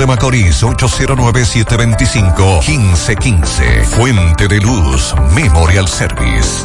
de Macorís, 809-725-1515. Fuente de Luz Memorial Service.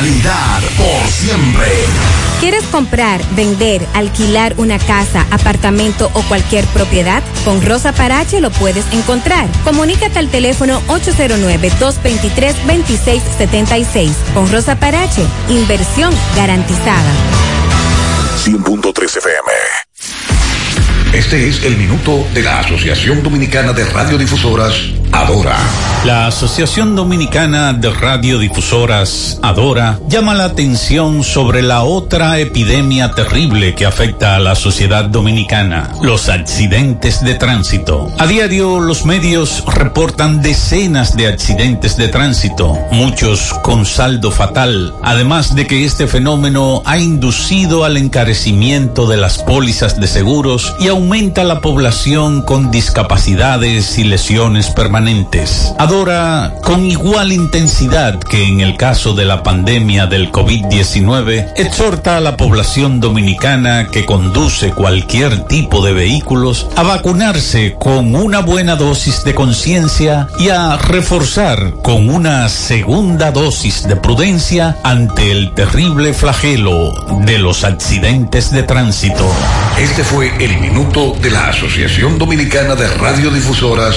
calidad por siempre. ¿Quieres comprar, vender, alquilar una casa, apartamento o cualquier propiedad? Con Rosa Parache lo puedes encontrar. Comunícate al teléfono 809-223-2676. Con Rosa Parache, inversión garantizada. 100.3 FM. Este es el minuto de la Asociación Dominicana de Radiodifusoras, Adora. La Asociación Dominicana de Radiodifusoras, Adora, llama la atención sobre la otra epidemia terrible que afecta a la sociedad dominicana, los accidentes de tránsito. A diario los medios reportan decenas de accidentes de tránsito, muchos con saldo fatal, además de que este fenómeno ha inducido al encarecimiento de las pólizas de seguros y aumenta la población con discapacidades y lesiones permanentes. Adora, con igual intensidad que en el caso de la pandemia del COVID-19, exhorta a la población dominicana que conduce cualquier tipo de vehículos a vacunarse con una buena dosis de conciencia y a reforzar con una segunda dosis de prudencia ante el terrible flagelo de los accidentes de tránsito. Este fue el minuto de la Asociación Dominicana de Radiodifusoras,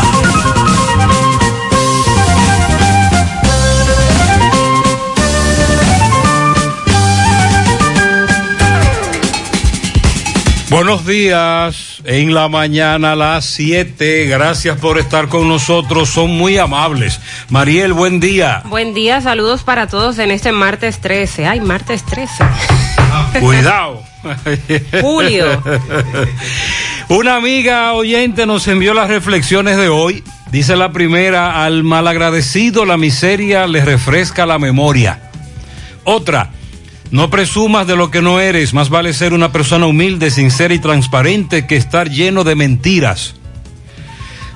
Buenos días, en la mañana a las 7. Gracias por estar con nosotros, son muy amables. Mariel, buen día. Buen día, saludos para todos en este martes 13. Ay, martes 13. Cuidado. Julio. Una amiga oyente nos envió las reflexiones de hoy. Dice la primera, al malagradecido la miseria le refresca la memoria. Otra, no presumas de lo que no eres, más vale ser una persona humilde, sincera y transparente que estar lleno de mentiras.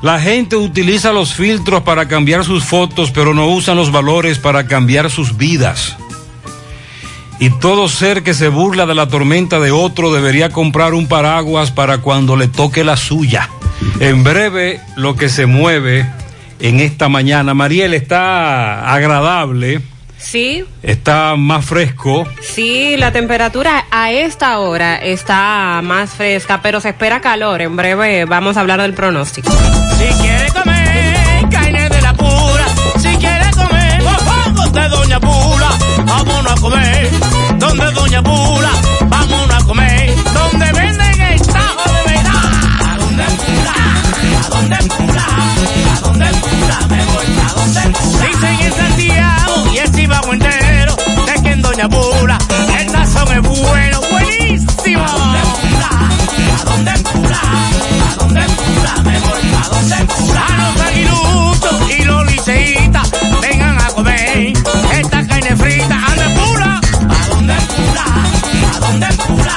La gente utiliza los filtros para cambiar sus fotos, pero no usan los valores para cambiar sus vidas. Y todo ser que se burla de la tormenta de otro debería comprar un paraguas para cuando le toque la suya. En breve, lo que se mueve en esta mañana. Mariel está agradable. Sí. Está más fresco. Sí, la temperatura a esta hora está más fresca, pero se espera calor. En breve vamos a hablar del pronóstico. Si quiere comer carne de la pura, si quiere comer mofongos de Doña Pula, vámonos a comer. Donde Doña Pula, vámonos a comer. Donde venden el tajo de verdad. ¿A dónde Pula? ¿A dónde Pula? ¿A dónde Pula? Me voy el sazón es bueno, buenísimo. ¿A dónde Pula? ¿A dónde Pula? ¿A dónde Pula? Me voy a donde Pula. A los aguiluchos y los liceitas, vengan a comer esta carne frita. ¿A dónde Pula? ¿A dónde Pula? ¿A dónde Pula?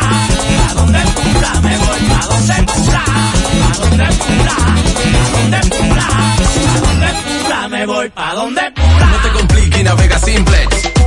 ¿A dónde Pula? Me voy a donde Pula. ¿A dónde Pula? ¿A dónde Pula? ¿A dónde Pula? Me voy a donde Pula. No te compliques, navega simple.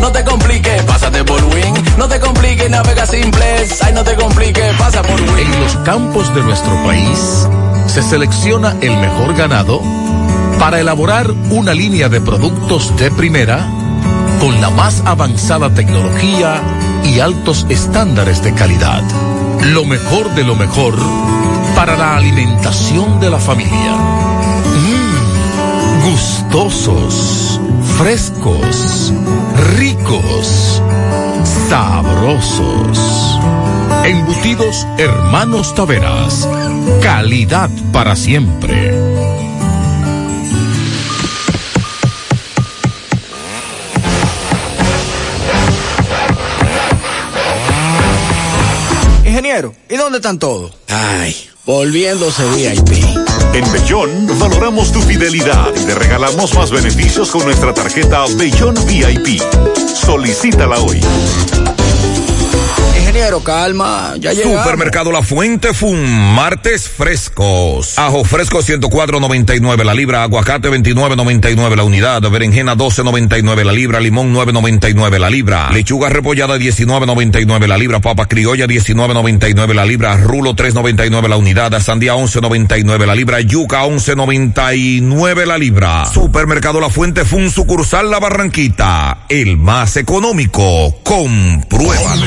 No te compliques, pásate por Win. No te compliques navega simplex. Ay, no te compliques, pasa por Win. En los campos de nuestro país se selecciona el mejor ganado para elaborar una línea de productos de primera con la más avanzada tecnología y altos estándares de calidad. Lo mejor de lo mejor para la alimentación de la familia. Mmm, gustosos, frescos, ricos, sabrosos. Embutidos Hermanos Taveras. Calidad para siempre. Ingeniero, ¿y dónde están todos? Ay, volviéndose VIP. En Bellón valoramos tu fidelidad y te regalamos más beneficios con nuestra tarjeta Bellón VIP. Solicítala hoy. Ingeniero, calma, ya llegamos. Supermercado La Fuente Fun, martes frescos. Ajo fresco 104.99 la libra, aguacate 29.99 la unidad, berenjena 12.99 la libra, limón 9.99 la libra, lechuga repollada 19.99 la libra, papa criolla 19.99 la libra, rulo 3.99 la unidad, sandía 11.99 la libra, yuca 11.99 la libra. Supermercado La Fuente Fun, sucursal La Barranquita, el más económico. Compruébalo.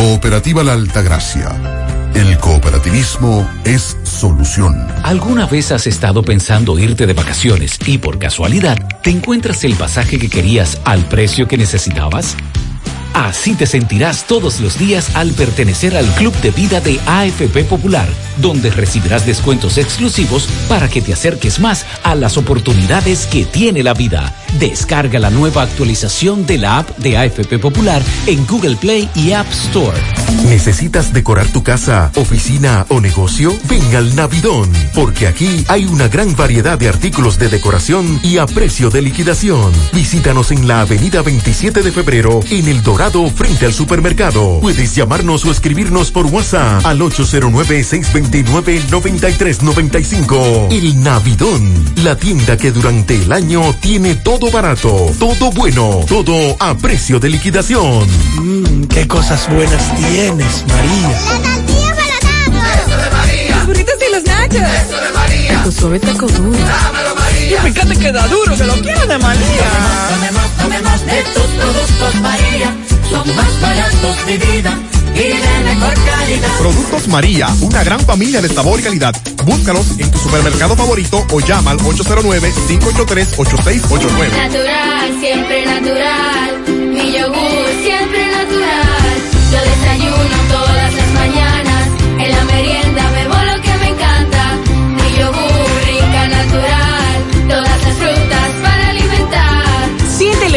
Cooperativa La Altagracia. El cooperativismo es solución. ¿Alguna vez has estado pensando irte de vacaciones y por casualidad te encuentras el pasaje que querías al precio que necesitabas? Así te sentirás todos los días al pertenecer al Club de Vida de AFP Popular, donde recibirás descuentos exclusivos para que te acerques más a las oportunidades que tiene la vida. Descarga la nueva actualización de la app de AFP Popular en Google Play y App Store. ¿Necesitas decorar tu casa, oficina o negocio? Ven al Navidón, porque aquí hay una gran variedad de artículos de decoración y a precio de liquidación. Visítanos en la avenida 27 de febrero en el Dorado frente al supermercado. Puedes llamarnos o escribirnos por WhatsApp al 809-629-9395. El Navidón, la tienda que durante el año tiene todo barato, todo bueno, todo a precio de liquidación. Mmm, qué cosas buenas tienes, María. La tortilla para tacos. Eso de María. Los burritos y los nachos. Eso de María. Tu suave taco duro. Dámelo, María. Y fíjate que da duro, que lo quiero de María. Dame más, dame más de tus productos, María. Son más baratos de vida y de mejor calidad. Productos María, una gran familia de sabor y calidad. Búscalos en tu supermercado favorito o llama al 809-583-8689. Natural, siempre natural. Mi yogur, siempre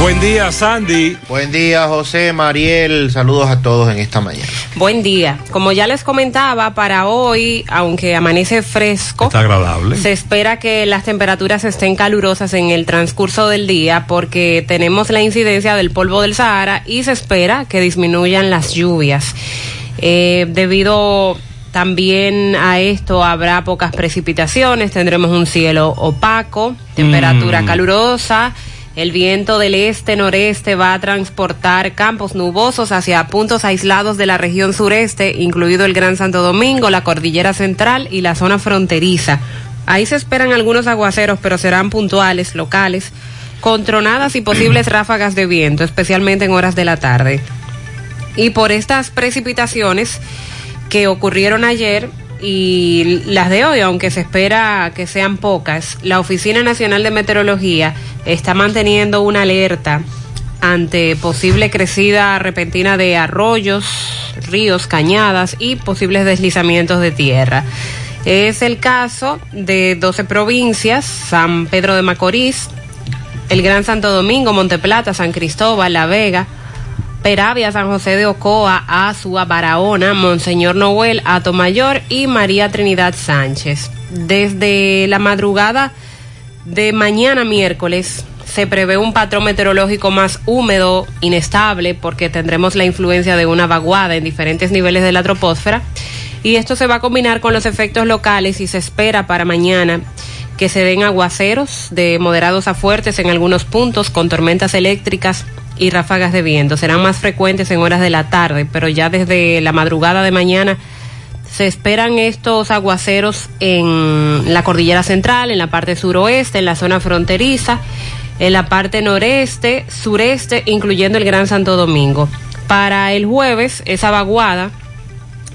Buen día, Sandy. Buen día, José, Mariel. Saludos a todos en esta mañana. Buen día. Como ya les comentaba, para hoy, aunque amanece fresco, Está agradable. se espera que las temperaturas estén calurosas en el transcurso del día porque tenemos la incidencia del polvo del Sahara y se espera que disminuyan las lluvias. Eh, debido también a esto habrá pocas precipitaciones, tendremos un cielo opaco, temperatura Mm. calurosa. El viento del este-noreste va a transportar campos nubosos hacia puntos aislados de la región sureste, incluido el Gran Santo Domingo, la Cordillera Central y la zona fronteriza. Ahí se esperan algunos aguaceros, pero serán puntuales, locales, con tronadas y posibles ráfagas de viento, especialmente en horas de la tarde. Y por estas precipitaciones que ocurrieron ayer y las de hoy, aunque se espera que sean pocas, la Oficina Nacional de Meteorología está manteniendo una alerta ante posible crecida repentina de arroyos, ríos, cañadas y posibles deslizamientos de tierra. Es el caso de 12 provincias, San Pedro de Macorís, el Gran Santo Domingo, Monteplata, San Cristóbal, La Vega, Peravia, San José de Ocoa, Azua, Barahona, Monseñor Noel, Atomayor y María Trinidad Sánchez. Desde la madrugada de mañana miércoles se prevé un patrón meteorológico más húmedo, inestable, porque tendremos la influencia de una vaguada en diferentes niveles de la troposfera. Y esto se va a combinar con los efectos locales y se espera para mañana que se den aguaceros de moderados a fuertes en algunos puntos con tormentas eléctricas y ráfagas de viento. Serán más frecuentes en horas de la tarde, pero ya desde la madrugada de mañana se esperan estos aguaceros en la cordillera central, en la parte suroeste, en la zona fronteriza, en la parte noreste, sureste, incluyendo el Gran Santo Domingo. Para el jueves, esa vaguada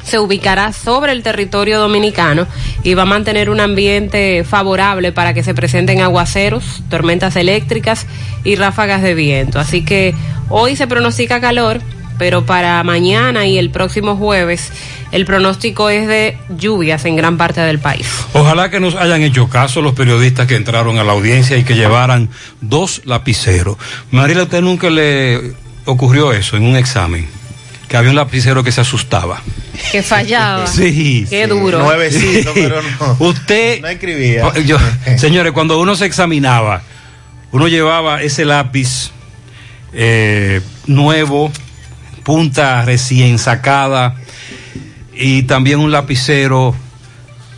se ubicará sobre el territorio dominicano y va a mantener un ambiente favorable para que se presenten aguaceros, tormentas eléctricas y ráfagas de viento. Así que hoy se pronostica calor, pero para mañana y el próximo jueves el pronóstico es de lluvias en gran parte del país. Ojalá que nos hayan hecho caso los periodistas que entraron a la audiencia y que llevaran dos lapiceros. Mariela, ¿a usted nunca le ocurrió eso en un examen? Que había un lapicero que se asustaba. Que fallaba. Sí. Qué duro. Nuevecito, pero no. Usted. No escribía. Yo- señores, cuando uno se examinaba, uno llevaba ese lápiz eh, nuevo, punta recién sacada y también un lapicero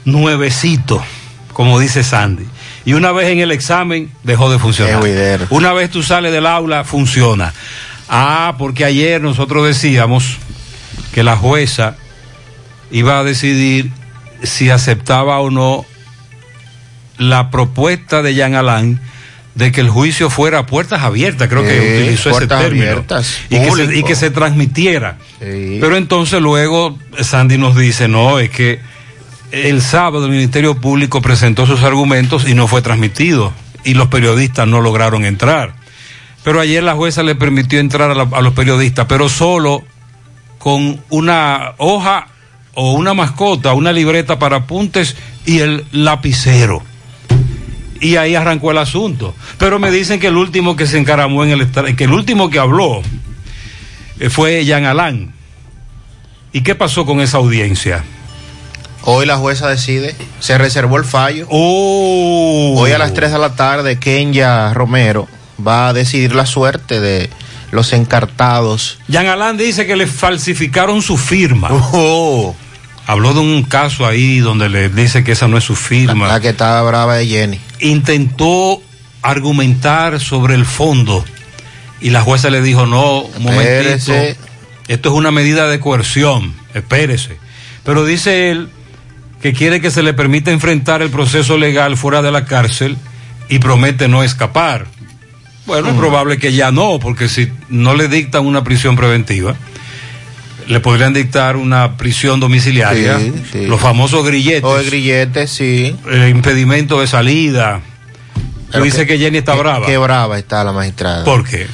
nuevecito, como dice Sandy. Y una vez en el examen dejó de funcionar. Una vez tú sales del aula, funciona. Ah, porque ayer nosotros decíamos que la jueza iba a decidir si aceptaba o no la propuesta de Jean Alain de que el juicio fuera a puertas abiertas, creo que Sí, utilizó ese término, abiertas, y que, se, público. y que se transmitiera. Pero entonces luego Sandy nos dice, no, es que el sábado el Ministerio Público presentó sus argumentos y no fue transmitido, y los periodistas no lograron entrar. Pero ayer la jueza le permitió entrar a, la- a los periodistas, pero solo con una hoja o una mascota, una libreta para apuntes y el lapicero. Y ahí arrancó el asunto. Pero me dicen que el último que se encaramó en el que el último que habló eh, fue Jean Alain. ¿Y qué pasó con esa audiencia? Hoy la jueza decide, se reservó el fallo. Oh. Hoy a las 3 de la tarde, Kenya Romero va a decidir la suerte de los encartados. Jean Alain dice que le falsificaron su firma. Oh. Habló de un caso ahí donde le dice que esa no es su firma. La que estaba brava de Jenny. Intentó argumentar sobre el fondo y la jueza le dijo, no, un momentito, esto es una medida de coerción, espérese. Pero dice él que quiere que se le permita enfrentar el proceso legal fuera de la cárcel y promete no escapar. Bueno, es probable que ya no, porque si no le dictan una prisión preventiva, le podrían dictar una prisión domiciliaria, Sí, sí. los famosos grilletes. O el grillete, sí. El impedimento de salida. Tú dices que, Jenny está brava. Qué brava está la magistrada. ¿Por qué?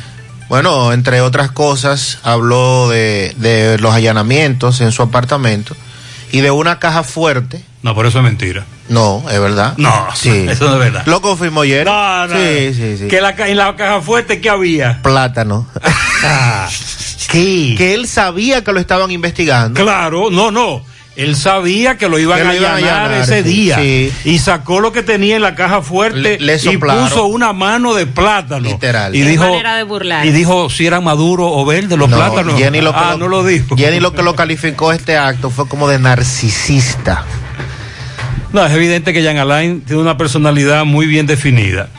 Bueno, entre otras cosas, habló de, de los allanamientos en su apartamento y de una caja fuerte. No, por eso es mentira. No, es verdad. No, sí. eso no es verdad. Lo confirmó ayer. No, no. Sí, sí, sí. Que la, en la caja fuerte, ¿qué había? Plátano. ¿Qué? Que él sabía que lo estaban investigando. Claro, no, no. Él sabía que lo iban, Que lo a, iban a allanar allanar, ese sí, día. sí. Y sacó lo que tenía en la caja fuerte Le- le y puso una mano de plátano. Literal. Y dijo, manera de burlar. y dijo si eran maduros o verdes los No, plátanos. Jenny lo que ah, lo- no lo dijo. Jenny lo que lo calificó este acto fue como de narcisista. No, es evidente que Jean Alain tiene una personalidad muy bien definida.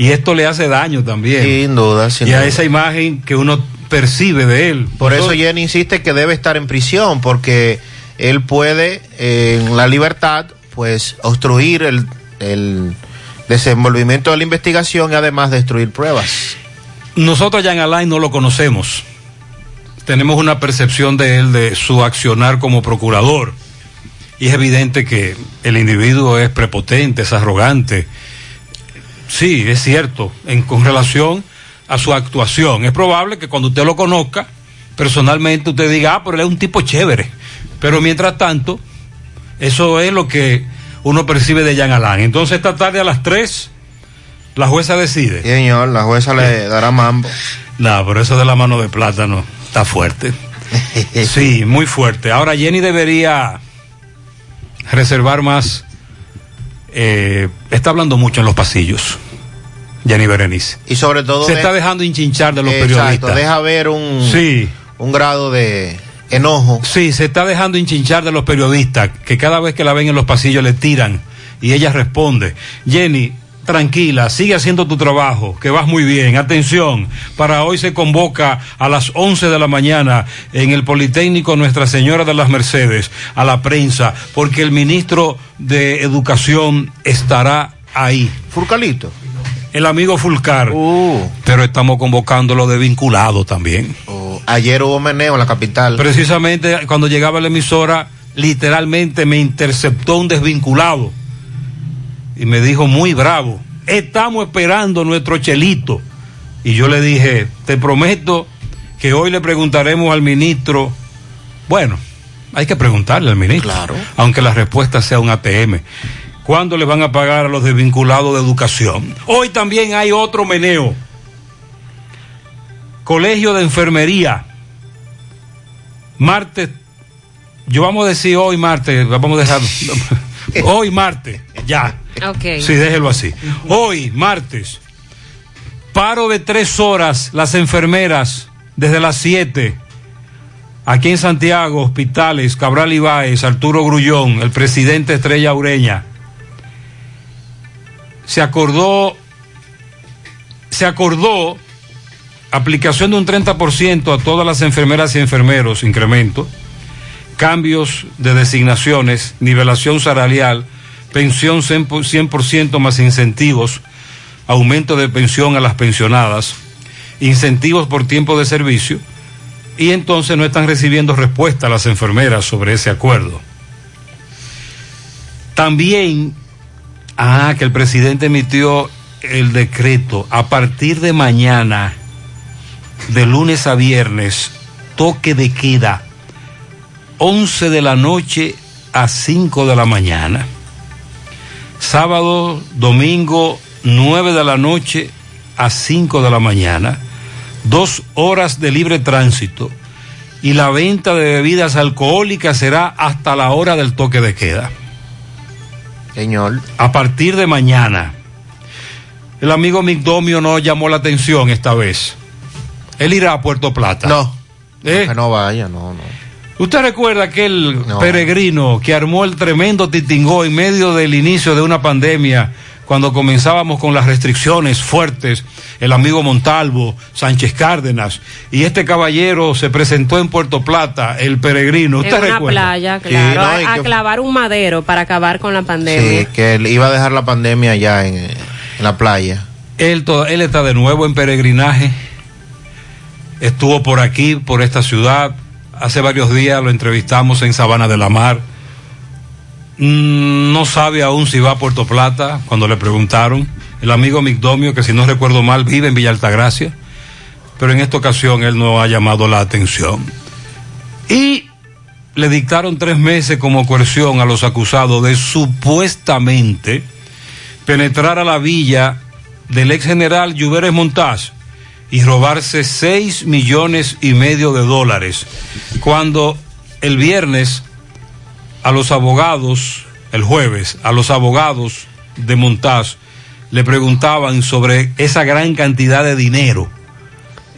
Y esto le hace daño también. Sin duda, sin y a esa imagen que uno percibe de él. Por eso Jenny insiste que debe estar en prisión porque él puede eh, en la libertad pues obstruir el, el desenvolvimiento de la investigación y además destruir pruebas. Nosotros a Jean Alain no lo conocemos. Tenemos una percepción de él, de su accionar como procurador. Y es evidente que el individuo es prepotente, es arrogante. Sí, es cierto, en, con relación a su actuación. Es probable que cuando usted lo conozca, personalmente usted diga, ah, pero él es un tipo chévere. Pero mientras tanto, eso es lo que uno percibe de Jean Alain. Entonces esta tarde a las 3, la jueza decide. Señor, la jueza le dará mambo. No, pero eso de la mano de plátano está fuerte. Sí, muy fuerte. Ahora Jenny debería reservar más. Eh, está hablando mucho en los pasillos. Jenny Berenice. Y sobre todo Se de- está dejando hinchinchar de los Exacto, periodistas. deja ver un, Sí. un grado de enojo. Sí, se está dejando hinchinchar de los periodistas, que cada vez que la ven en los pasillos le tiran y ella responde. Jenny, tranquila, sigue haciendo tu trabajo, que vas muy bien. Atención, para hoy se convoca a las 11 de la mañana en el Politécnico Nuestra Señora de las Mercedes a la prensa, porque el ministro de Educación estará ahí. Furcalito. El amigo Fulcar. Pero estamos convocándolo de vinculado también. Ayer hubo meneo en la capital. Precisamente cuando llegaba a la emisora, literalmente me interceptó un desvinculado y me dijo muy bravo, estamos esperando nuestro chelito. Y yo le dije, te prometo que hoy le preguntaremos al ministro, bueno, hay que preguntarle al ministro, aunque la respuesta sea un ATM. ¿Cuándo le van a pagar a los desvinculados de educación? Hoy también hay otro meneo. Colegio de Enfermería. Martes, yo vamos a decir hoy martes, vamos a dejar, hoy martes, ya. Ok. Sí, déjelo así. Hoy, martes, paro de tres horas las enfermeras desde las siete. Aquí en Santiago, hospitales, Cabral Ibáez, Arturo Grullón, el presidente Estrella Ureña. Se acordó, se acordó aplicación de un 30% a todas las enfermeras y enfermeros, incremento, cambios de designaciones, nivelación salarial, pensión 100% más incentivos, aumento de pensión a las pensionadas, incentivos por tiempo de servicio, y entonces no están recibiendo respuesta las enfermeras sobre ese acuerdo. También, ah, que el presidente emitió el decreto a partir de mañana, de lunes a viernes, toque de queda, 11 de la noche a 5 de la mañana. Sábado, domingo, 9 de la noche a 5 de la mañana. Dos horas de libre tránsito. Y la venta de bebidas alcohólicas será hasta la hora del toque de queda. Señor. A partir de mañana. El amigo Migdomio no llamó la atención esta vez. Él irá a Puerto Plata. No. ¿Eh? Que no vaya, no, no. ¿Usted recuerda aquel No. peregrino que armó el tremendo titingó en medio del inicio de una pandemia, cuando comenzábamos con las restricciones fuertes, el amigo Montalvo, Sánchez Cárdenas, y este caballero se presentó en Puerto Plata, el peregrino, ¿usted En una recuerda? playa, Sí, claro, no, a, que- clavar un madero para acabar con la pandemia. Sí, que él iba a dejar la pandemia ya en, en la playa. Él, él está de nuevo en peregrinaje. Estuvo por aquí, por esta ciudad. Hace varios días lo entrevistamos en Sabana de la Mar. Mm, No sabe aún si va a Puerto Plata, cuando le preguntaron. El amigo Migdomio, que si no recuerdo mal, vive en Villa Altagracia. Pero en esta ocasión él no ha llamado la atención. Y le dictaron tres meses como coerción a los acusados de supuestamente penetrar a la villa del ex general Lluveres Montaz y robarse seis millones y medio de dólares. Cuando el viernes a los abogados, el jueves, a los abogados de Montaz le preguntaban sobre esa gran cantidad de dinero,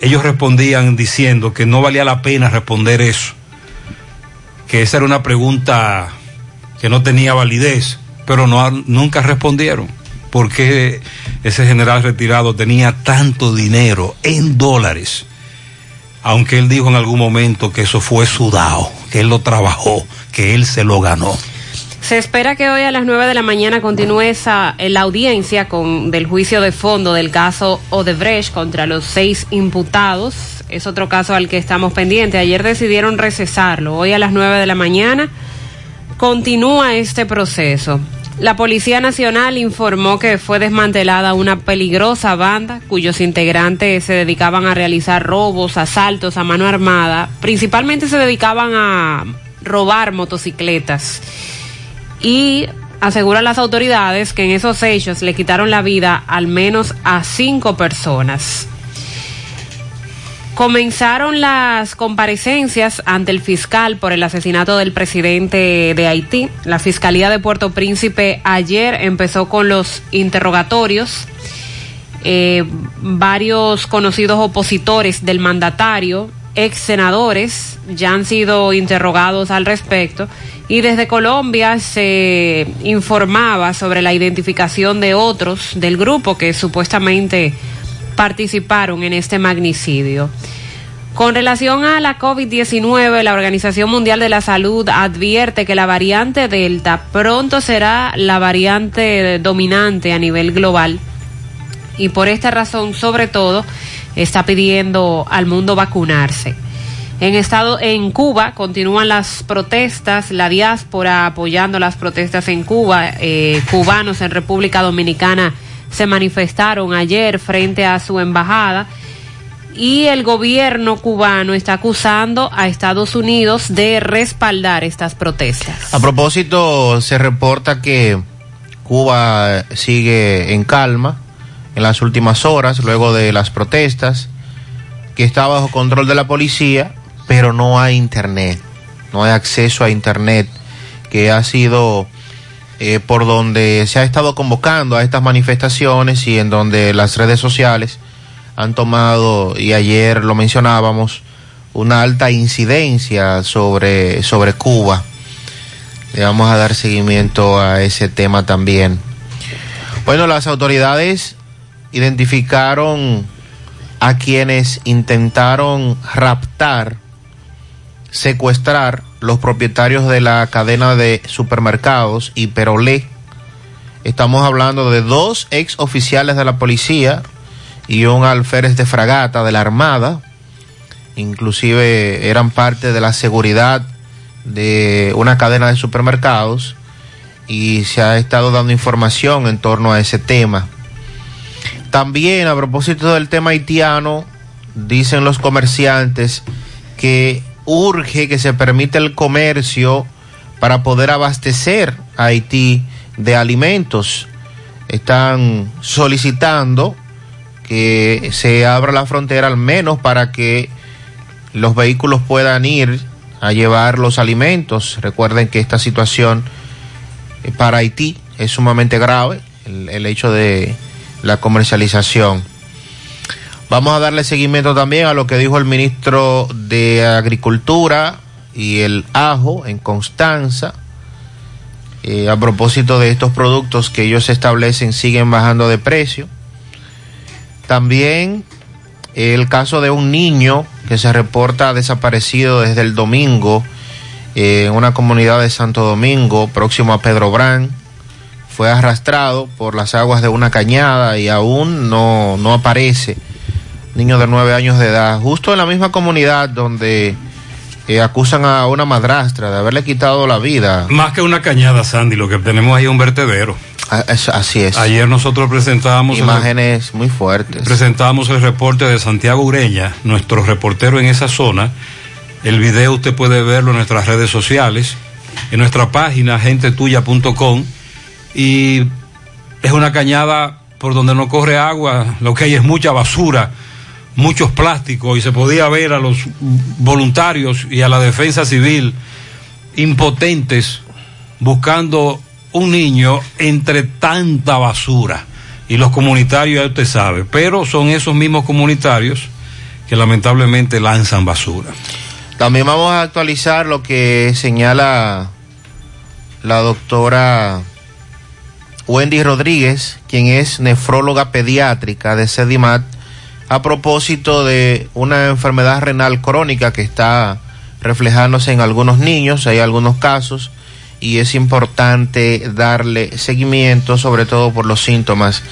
ellos respondían diciendo que no valía la pena responder eso, que esa era una pregunta que no tenía validez, pero no, nunca respondieron. ¿Por qué ese general retirado tenía tanto dinero en dólares? Aunque él dijo en algún momento que eso fue sudado, que él lo trabajó, que él se lo ganó. Se espera que hoy a las 9 de la mañana continúe esa, eh, la audiencia con, del juicio de fondo del caso Odebrecht contra los seis imputados. Es otro caso al que estamos pendientes. Ayer decidieron recesarlo. Hoy a las 9 de la mañana continúa este proceso. La Policía Nacional informó que fue desmantelada una peligrosa banda cuyos integrantes se dedicaban a realizar robos, asaltos a mano armada. Principalmente se dedicaban a robar motocicletas. Y aseguran las autoridades que en esos hechos le quitaron la vida al menos a cinco personas. Comenzaron las comparecencias ante el fiscal por el asesinato del presidente de Haití. La Fiscalía de Puerto Príncipe ayer empezó con los interrogatorios. Eh, varios conocidos opositores del mandatario, ex senadores, ya han sido interrogados al respecto. Y desde Colombia se informaba sobre la identificación de otros del grupo que supuestamente participaron en este magnicidio. Con relación a la COVID-19, la Organización Mundial de la Salud advierte que la variante Delta pronto será la variante dominante a nivel global y por esta razón, sobre todo, está pidiendo al mundo vacunarse. En estado en Cuba continúan las protestas, la diáspora apoyando las protestas en Cuba, eh, cubanos en República Dominicana se manifestaron ayer frente a su embajada y el gobierno cubano está acusando a Estados Unidos de respaldar estas protestas. A propósito, se reporta que Cuba sigue en calma en las últimas horas, luego de las protestas, que está bajo control de la policía, pero no hay internet, no hay acceso a internet, que ha sido eh, por donde se ha estado convocando a estas manifestaciones y en donde las redes sociales han tomado, y ayer lo mencionábamos, una alta incidencia sobre, sobre Cuba. Le vamos a dar seguimiento a ese tema también. Bueno, las autoridades identificaron a quienes intentaron raptar, secuestrar los propietarios de la cadena de supermercados Hiperolé. Estamos hablando de dos ex oficiales de la policía y un alférez de fragata de la Armada. Inclusive eran parte de la seguridad de una cadena de supermercados y se ha estado dando información en torno a ese tema. También a propósito del tema haitiano, dicen los comerciantes que urge que se permita el comercio para poder abastecer a Haití de alimentos. Están solicitando que se abra la frontera al menos para que los vehículos puedan ir a llevar los alimentos. Recuerden que esta situación eh, para Haití es sumamente grave, el, el hecho de la comercialización. Vamos a darle seguimiento también a lo que dijo el ministro de Agricultura y el ajo en Constanza. Eh, a propósito de estos productos que ellos establecen siguen bajando de precio. También el caso de un niño que se reporta desaparecido desde el domingo eh, en una comunidad de Santo Domingo, próximo a Pedro Brán. Fue arrastrado por las aguas de una cañada y aún no, no aparece. Niño de nueve años de edad, justo en la misma comunidad donde eh, acusan a una madrastra de haberle quitado la vida. Más que una cañada, Sandy, lo que tenemos ahí es un vertedero. Ah, es- así es. Ayer nosotros presentábamos el- Imágenes muy fuertes. presentábamos el reporte de Santiago Ureña, nuestro reportero en esa zona, El video usted puede verlo en nuestras redes sociales, en nuestra página gentetuya.com y es una cañada por donde no corre agua, lo que hay es mucha basura, muchos plásticos y se podía ver a los voluntarios y a la defensa civil impotentes buscando un niño entre tanta basura. Y los comunitarios, ya usted sabe, pero son esos mismos comunitarios que lamentablemente lanzan basura. También vamos a actualizar lo que señala la doctora Wendy Rodríguez, quien es nefróloga pediátrica de Sedimat, a propósito de una enfermedad renal crónica que está reflejándose en algunos niños, hay algunos casos, y es importante darle seguimiento, sobre todo por los síntomas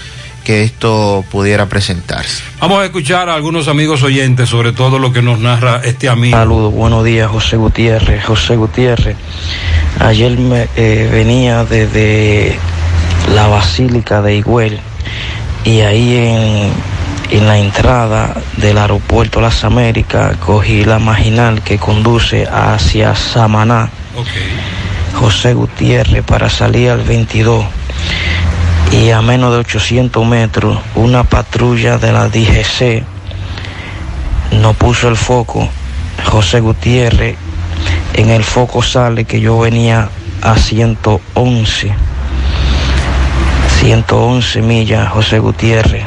que esto pudiera presentarse. Vamos a escuchar a algunos amigos oyentes sobre todo lo que nos narra este amigo. Saludos, buenos días, José Gutiérrez. José Gutiérrez, ayer me, eh, venía desde la Basílica de Higüel y ahí en, en la entrada del aeropuerto Las Américas cogí la marginal que conduce hacia Samaná. José Gutiérrez para salir al 22 y a menos de 800 metros una patrulla de la DGC no puso el foco. José Gutiérrez en el foco sale que yo venía a 111. 111 millas, José Gutiérrez.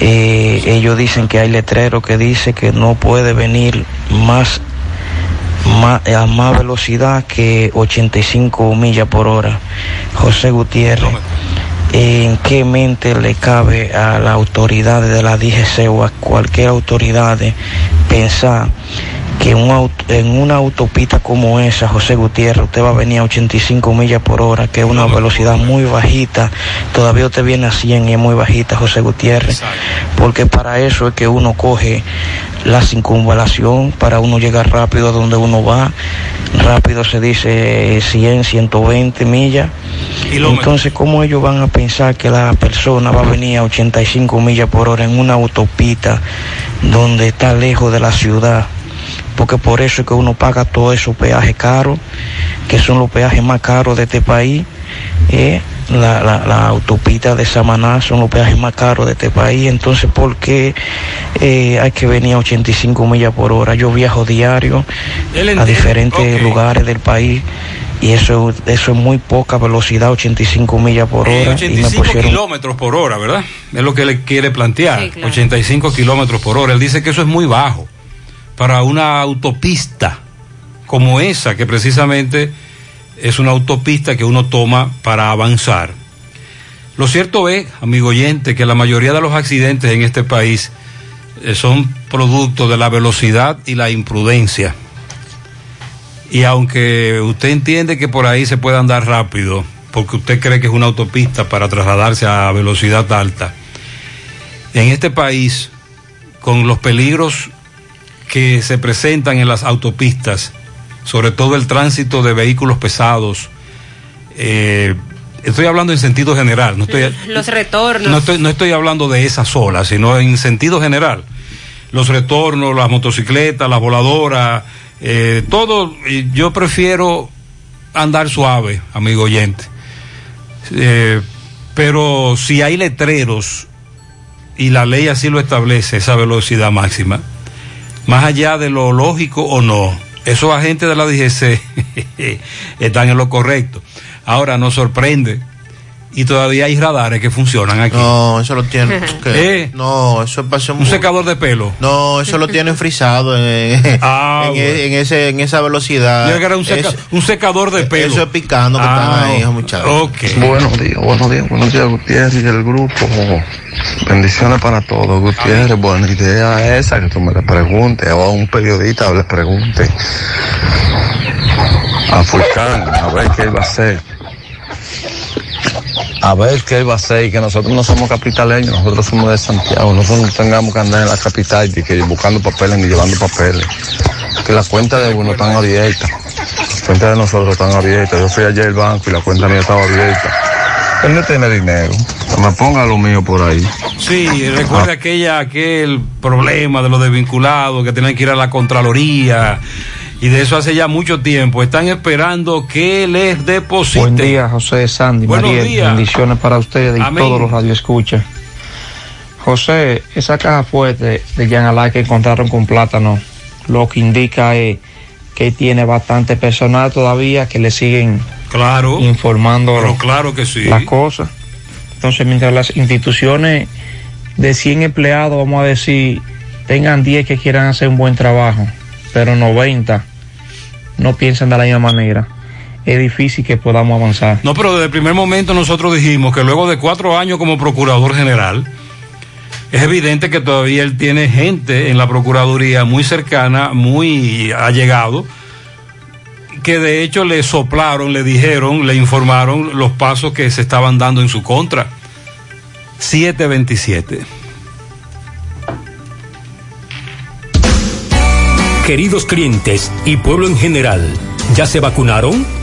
Eh, ellos dicen que hay letrero que dice que no puede venir más, a más velocidad que 85 millas por hora. José Gutiérrez, ¿en qué mente le cabe a la autoridad de la DGC o a cualquier autoridad pensar que un auto- en una autopista como esa, José Gutiérrez, usted va a venir a 85 millas por hora, que es una velocidad muy bajita, todavía usted viene a 100 y es muy bajita, José Gutiérrez, porque para eso es que uno coge la circunvalación, para uno llegar rápido a donde uno va, rápido se dice 100, 120 millas, entonces ¿cómo ellos van a pensar que la persona va a venir a 85 millas por hora en una autopista donde está lejos de la ciudad? Porque por eso es que uno paga todos esos peajes caros, que son los peajes más caros de este país. eh, La, la, la autopista de Samaná son los peajes más caros de este país, entonces ¿por qué eh, hay que venir a 85 millas por hora? Yo viajo diario a diferentes lugares del país y eso, eso es muy poca velocidad, 85 millas por Eh, hora. y me 85 pusieron kilómetros por hora, ¿verdad? Es lo que le quiere plantear. Sí, claro. 85 kilómetros por hora. Él dice que eso es muy bajo para una autopista como esa, que precisamente es una autopista que uno toma para avanzar. Lo cierto es, amigo oyente, que la mayoría de los accidentes en este país eh, son producto de la velocidad y la imprudencia. Y aunque usted entiende que por ahí se puede andar rápido, porque usted cree que es una autopista para trasladarse a velocidad alta, en este país, con los peligros que se presentan en las autopistas, sobre todo el tránsito de vehículos pesados, eh, estoy hablando en sentido general, no estoy, Los retornos. no estoy, no estoy hablando de esa sola, sino en sentido general. Los retornos, las motocicletas, las voladoras, eh, todo, yo prefiero andar suave, amigo oyente. Eh, pero si hay letreros y la ley así lo establece, esa velocidad máxima, más allá de lo lógico o no, esos agentes de la DGC están en lo correcto. Ahora nos sorprende y todavía hay radares que funcionan aquí. No, eso lo tienen. ¿qué? ¿Eh? No, eso es pasión. Un secador de pelo. No, eso lo tienen frisado en, Ah, en, bueno. en ese, en esa velocidad. Yo creo que era un, seca- Es- un secador de pelo. Eso es picando que Ah, están ahí, esos muchachos. Ok. Buenos días, buenos días, buenos días, Gutiérrez y el grupo. Bendiciones para todos, Gutiérrez. Buena idea esa que tú me le preguntes o a un periodista le pregunte a Fulcán a ver qué va a hacer. A ver qué él va a hacer y que nosotros no somos capitaleños, nosotros somos de Santiago, nosotros no tengamos que andar en la capital y que buscando papeles ni llevando papeles. Que las cuentas de uno están abiertas, las cuentas de nosotros están abiertas. Yo fui ayer al banco y la cuenta mía estaba abierta. Él no tiene dinero. Que me ponga lo mío por ahí. Sí, recuerda aquella, aquel problema de los desvinculados que tenían que ir a la Contraloría y de eso hace ya mucho tiempo. Están esperando que les depositen. Buen día, José Sandy, Buenos Mariel. días. Bendiciones para ustedes y Amén. todos los radioescuchas. José, esa caja fuerte de Jan Alay que encontraron con plátano, lo que indica es que tiene bastante personal todavía que le siguen claro, informando Pero claro que sí. las cosas. Entonces, mientras las instituciones de 100 empleados, vamos a decir, tengan 10 que quieran hacer un buen trabajo, pero 90 no piensan de la misma manera, es difícil que podamos avanzar. No, pero desde el primer momento nosotros dijimos que luego de cuatro años como procurador general, es evidente que todavía él tiene gente en la Procuraduría muy cercana, muy allegado, que de hecho le soplaron, le dijeron, le informaron los pasos que se estaban dando en su contra. 727. Queridos clientes y pueblo en general, ¿ya se vacunaron?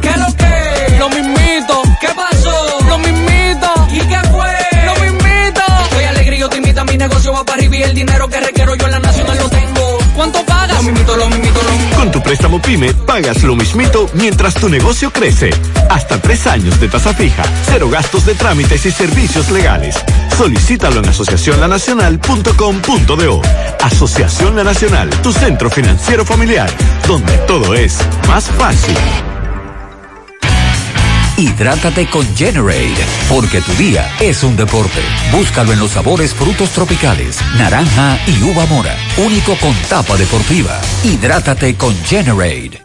¿Qué lo que? Lo mismito. ¿Qué pasó? Lo mismito. ¿Y qué fue? Lo mismito. Estoy alegre y yo te invito a mi negocio va para arriba y el dinero que requiero yo en la nacional lo tengo. ¿Cuánto pagas? Lo mismito, lo mismito, lo mismito. Con tu préstamo PYME pagas lo mismito mientras tu negocio crece. Hasta tres años de tasa fija, cero gastos de trámites y servicios legales. Solicítalo en asociacionlanacional.com.do. Asociación La Nacional, tu centro financiero familiar, donde todo es más fácil. Hidrátate con Generate, porque tu día es un deporte. Búscalo en los sabores frutos tropicales, naranja y uva mora. Único con tapa deportiva. Hidrátate con Generate.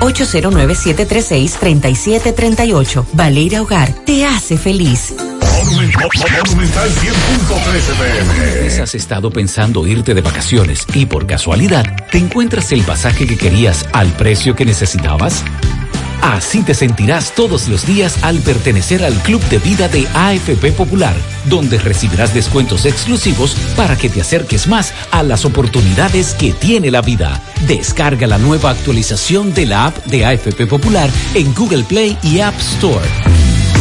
809-736-3738. Valeria Hogar te hace feliz. Monumental 100.13 pm. ¿Has estado pensando irte de vacaciones y por casualidad te encuentras el pasaje que querías al precio que necesitabas? Así te sentirás todos los días al pertenecer al Club de Vida de AFP Popular, donde recibirás descuentos exclusivos para que te acerques más a las oportunidades que tiene la vida. Descarga la nueva actualización de la app de AFP Popular en Google Play y App Store.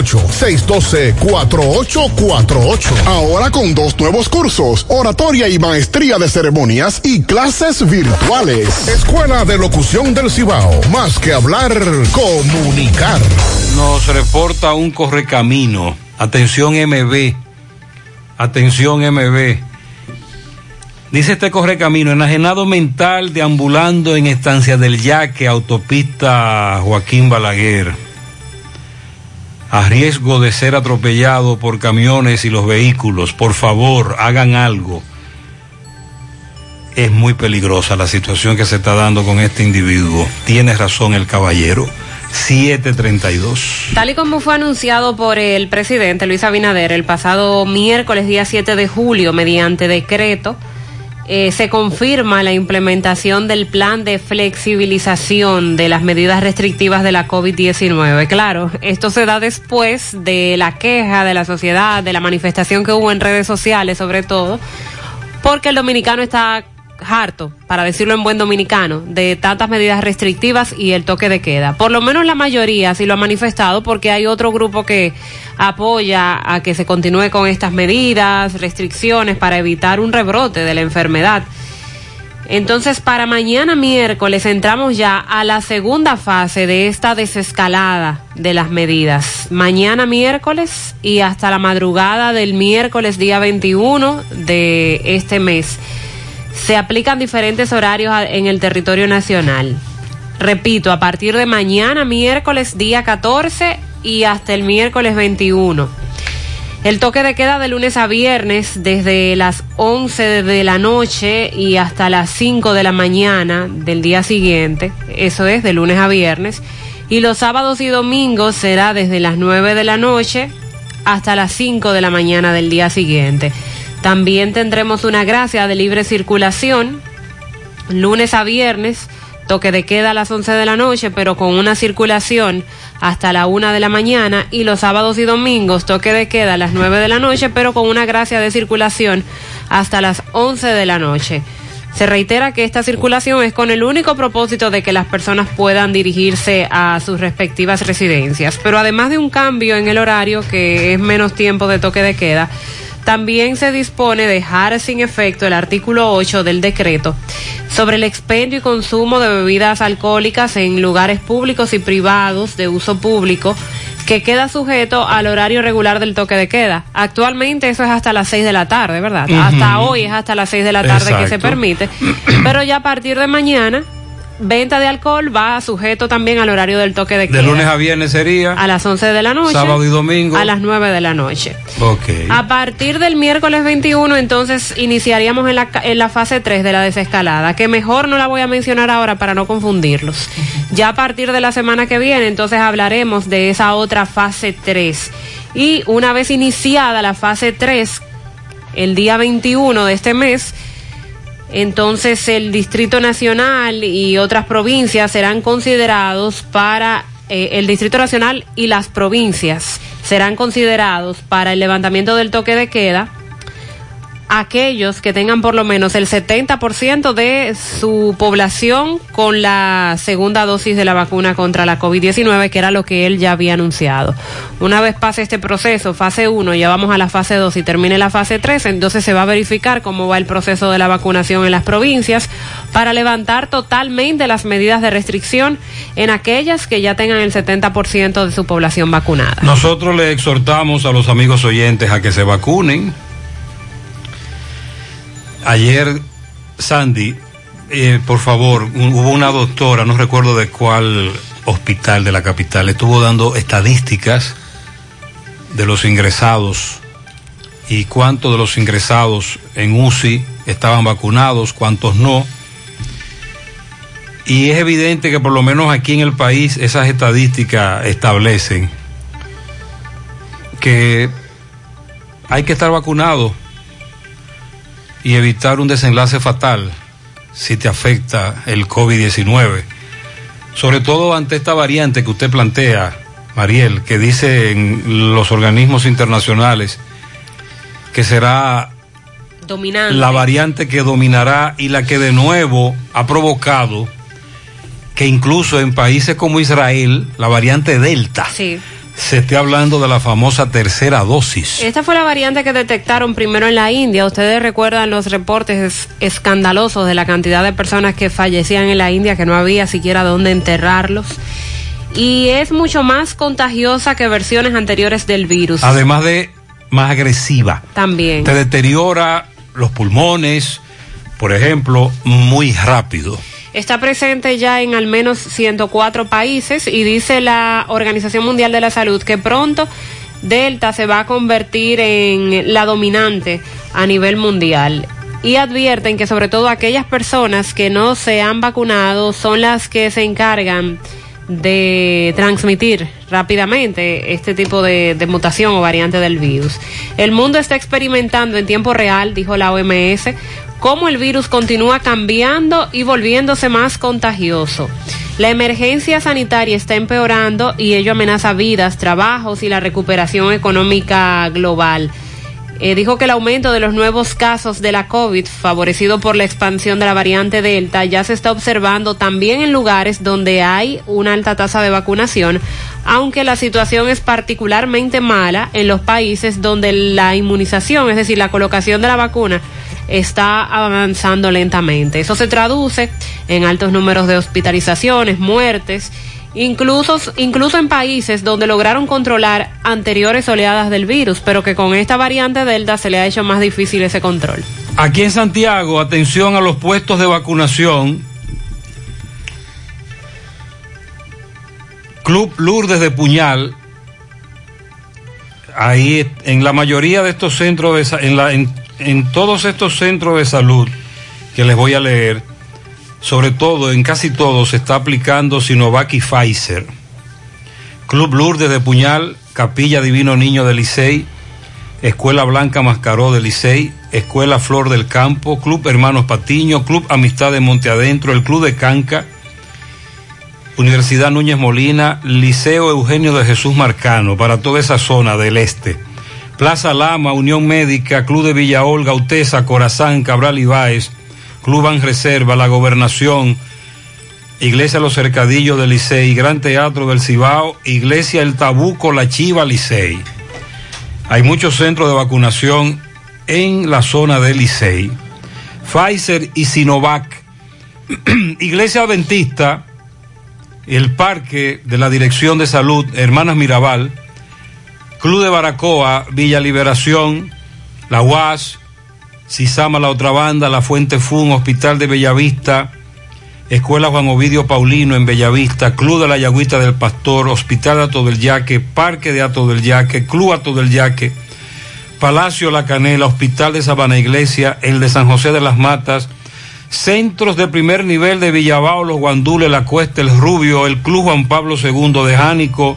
612-4848. Ahora con dos nuevos cursos, oratoria y maestría de ceremonias y clases virtuales. Escuela de Locución del Cibao. Más que hablar, comunicar. Nos reporta un correcamino. Atención MB. Atención MB. Dice este correcamino, enajenado mental deambulando en estancia del Yaque, autopista Joaquín Balaguer. A riesgo de ser atropellado por camiones y los vehículos, por favor, hagan algo. Es muy peligrosa la situación que se está dando con este individuo. Tiene razón el caballero. 732. Tal y como fue anunciado por el presidente Luis Abinader el pasado miércoles día 7 de julio mediante decreto, eh, se confirma la implementación del plan de flexibilización de las medidas restrictivas de la COVID-19. Claro, esto se da después de la queja de la sociedad, de la manifestación que hubo en redes sociales sobre todo, porque el dominicano está harto, para decirlo en buen dominicano, de tantas medidas restrictivas y el toque de queda. Por lo menos la mayoría sí lo ha manifestado porque hay otro grupo que apoya a que se continúe con estas medidas, restricciones para evitar un rebrote de la enfermedad. Entonces, para mañana miércoles entramos ya a la segunda fase de esta desescalada de las medidas. Mañana miércoles y hasta la madrugada del miércoles día 21 de este mes se aplican diferentes horarios en el territorio nacional. Repito, a partir de mañana, miércoles día 14 y hasta el miércoles 21. El toque de queda de lunes a viernes desde las 11 de la noche y hasta las 5 de la mañana del día siguiente, eso es de lunes a viernes, y los sábados y domingos será desde las 9 de la noche hasta las 5 de la mañana del día siguiente. También tendremos una gracia de libre circulación, lunes a viernes, toque de queda a las 11 de la noche, pero con una circulación hasta la 1 de la mañana, y los sábados y domingos, toque de queda a las 9 de la noche, pero con una gracia de circulación hasta las 11 de la noche. Se reitera que esta circulación es con el único propósito de que las personas puedan dirigirse a sus respectivas residencias. Pero además de un cambio en el horario, que es menos tiempo de toque de queda, también se dispone dejar sin efecto el artículo 8 del decreto sobre el expendio y consumo de bebidas alcohólicas en lugares públicos y privados de uso público que queda sujeto al horario regular del toque de queda. Actualmente eso es hasta las 6 de la tarde, ¿verdad? Hasta hoy es hasta las 6 de la tarde que se permite. Pero ya a partir de mañana, venta de alcohol va sujeto también al horario del toque de queda. De lunes a viernes sería. a las 11 de la noche. Sábado y domingo. A las 9 de la noche. Ok. A partir del miércoles 21, entonces iniciaríamos en la, en la fase 3 de la desescalada, que mejor no la voy a mencionar ahora para no confundirlos. Ya a partir de la semana que viene, entonces hablaremos de esa otra fase 3. Y una vez iniciada la fase 3, el día 21 de este mes, entonces el Distrito Nacional y otras provincias serán considerados para eh, el Distrito Nacional y las provincias serán considerados para el levantamiento del toque de queda aquellos que tengan por lo menos el 70% de su población con la segunda dosis de la vacuna contra la COVID-19, que era lo que él ya había anunciado. Una vez pase este proceso, fase 1, ya vamos a la fase 2 y termine la fase 3, entonces se va a verificar cómo va el proceso de la vacunación en las provincias para levantar totalmente las medidas de restricción en aquellas que ya tengan el 70% de su población vacunada. Nosotros le exhortamos a los amigos oyentes a que se vacunen. Ayer, Sandy, eh, por favor, hubo una doctora, no recuerdo de cuál hospital de la capital, estuvo dando estadísticas de los ingresados y cuántos de los ingresados en UCI estaban vacunados, cuántos no. Y es evidente que por lo menos aquí en el país esas estadísticas establecen que hay que estar vacunado y evitar un desenlace fatal si te afecta el COVID-19. Sobre todo ante esta variante que usted plantea, Mariel, que dicen los organismos internacionales que será Dominante. la variante que dominará y la que de nuevo ha provocado que incluso en países como Israel, la variante Delta, Sí. Se esté hablando de la famosa tercera dosis. Esta fue la variante que detectaron primero en la India. Ustedes recuerdan los reportes es- escandalosos de la cantidad de personas que fallecían en la India, que no había siquiera dónde enterrarlos. Y es mucho más contagiosa que versiones anteriores del virus. Además de más agresiva. También. Te deteriora los pulmones, por ejemplo, muy rápido. Está presente ya en al menos 104 países y dice la Organización Mundial de la Salud que pronto Delta se va a convertir en la dominante a nivel mundial. Y advierten que sobre todo aquellas personas que no se han vacunado son las que se encargan de transmitir rápidamente este tipo de, mutación o variante del virus. El mundo está experimentando en tiempo real, dijo la OMS, cómo el virus continúa cambiando y volviéndose más contagioso. La emergencia sanitaria está empeorando y ello amenaza vidas, trabajos y la recuperación económica global. Eh, dijo que el aumento de los nuevos casos de la COVID, favorecido por la expansión de la variante Delta, ya se está observando también en lugares donde hay una alta tasa de vacunación, aunque la situación es particularmente mala en los países donde la inmunización, es decir, la colocación de la vacuna, está avanzando lentamente. Eso se traduce en altos números de hospitalizaciones, muertes, incluso, incluso en países donde lograron controlar anteriores oleadas del virus, pero que con esta variante Delta se le ha hecho más difícil ese control. Aquí en Santiago, atención a los puestos de vacunación. Club Lourdes de Puñal. Ahí en la mayoría de estos centros de en, la, en todos estos centros de salud que les voy a leer, sobre todo en casi todos se está aplicando Sinovac y Pfizer. Club Lourdes de Puñal, Capilla Divino Niño de Licey, Escuela Blanca Mascaró de Licey, Escuela Flor del Campo, Club Hermanos Patiño, Club Amistad de Monte Adentro, el Club de Canca, Universidad Núñez Molina, Liceo Eugenio de Jesús Marcano, para toda esa zona del este. Plaza Lama, Unión Médica, Club de Villa Olga, Utesa, Corazán, Cabral Ibáez, Club Ban Reserva, La Gobernación, Iglesia Los Cercadillos de Licey, Gran Teatro del Cibao, Iglesia El Tabuco, La Chiva, Licey. Hay muchos centros de vacunación en la zona de Licey. Pfizer y Sinovac. Iglesia Adventista, el Parque de la Dirección de Salud, Hermanas Mirabal, Club de Baracoa, Villa Liberación, La UAS, Cisama La Otra Banda, La Fuente Fun, Hospital de Bellavista, Escuela Juan Ovidio Paulino en Bellavista, Club de la Yagüita del Pastor, Hospital Ato del Yaque, Parque de Ato del Yaque, Club Ato del Yaque, Palacio La Canela, Hospital de Sabana Iglesia, el de San José de las Matas, centros de primer nivel de Villabao, Los Guandules, La Cuesta, El Rubio, el Club Juan Pablo II de Jánico,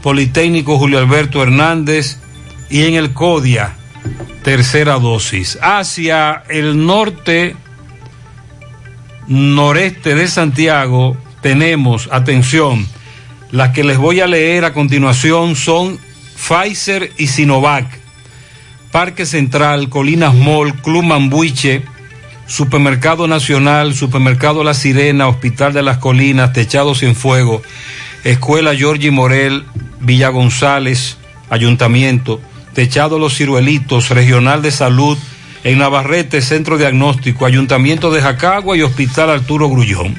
Politécnico Julio Alberto Hernández y en el CODIA, tercera dosis. Hacia el norte noreste de Santiago tenemos, atención, las que les voy a leer a continuación son Pfizer y Sinovac, Parque Central, Colinas Mall, Club Mambuiche, Supermercado Nacional, Supermercado La Sirena, Hospital de las Colinas, Techados Sin Fuego, Escuela Giorgi Morel, Villa González, Ayuntamiento, Techado Los Ciruelitos, Regional de Salud, en Navarrete, Centro Diagnóstico, Ayuntamiento de Jacagua y Hospital Arturo Grullón.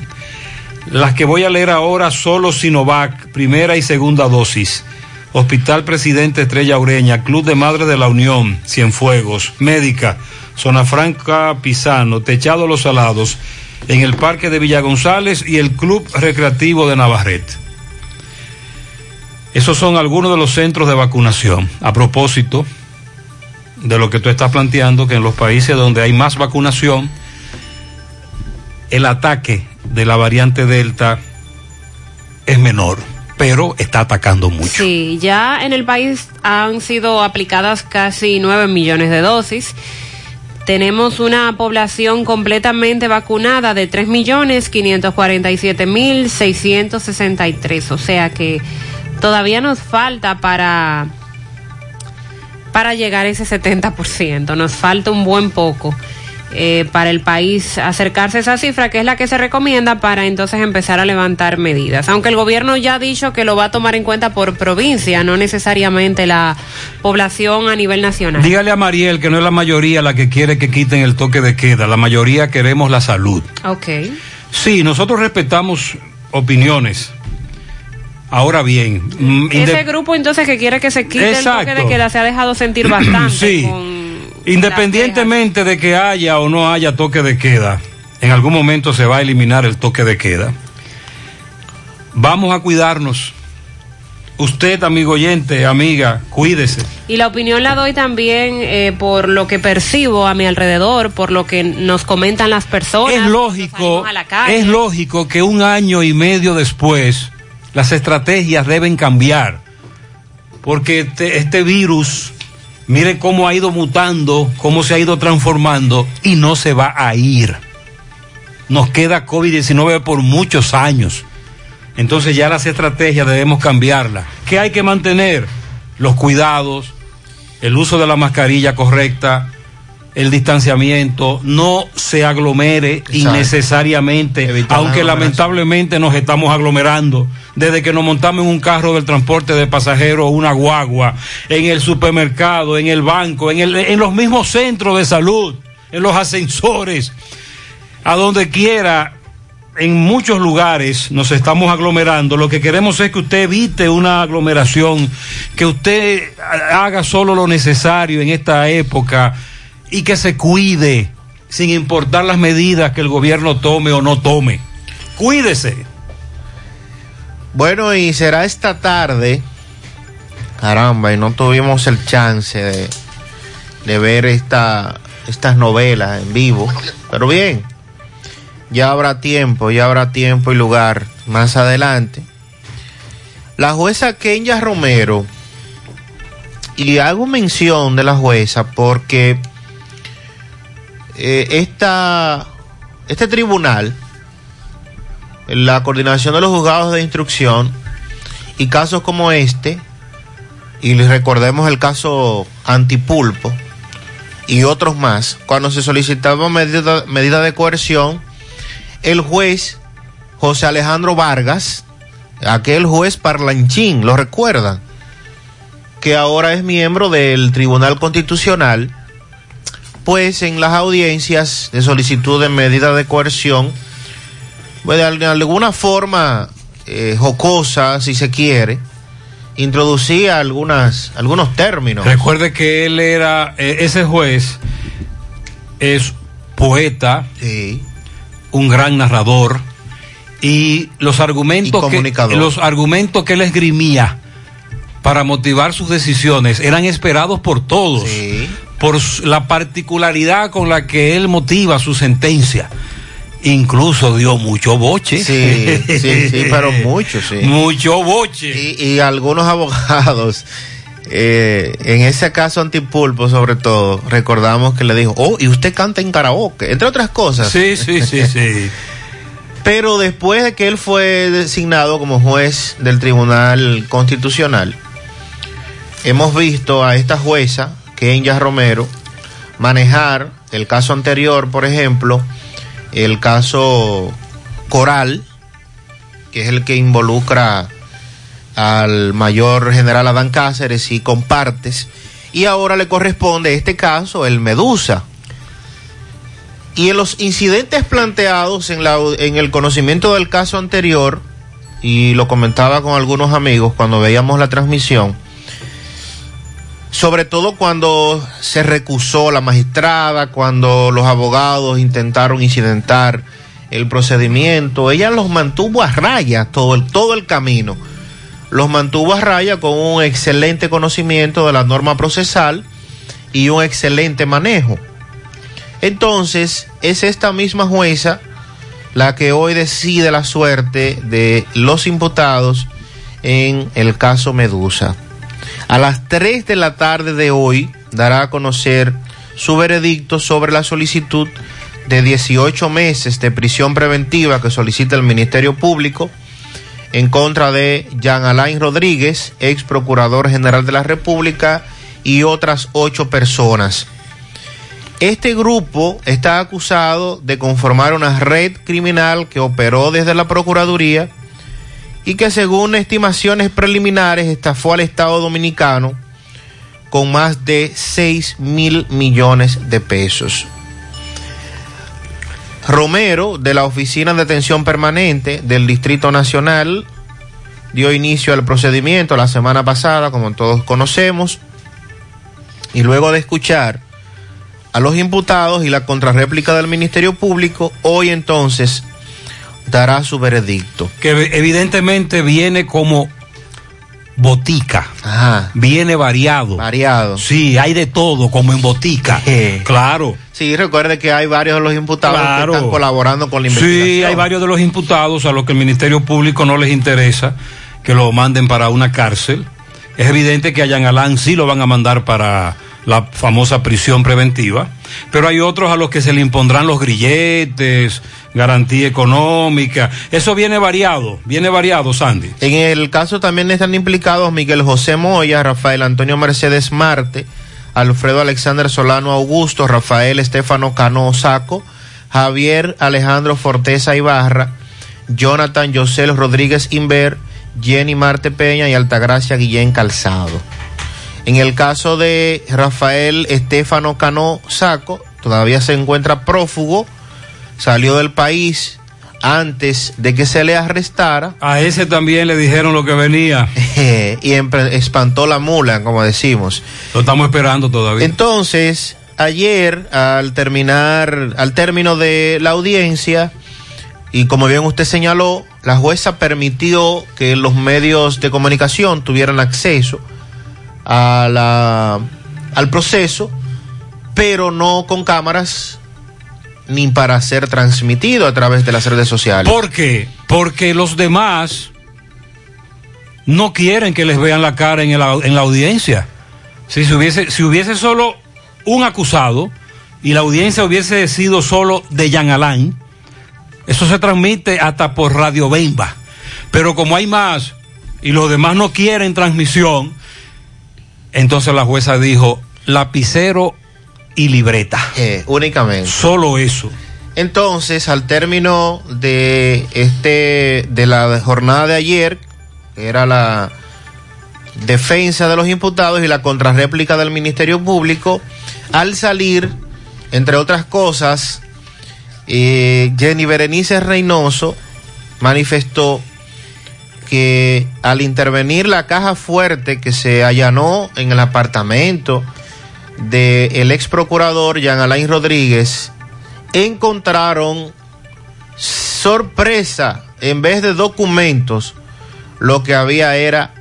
Las que voy a leer ahora solo Sinovac, primera y segunda dosis. Hospital Presidente Estrella Ureña, Club de Madres de la Unión, Cienfuegos, Médica, Zona Franca Pisano, Techado Los Salados, en el Parque de Villa González y el Club Recreativo de Navarrete. Esos son algunos de los centros de vacunación. A propósito de lo que tú estás planteando, que en los países donde hay más vacunación, el ataque de la variante Delta es menor, pero está atacando mucho. Sí, ya en el país han sido aplicadas casi 9 millones de dosis. tenemos una población completamente vacunada de 3.547.663. O sea que todavía nos falta para, para llegar a ese 70%. Nos falta un buen poco. eh, para el país acercarse a esa cifra, que es la que se recomienda para entonces empezar a levantar medidas. Aunque el gobierno ya ha dicho que lo va a tomar en cuenta por provincia, no necesariamente la población a nivel nacional. Dígale a Mariel que no es la mayoría la que quiere que quiten el toque de queda, la mayoría queremos la salud. Ok. Sí, nosotros respetamos opiniones. Ahora bien, mm, Ese grupo entonces que quiere que se quite el toque de queda se ha dejado sentir bastante. Sí. con- independientemente de que haya o no haya toque de queda, en algún momento se va a eliminar el toque de queda. Vamos a cuidarnos. Usted, amigo oyente, amiga, cuídese. Y la opinión la doy también eh, por lo que percibo a mi alrededor, por lo que nos comentan las personas. Es lógico, a la calle. es lógico que un año y medio después las estrategias deben cambiar, porque este, virus, mire cómo ha ido mutando, cómo se ha ido transformando y no se va a ir. Nos queda COVID-19 por muchos años. Entonces ya las estrategias debemos cambiarlas. ¿Qué hay que mantener? Los cuidados, el uso de la mascarilla correcta, el distanciamiento, no se aglomere innecesariamente, Evitar aunque la lamentablemente nos estamos aglomerando. Desde que nos montamos en un carro del transporte de pasajeros, una guagua, en el supermercado, en el banco, en, el- en los mismos centros de salud, en los ascensores, a donde quiera, en muchos lugares nos estamos aglomerando. Lo que queremos es que usted evite una aglomeración, que usted haga solo lo necesario en esta época y que se cuide sin importar las medidas que el gobierno tome o no tome. Cuídese. Bueno, y será esta tarde. Caramba, y no tuvimos el chance de, ver esta, estas novelas en vivo. Pero bien, ya habrá tiempo, ya habrá tiempo y lugar más adelante. La jueza Kenya Romero, y hago mención de la jueza porque eh, esta, este tribunal, la coordinación de los juzgados de instrucción y casos como este, y les recordemos el caso Antipulpo y otros más, cuando se solicitaba medida, medida de coerción, el juez José Alejandro Vargas, aquel juez parlanchín, ¿lo recuerdan? Que ahora es miembro del Tribunal Constitucional, pues en las audiencias de solicitud de medida de coerción, pues de al- de alguna forma eh, jocosa, si se quiere, introducía algunas, algunos términos. Recuerde que él era, eh, ese juez es poeta, un gran narrador y los argumentos Y que los argumentos que él esgrimía para motivar sus decisiones eran esperados por todos por la particularidad con la que él motiva su sentencia. Incluso dio mucho boche. Sí, sí, sí, pero mucho, sí. Mucho boche. Y, y algunos abogados, eh, en ese caso Antipulpo sobre todo, recordamos que le dijo, oh, y usted canta en karaoke, entre otras cosas. Sí, sí, sí, sí. Pero después de que él fue designado como juez del Tribunal Constitucional, hemos visto a esta jueza, Kenya Romero, manejar el caso anterior, por ejemplo, el caso Coral, que es el que involucra al mayor general Adán Cáceres y compartes, y ahora le corresponde este caso, el Medusa. Y en los incidentes planteados en, la, en el conocimiento del caso anterior, y lo comentaba con algunos amigos cuando veíamos la transmisión, sobre todo cuando se recusó la magistrada, cuando los abogados intentaron incidentar el procedimiento, ella los mantuvo a raya todo el, todo el camino. Los mantuvo a raya con un excelente conocimiento de la norma procesal y un excelente manejo. Entonces, es esta misma jueza la que hoy decide la suerte de los imputados en el caso Medusa. A las 3 de la tarde de hoy dará a conocer su veredicto sobre la solicitud de 18 meses de prisión preventiva que solicita el Ministerio Público en contra de Jean Alain Rodríguez, ex procurador general de la República, y otras ocho personas. Este grupo está acusado de conformar una red criminal que operó desde la Procuraduría y que según estimaciones preliminares estafó al Estado Dominicano con más de 6 mil millones de pesos. Romero, de la Oficina de Atención Permanente del Distrito Nacional, dio inicio al procedimiento la semana pasada, como todos conocemos, y luego de escuchar a los imputados y la contrarréplica del Ministerio Público, hoy entonces dará su veredicto. Que evidentemente viene como botica. Viene variado. Variado. Sí, hay de todo, como en botica. claro. Sí, recuerde que hay varios de los imputados Claro. que están colaborando con la investigación. Sí, hay varios de los imputados a los que el Ministerio Público no les interesa que lo manden para una cárcel. Es evidente que a Jean Alain sí lo van a mandar para la famosa prisión preventiva, pero hay otros a los que se le impondrán los grilletes, garantía económica. Eso viene variado, viene variado, Sandy. En el caso también están implicados Miguel José Moya, Rafael Antonio Mercedes Marte, Alfredo Alexander Solano Augusto, Rafael Estefano Cano Saco, Javier Alejandro Forteza Ibarra, Jonathan Yosel Rodríguez Inver, Jenny Marte Peña y Altagracia Guillén Calzado. En el caso de Rafael Estefano Cano Saco, todavía se encuentra prófugo, salió del país antes de que se le arrestara. A ese también le dijeron lo que venía. y espantó la mula, como decimos. Lo estamos esperando todavía. Entonces, ayer, al terminar, al término de la audiencia, y como bien usted señaló, la jueza permitió que los medios de comunicación tuvieran acceso a la, al proceso, pero no con cámaras ni para ser transmitido a través de las redes sociales. ¿Por qué? Porque los demás no quieren que les vean la cara en, el en la audiencia. Si, se hubiese, si hubiese solo un acusado y la audiencia hubiese sido solo de Jean Alain, eso se transmite hasta por Radio Bemba. Pero como hay más y los demás no quieren transmisión, entonces la jueza dijo lapicero y libreta. Eh, únicamente. Solo eso. Entonces, al término de este de la jornada de ayer, que era la defensa de los imputados y la contrarréplica del Ministerio Público, al salir, entre otras cosas, eh, Jenny Berenice Reynoso manifestó que al intervenir la caja fuerte que se allanó en el apartamento del ex procurador Jean Alain Rodríguez, encontraron sorpresa, en vez de documentos, lo que había era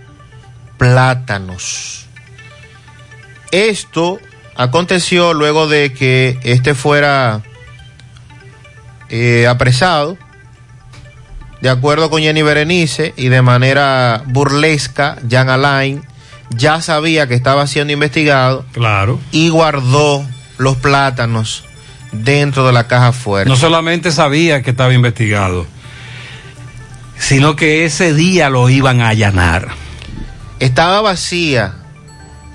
plátanos. Esto aconteció luego de que este fuera eh, apresado, de acuerdo con Jenny Berenice, y de manera burlesca, Jean Alain ya sabía que estaba siendo investigado. Claro. Y guardó los plátanos dentro de la caja fuerte. No solamente sabía que estaba investigado, sino que ese día lo iban a allanar. Estaba vacía,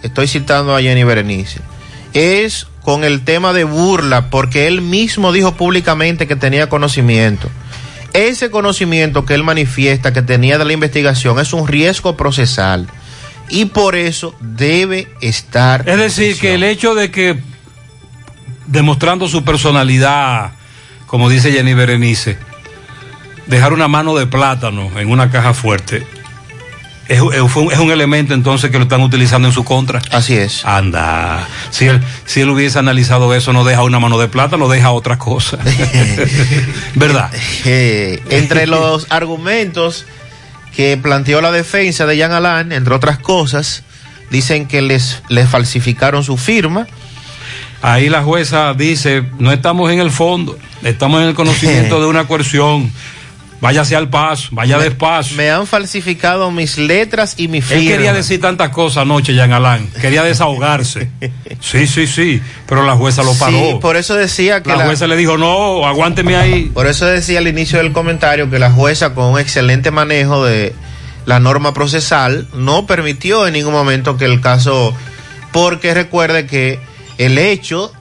estoy citando a Jenny Berenice, es con el tema de burla, porque él mismo dijo públicamente que tenía conocimiento. Ese conocimiento que él manifiesta que tenía de la investigación es un riesgo procesal y por eso debe estar. Es decir, que el hecho de que demostrando su personalidad, como dice Jenny Berenice, dejar una mano de plátano en una caja fuerte, es, es un, es un elemento entonces que lo están utilizando en su contra. Así es. Anda, si él, si él hubiese analizado eso, no deja una mano de plátano, deja otra cosa. ¿Verdad? Eh, entre los argumentos que planteó la defensa de Jean Alain, entre otras cosas, dicen que les, les falsificaron su firma. Ahí la jueza dice, no estamos en el fondo, estamos en el conocimiento de una coerción. Váyase al paso, vaya despacio. Me han falsificado mis letras y mi firma. Él quería decir tantas cosas anoche, Jean Alain. Quería desahogarse. sí, sí, sí. Pero la jueza lo paró. Sí, por eso decía que la, jueza le dijo, no, aguánteme ahí. Por eso decía al inicio del comentario que la jueza, con un excelente manejo de la norma procesal, no permitió en ningún momento que el caso. Porque recuerde que el hecho,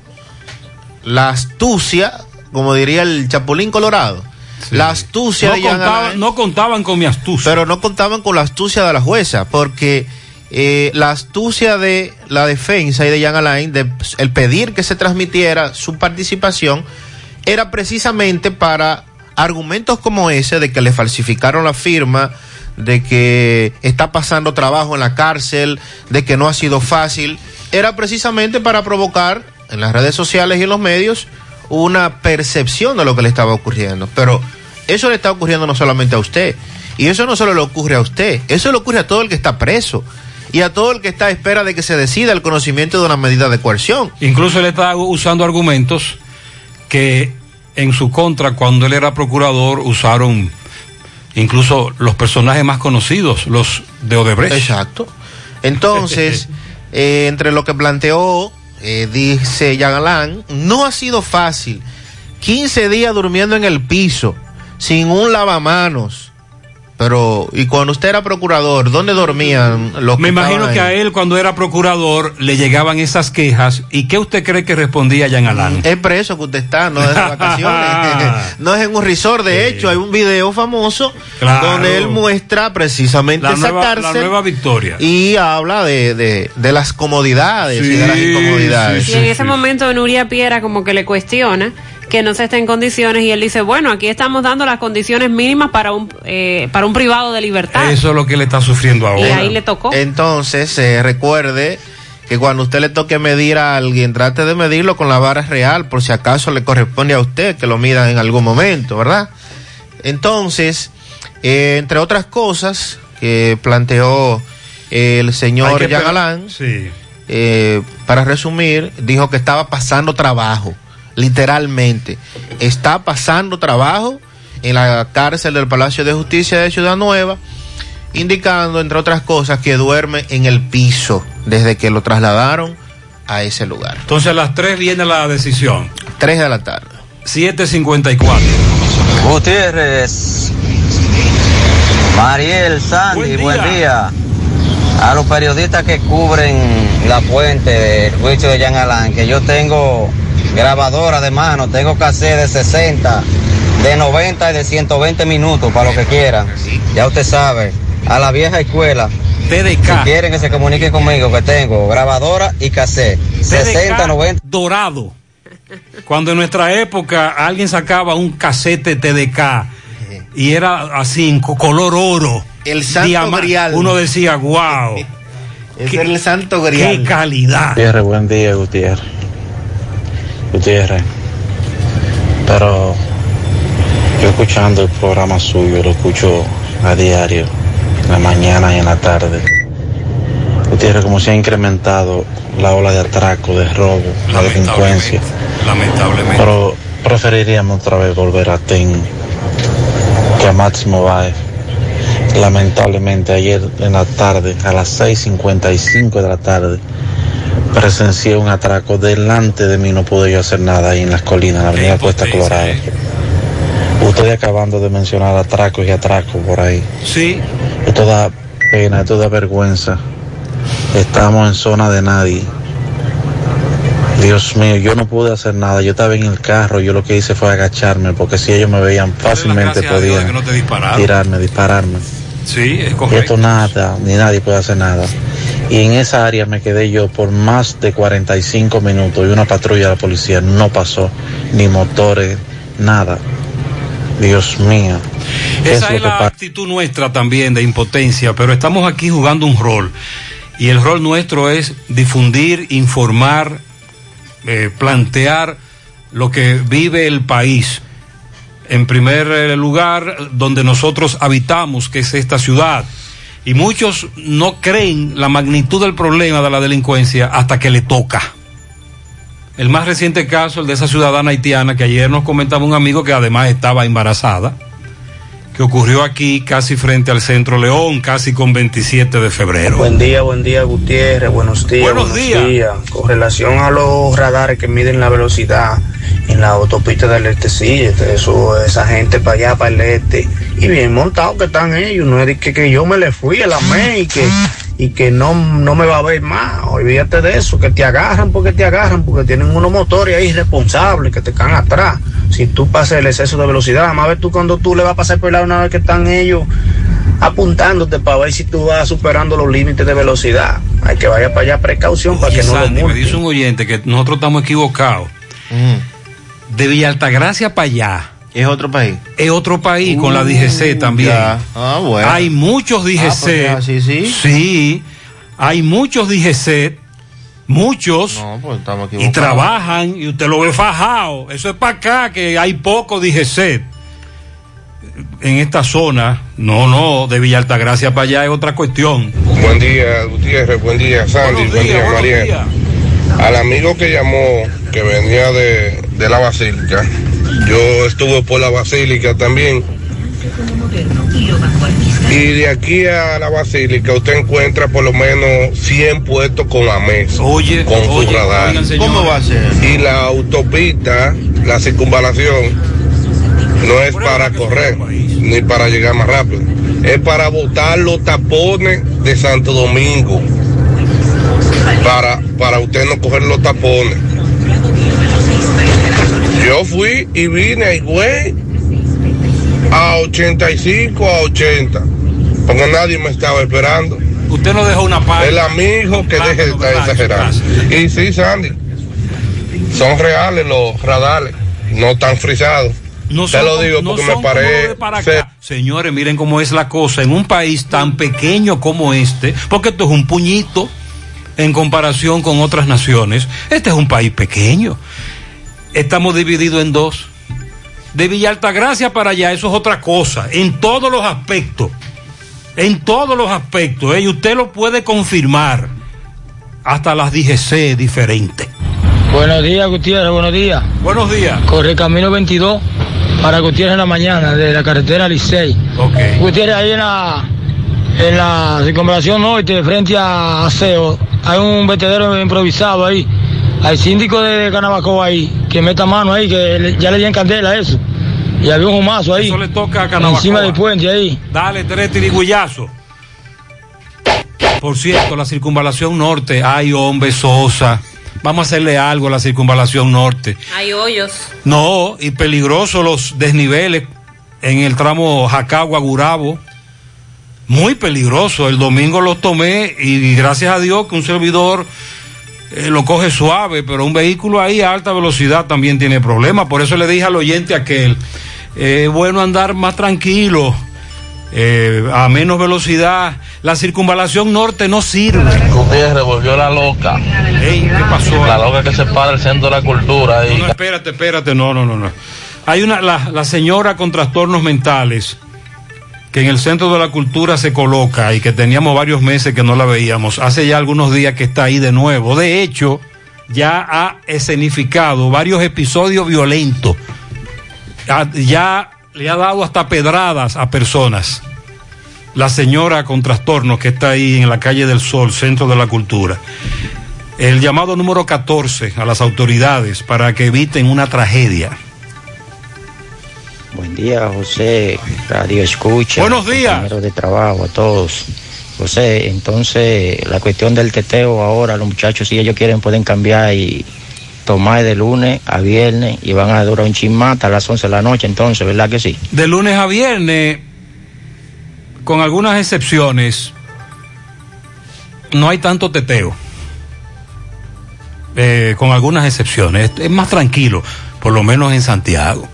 la astucia, como diría el Chapulín Colorado, la astucia no de no contaban con mi astucia. pero no contaban con la astucia de la jueza, porque eh, la astucia de la defensa y de Jean Alain, de el pedir que se transmitiera su participación, era precisamente para argumentos como ese de que le falsificaron la firma, de que está pasando trabajo en la cárcel, de que no ha sido fácil, era precisamente para provocar en las redes sociales y en los medios una percepción de lo que le estaba ocurriendo. Pero eso le está ocurriendo no solamente a usted, y eso no solo le ocurre a usted, eso le ocurre a todo el que está preso y a todo el que está a espera de que se decida el conocimiento de una medida de coerción. Incluso él está usando argumentos que en su contra, cuando él era procurador, usaron incluso los personajes más conocidos, los de Odebrecht. Exacto. Entonces, eh, entre lo que planteó, eh, dice Alain, no ha sido fácil. 15 días durmiendo en el piso, sin un lavamanos. Pero, y cuando usted era procurador, ¿dónde dormían los Me imagino que a él, cuando era procurador, le llegaban esas quejas. ¿Y qué usted cree que respondía Jean Alain? Es preso que usted está, no es de vacaciones. no es en un resort. De hecho, hay un video famoso Claro. donde él muestra precisamente La esa nueva, la cárcel nueva victoria. y habla de, de, de las comodidades y de las Sí, incomodidades. y en ese momento Nuria Piera como que le cuestiona que no se está en condiciones y él dice, bueno, aquí estamos dando las condiciones mínimas para un, eh, para un privado de libertad. Eso es lo que le está sufriendo Y ahora. ahí le tocó. Entonces, eh, recuerde que cuando usted le toque medir a alguien, trate de medirlo con la vara real, por si acaso le corresponde a usted que lo midan en algún momento, ¿verdad? Entonces, eh, entre otras cosas que planteó el señor Alain, Sí. eh, para resumir, dijo que estaba pasando trabajo, literalmente. Está pasando trabajo en la cárcel del Palacio de Justicia de Ciudad Nueva, indicando, entre otras cosas, que duerme en el piso desde que lo trasladaron a ese lugar. Entonces a las 3 viene la decisión. 3 de la tarde. 7.54. Gutiérrez, Mariel, Sandy, buen día. A los periodistas que cubren la puente del juicio de Jean Alain, que yo tengo grabadora de mano, tengo cassette de 60, de 90 y de 120 minutos para lo que quieran. Ya usted sabe, a la vieja escuela. TDK. Si quieren que se comuniquen conmigo, que tengo grabadora y cassette. 60, TDK 90. dorado. Cuando en nuestra época alguien sacaba un casete TDK y era así, color oro. El santo grial. Uno decía, wow. El santo grial. Qué calidad. Gutiérrez, buen día, Gutiérrez. Gutiérrez. Pero yo escuchando el programa suyo, lo escucho a diario, en la mañana y en la tarde. Gutiérrez, como se ha incrementado la ola de atraco, de robo, la delincuencia. Lamentablemente. Pero preferiríamos otra vez volver a TEN que a Máximo Báez. Lamentablemente ayer en la tarde, a las 6.55 de la tarde, presencié un atraco delante de mí, no pude yo hacer nada ahí en las colinas, en la avenida Cuesta Colorada. Ustedes acabando de mencionar atracos y atracos por ahí. Sí. Esto da pena, esto da vergüenza. Estamos en zona de nadie. Dios mío, yo no pude hacer nada. Yo estaba en el carro, yo lo que hice fue agacharme, porque si ellos me veían fácilmente podían no tirarme, dispararme. Sí, es Y correcto. esto nada, ni nadie puede hacer nada. Y en esa área me quedé yo por más de 45 minutos y una patrulla de la policía no pasó, ni motores, nada. Dios mío. ¿qué Esa es la pasa? actitud nuestra también de impotencia, pero estamos aquí jugando un rol. Y el rol nuestro es difundir, informar, eh, plantear lo que vive el país. En primer eh, lugar, donde nosotros habitamos, que es esta ciudad. Y muchos no creen la magnitud del problema de la delincuencia hasta que le toca. El más reciente caso, el de esa ciudadana haitiana, que ayer nos comentaba un amigo que además estaba embarazada que ocurrió aquí casi frente al Centro León, casi con 27 de febrero. Buen día, buen día Gutiérrez, buenos días. Buenos días. Con relación a los radares que miden la velocidad en la autopista del este, sí, eso, esa gente para allá, para el este, y bien montados que están ellos, no es que, que yo me le fui a la MEI y que, y que no, no me va a ver más, olvídate de eso, que te agarran porque te agarran, porque tienen unos motores ahí irresponsables que te caen atrás. Si tú pasas el exceso de velocidad, además ver tú cuando tú le vas a pasar por el lado una vez que están ellos apuntándote para ver si tú vas superando los límites de velocidad. Hay que vaya para allá precaución para que no lo Sandy, me dice un oyente que nosotros estamos equivocados. De Villa Altagracia para allá. ¿Es otro país? Es otro país con la DGC también. ya. Ah, bueno. Hay muchos DGC. Ah, pues ya, sí, sí. Sí, hay muchos DGC, muchos. No, pues estamos y equivocados. trabajan y usted lo ve fajado. Eso es para acá que hay poco DGC. En esta zona, no, no, de Villa Altagracia para allá es otra cuestión. Buen día, Gutiérrez. Buen día, Sandy. Buen día, María. días. Al amigo que llamó, que venía de, de la Basílica, yo estuve por la Basílica también. Y de aquí a la Basílica usted encuentra por lo menos 100 puestos con AMES. Oye, con oye, su radar. oigan. ¿Cómo va a ser? Y la autopista, la circunvalación, no es para correr ni para llegar más rápido. Es para botar los tapones de Santo Domingo. Para, para usted no coger los tapones. Yo fui y vine a Higüey a 85 a 80. Porque nadie me estaba esperando. Usted no dejó una parte. El amigo que deje de estar exagerando. Y sí, Sandy, son reales los radares, no están frisados. No Te son lo digo no porque me acá. Señores, miren cómo es la cosa. En un país tan pequeño como este, porque esto es un puñito en comparación con otras naciones, este es un país pequeño. Estamos divididos en dos. De Villa Altagracia para allá, eso es otra cosa, en todos los aspectos. En todos los aspectos, ¿eh? y usted lo puede confirmar. Hasta las DGC diferentes. Buenos días, Gutiérrez, buenos días. Buenos días. Corre camino 22 para Gutiérrez en la mañana, de la carretera Licey. Ok. Gutiérrez, ahí en la, en la circunvalación norte, frente a Aseo, hay un vertedero improvisado ahí. Hay síndico de Canabacoa ahí, que meta mano ahí, que le- ya le dieron candela a eso. Y había un humazo ahí. Eso le toca a Canabacoa. Encima del puente ahí. Dale tres tirigullazos. Por cierto, la circunvalación norte, ay hombre Sosa, vamos a hacerle algo a la circunvalación norte. Hay hoyos. No, y peligrosos los desniveles en el tramo Jacagua-Gurabo. Muy peligroso. El domingo los tomé y gracias a Dios que un servidor eh, lo coge suave, pero un vehículo ahí a alta velocidad también tiene problemas. Por eso le dije al oyente aquel, eh, es bueno andar más tranquilo, eh, a menos velocidad. La circunvalación norte no sirve. Gutiérrez volvió la loca. Ey, ¿qué pasó? La loca que se para el centro de la cultura. No, Y... no, espérate, espérate, no, no, no, no. Hay una, la, la señora con trastornos mentales que en el centro de la cultura se coloca y que teníamos varios meses que no la veíamos. Hace ya algunos días que está ahí de nuevo. De hecho, ya ha escenificado varios episodios violentos. Ya le ha dado hasta pedradas a personas. La señora con trastornos que está ahí en la calle del Sol, centro de la cultura. El llamado número 14 a las autoridades para que eviten una tragedia. Buen día, José. Radio Escucha. Buenos días. de trabajo, a todos. José, entonces la cuestión del teteo ahora, los muchachos, si ellos quieren, pueden cambiar y tomar de lunes a viernes y van a durar un chismata hasta las 11 de la noche, entonces, ¿verdad que sí? De lunes a viernes, con algunas excepciones, no hay tanto teteo. Eh, con algunas excepciones. Es, es más tranquilo, por lo menos en Santiago.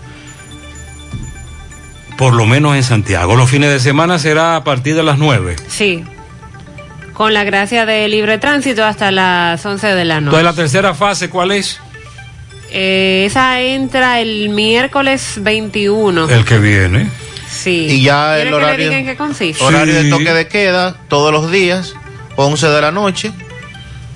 Por lo menos en Santiago. Los fines de semana será a partir de las 9. Sí. Con la gracia de libre tránsito hasta las 11 de la noche. Entonces, la tercera fase, ¿cuál es? Eh, esa entra el miércoles 21. El que viene. Sí. Y ya ¿Quiere el que le horario- diga en qué consiste? Horario de toque de queda todos los días, 11 de la noche.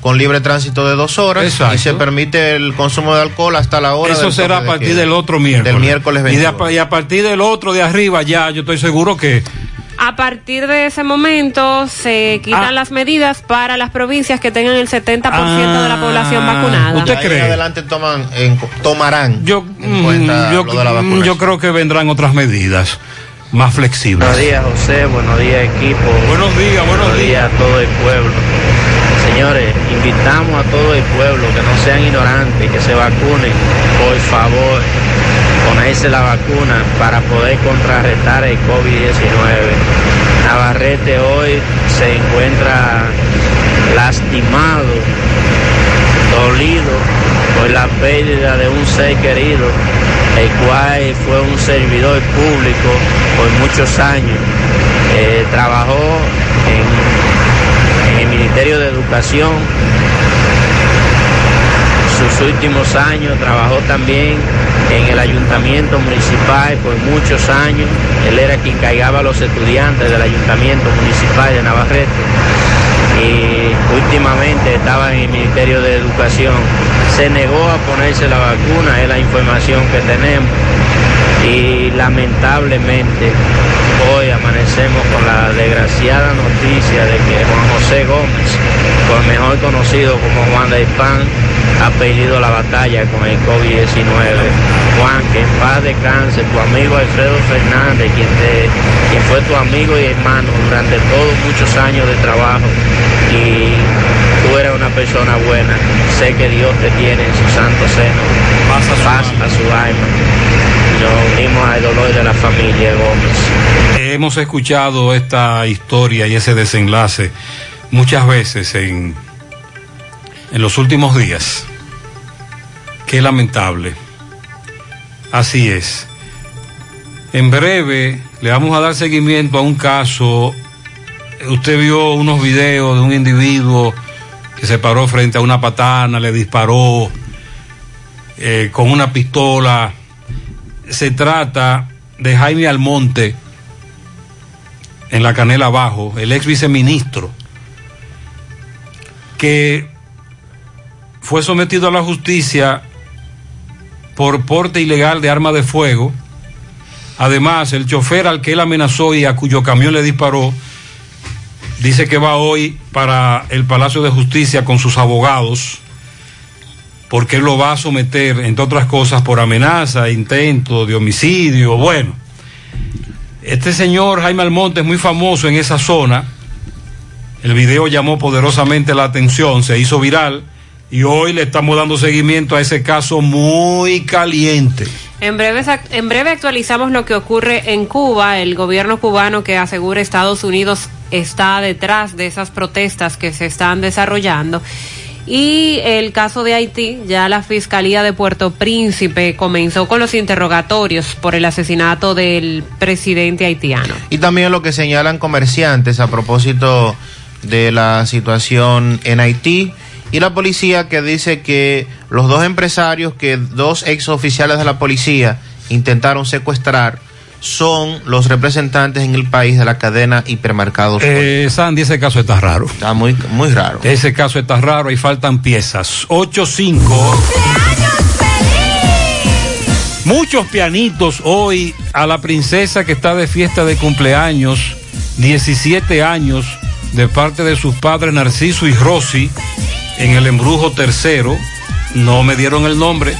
Con libre tránsito de dos horas Exacto. y se permite el consumo de alcohol hasta la hora. Eso del será a de partir queda. del otro miércoles. Del miércoles y, de 22. a, y a partir del otro de arriba ya, yo estoy seguro que A partir de ese momento se quitan Ah. las medidas para las provincias que tengan el 70% de la población vacunada. ¿Usted De ahí cree? en adelante toman, en- tomarán yo, en cuenta mm, yo, lo de la mm, yo creo que vendrán otras medidas más flexibles. Buenos días, José. Buenos días, equipo. Buenos días, buenos días a todo el pueblo. Señores, invitamos a todo el pueblo que no sean ignorantes, que se vacunen, por favor. Ponerse la vacuna para poder contrarrestar el COVID-19. Navarrete hoy se encuentra lastimado, dolido por la pérdida de un ser querido, el cual fue un servidor público por muchos años. Eh, trabajó Ministerio de Educación. Sus últimos años trabajó también en el ayuntamiento municipal por muchos años. Él era quien cargaba a los estudiantes del ayuntamiento municipal de Navarrete y últimamente estaba en el Ministerio de Educación. Se negó a ponerse la vacuna, es la información que tenemos. Y lamentablemente hoy amanecemos con la desgraciada noticia de que Juan José Gómez, por mejor conocido como Juan de Pan, ha perdido la batalla con el COVID-19. Juan, que en paz descanse, tu amigo Alfredo Fernández, quien, te- quien fue tu amigo y hermano durante todos muchos años de trabajo y tú eres una persona buena. Sé que Dios te tiene en su santo seno. Paz a su alma. Nos unimos al dolor de la familia Gómez. Hemos escuchado esta historia y ese desenlace muchas veces en, en los últimos días. Qué lamentable. Así es. En breve le vamos a dar seguimiento a un caso. Usted vio unos videos de un individuo que se paró frente a una patana, le disparó eh, con una pistola. Se trata de Jaime Almonte, en la canela abajo, el ex viceministro, que fue sometido a la justicia por porte ilegal de arma de fuego. Además, el chofer al que él amenazó y a cuyo camión le disparó, dice que va hoy para el Palacio de Justicia con sus abogados, porque él lo va a someter, entre otras cosas, por amenaza, intento de homicidio. Bueno, este señor Jaime Almonte es muy famoso en esa zona. El video llamó poderosamente la atención, se hizo viral y hoy le estamos dando seguimiento a ese caso muy caliente. En breve, en breve actualizamos lo que ocurre en Cuba. El gobierno cubano que asegura Estados Unidos está detrás de esas protestas que se están desarrollando. Y el caso de Haití, ya la Fiscalía de Puerto Príncipe comenzó con los interrogatorios por el asesinato del presidente haitiano. Y también lo que señalan comerciantes a propósito de la situación en Haití y la policía que dice que los dos empresarios que dos ex oficiales de la policía intentaron secuestrar son los representantes en el país de la cadena hipermercados. Eh, Sandy, ese caso está raro. Está muy, muy raro. Ese caso está raro y faltan piezas. 8-5. Muchos pianitos hoy a la princesa que está de fiesta de cumpleaños, 17 años, de parte de sus padres Narciso y Rosy, en el embrujo tercero. No me dieron el nombre.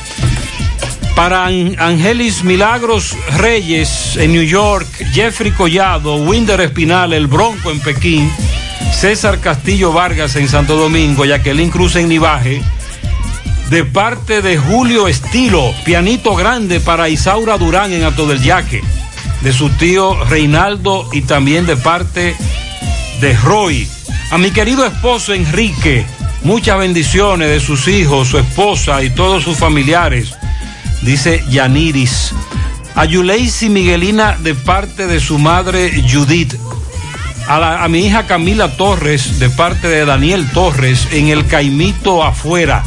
Para An- Angelis Milagros Reyes en New York, Jeffrey Collado, Winder Espinal, El Bronco en Pekín, César Castillo Vargas en Santo Domingo, Jacqueline Cruz en Nivaje, de parte de Julio Estilo, pianito grande para Isaura Durán en Ato del Yaque, de su tío Reinaldo y también de parte de Roy. A mi querido esposo Enrique, muchas bendiciones de sus hijos, su esposa y todos sus familiares, dice Yaniris. A Yuleisi Miguelina de parte de su madre Judith. A, a mi hija Camila Torres de parte de Daniel Torres en el Caimito afuera.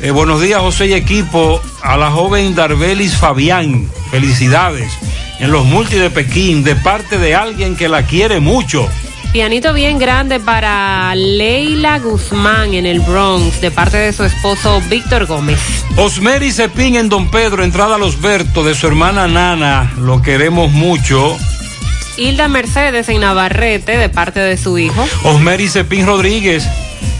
Eh, buenos días, José y equipo. A la joven Darbelis Fabián, felicidades. En los multi de Pekín, de parte de alguien que la quiere mucho. Pianito bien grande para Leila Guzmán en el Bronx, de parte de su esposo Víctor Gómez. Osmeri Cepín en Don Pedro, entrada a Los Bertos, de su hermana Nana, lo queremos mucho. Hilda Mercedes en Navarrete, de parte de su hijo. Osmeri Cepín Rodríguez,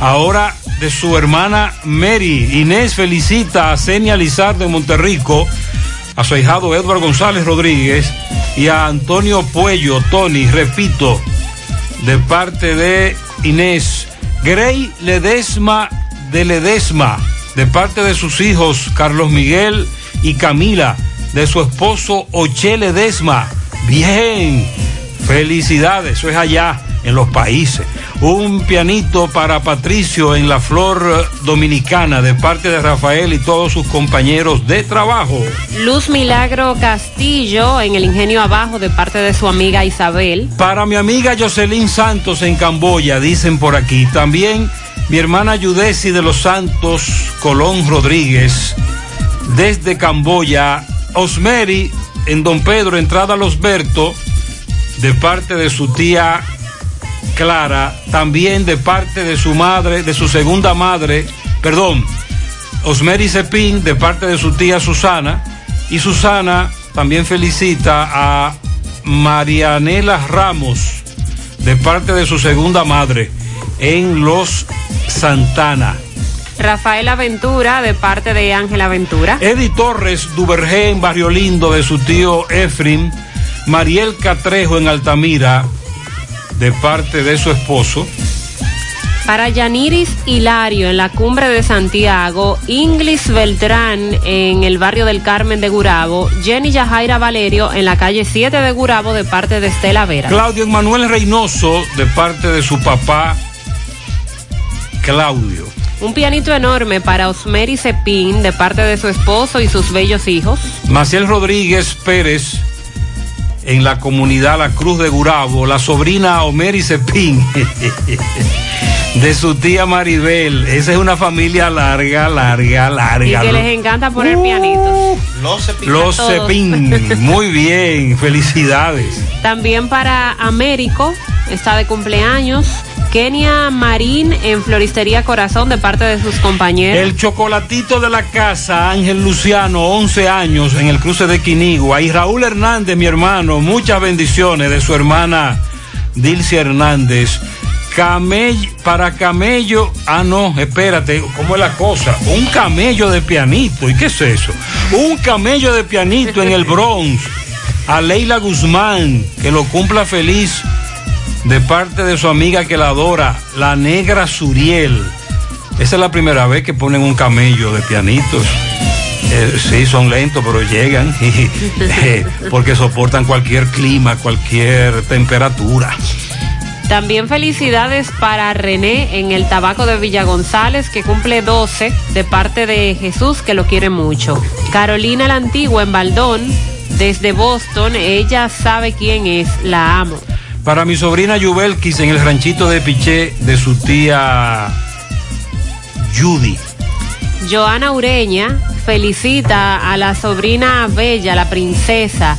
ahora de su hermana Mary. Inés felicita a Senia Lizar de Monterrico, a su ahijado Edward González Rodríguez y a Antonio Puello, Tony, repito, de parte de Inés. Grey Ledesma de Ledesma, de parte de sus hijos Carlos Miguel y Camila, de su esposo Oche Ledesma. Bien, felicidades, eso es allá en los países. Un pianito para Patricio en la Flor Dominicana de parte de Rafael y todos sus compañeros de trabajo. Luz Milagro Castillo en el Ingenio Abajo de parte de su amiga Isabel. Para mi amiga Jocelyn Santos en Camboya, dicen por aquí. También mi hermana Yudesi de los Santos Colón Rodríguez desde Camboya. Osmeri en Don Pedro, entrada a Los Berto, de parte de su tía Clara, también de parte de su madre, de su segunda madre, perdón, Osmeri Cepín, de parte de su tía Susana, y Susana también felicita a Marianela Ramos, de parte de su segunda madre, en Los Santana. Rafael Aventura de parte de Ángel Aventura. Eddie Torres Duvergé en Barrio Lindo de su tío Efrim. Mariel Catrejo en Altamira de parte de su esposo. Para Yaniris Hilario en la cumbre de Santiago, Inglis Beltrán en el barrio del Carmen de Gurabo, Jenny Yajaira Valerio en la calle 7 de Gurabo de parte de Estela Vera. Claudio Emanuel Reynoso de parte de su papá Claudio. Un pianito enorme para Osmeri Cepín de parte de su esposo y sus bellos hijos. Maciel Rodríguez Pérez en la comunidad La Cruz de Gurabo, la sobrina Omeri Cepín de su tía Maribel. Esa es una familia larga, larga, larga. Y que les encanta poner uh, pianitos. Los Cepín. Los Cepín. Muy bien, felicidades. También para Américo, está de cumpleaños. Kenia Marín en Floristería Corazón de parte de sus compañeros. El chocolatito de la casa, Ángel Luciano, 11 años en el cruce de Quinigua. Y Raúl Hernández, mi hermano, muchas bendiciones de su hermana Dilcia Hernández. Camello, para camello, ah no, espérate, ¿cómo es la cosa? Un camello de pianito, ¿y qué es eso? Un camello de pianito en el Bronx. A Leila Guzmán, que lo cumpla feliz de parte de su amiga que la adora, la negra Suriel. Esa es la primera vez que ponen un camello de pianitos. Eh, sí, son lentos, pero llegan eh, porque soportan cualquier clima, cualquier temperatura. También felicidades para René en el tabaco de Villa González, que cumple 12 de parte de Jesús, que lo quiere mucho. Carolina la Antigua en Baldón, desde Boston, ella sabe quién es, la amo. Para mi sobrina Yubelkis en el ranchito de Piché de su tía Judy. Joana Ureña felicita a la sobrina bella, la princesa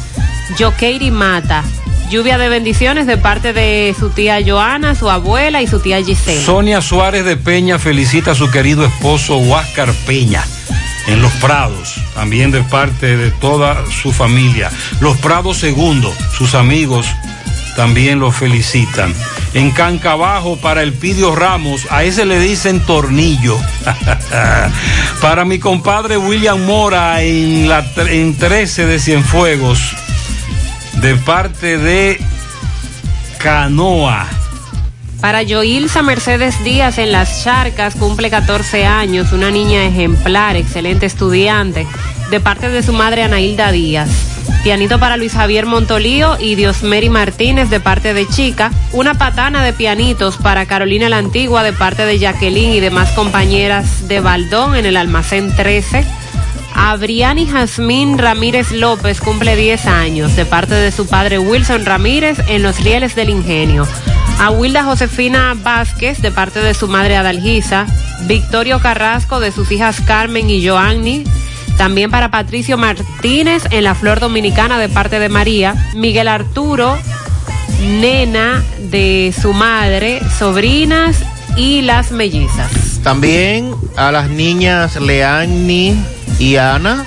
Jokeiri Mata. Lluvia de bendiciones de parte de su tía Joana, su abuela y su tía Gisela. Sonia Suárez de Peña felicita a su querido esposo Huáscar Peña en Los Prados, también de parte de toda su familia. Los Prados segundo, sus amigos también lo felicitan. En Cancabajo para el Pidio Ramos, a ese le dicen tornillo. para mi compadre William Mora en, la, en 13 de Cienfuegos, de parte de Canoa. Para Joilsa Mercedes Díaz en Las Charcas, cumple 14 años, una niña ejemplar, excelente estudiante, de parte de su madre Anailda Díaz. Pianito para Luis Javier Montolío y Diosmeri Martínez de parte de Chica. Una patana de pianitos para Carolina la Antigua de parte de Jacqueline y demás compañeras de Baldón en el almacén 13. Abriani Jazmín Ramírez López cumple 10 años de parte de su padre Wilson Ramírez en los rieles del ingenio. A Wilda Josefina Vázquez de parte de su madre Adalgisa. Victorio Carrasco de sus hijas Carmen y Joanny también para Patricio Martínez en la Flor Dominicana de parte de María. Miguel Arturo nena de su madre, sobrinas y las mellizas. También a las niñas Leanni y Ana,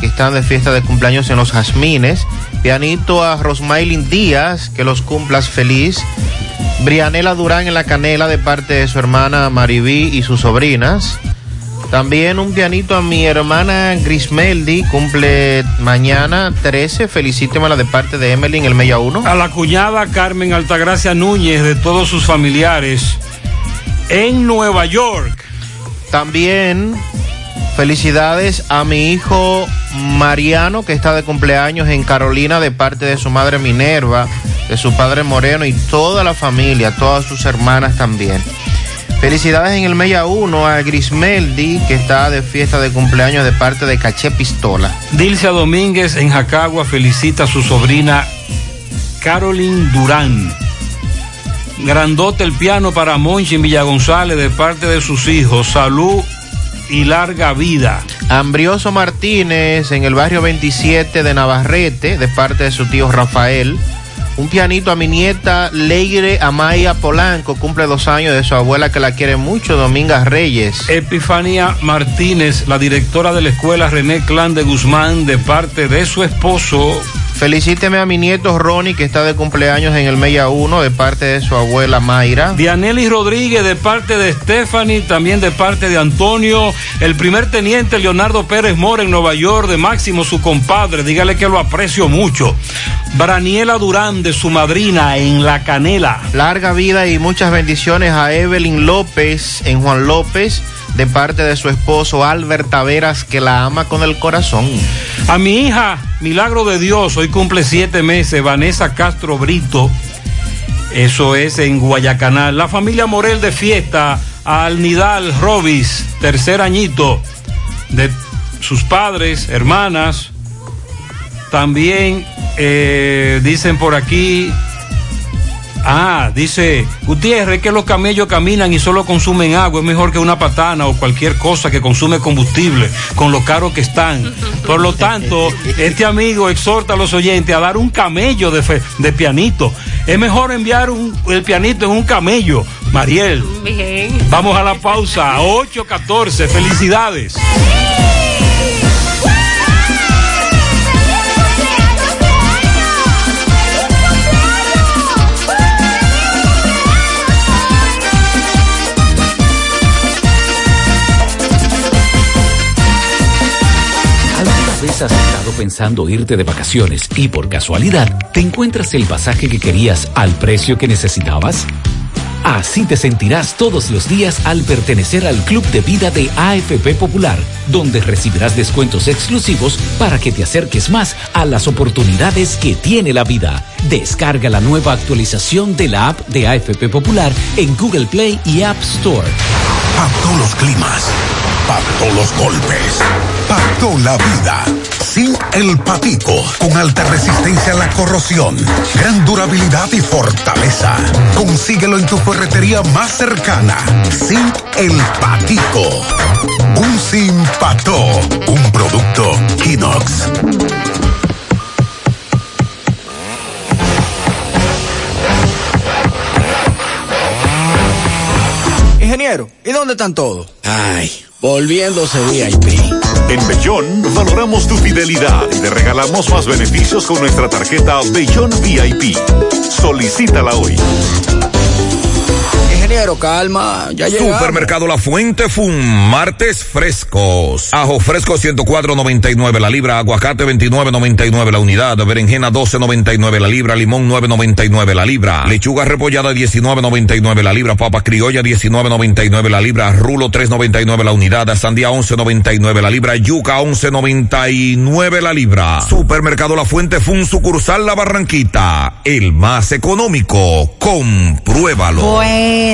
que están de fiesta de cumpleaños en los Jazmines. Pianito a Rosmailin Díaz, que los cumplas feliz. Brianela Durán en la canela de parte de su hermana Maribí y sus sobrinas. También un pianito a mi hermana Grismeldi, cumple mañana 13. Felicítemela de parte de Emily en el Mella 1. A la cuñada Carmen Altagracia Núñez de todos sus familiares en Nueva York. También felicidades a mi hijo Mariano, que está de cumpleaños en Carolina de parte de su madre Minerva, de su padre Moreno y toda la familia, todas sus hermanas también. Felicidades en el Mella 1 a Grismeldi, que está de fiesta de cumpleaños de parte de Caché Pistola. Dilcia Domínguez en Jacagua felicita a su sobrina Carolyn Durán. Grandote el piano para Monchi en Villa González de parte de sus hijos. Salud y larga vida. Ambrioso Martínez en el barrio 27 de Navarrete de parte de su tío Rafael. Un pianito a mi nieta Leire Amaya Polanco, cumple dos años de su abuela que la quiere mucho, Domingas Reyes. Epifania Martínez, la directora de la escuela René Clan de Guzmán, de parte de su esposo. Felicíteme a mi nieto Ronnie, que está de cumpleaños en el Mella 1, de parte de su abuela Mayra. Dianely Rodríguez, de parte de Stephanie, también de parte de Antonio. El primer teniente Leonardo Pérez Mora en Nueva York, de Máximo, su compadre. Dígale que lo aprecio mucho. Braniela Durán, de su madrina en La Canela. Larga vida y muchas bendiciones a Evelyn López en Juan López de parte de su esposo Albert Taveras, que la ama con el corazón. A mi hija, Milagro de Dios, hoy cumple siete meses, Vanessa Castro Brito. Eso es en Guayacanal. La familia Morel de fiesta, a Alnidal Robis, tercer añito, de sus padres, hermanas. También eh, dicen por aquí, Ah, dice Gutiérrez que los camellos caminan y solo consumen agua. Es mejor que una patana o cualquier cosa que consume combustible con lo caro que están. Por lo tanto, este amigo exhorta a los oyentes a dar un camello de, fe- de pianito. Es mejor enviar un- el pianito en un camello. Mariel, Bien. vamos a la pausa. 8.14. Felicidades. Has estado pensando irte de vacaciones y por casualidad te encuentras el pasaje que querías al precio que necesitabas? Así te sentirás todos los días al pertenecer al Club de Vida de AFP Popular, donde recibirás descuentos exclusivos para que te acerques más a las oportunidades que tiene la vida. Descarga la nueva actualización de la app de AFP Popular en Google Play y App Store. Todos los climas, todos los golpes, toda la vida. Sin el patico, con alta resistencia a la corrosión, gran durabilidad y fortaleza. Consíguelo en tu ferretería más cercana. Sin el patico. Un sin pato, un producto Kinox. Ingeniero, ¿y dónde están todos? Ay, volviéndose VIP. En Bellón valoramos tu fidelidad y te regalamos más beneficios con nuestra tarjeta Bellón VIP. Solicítala hoy. Ingeniero, calma, ya llegamos. Supermercado La Fuente Fun, martes frescos. Ajo fresco 104.99 la libra, aguacate 29.99 la unidad, berenjena 12.99 la libra, limón 9.99 la libra, lechuga repollada 19.99 la libra, papa criolla 19.99 la libra, rulo 3.99 la unidad, sandía 11.99 la libra, yuca 11.99 la libra. Supermercado La Fuente Fun, sucursal La Barranquita, el más económico. Compruébalo. Bueno,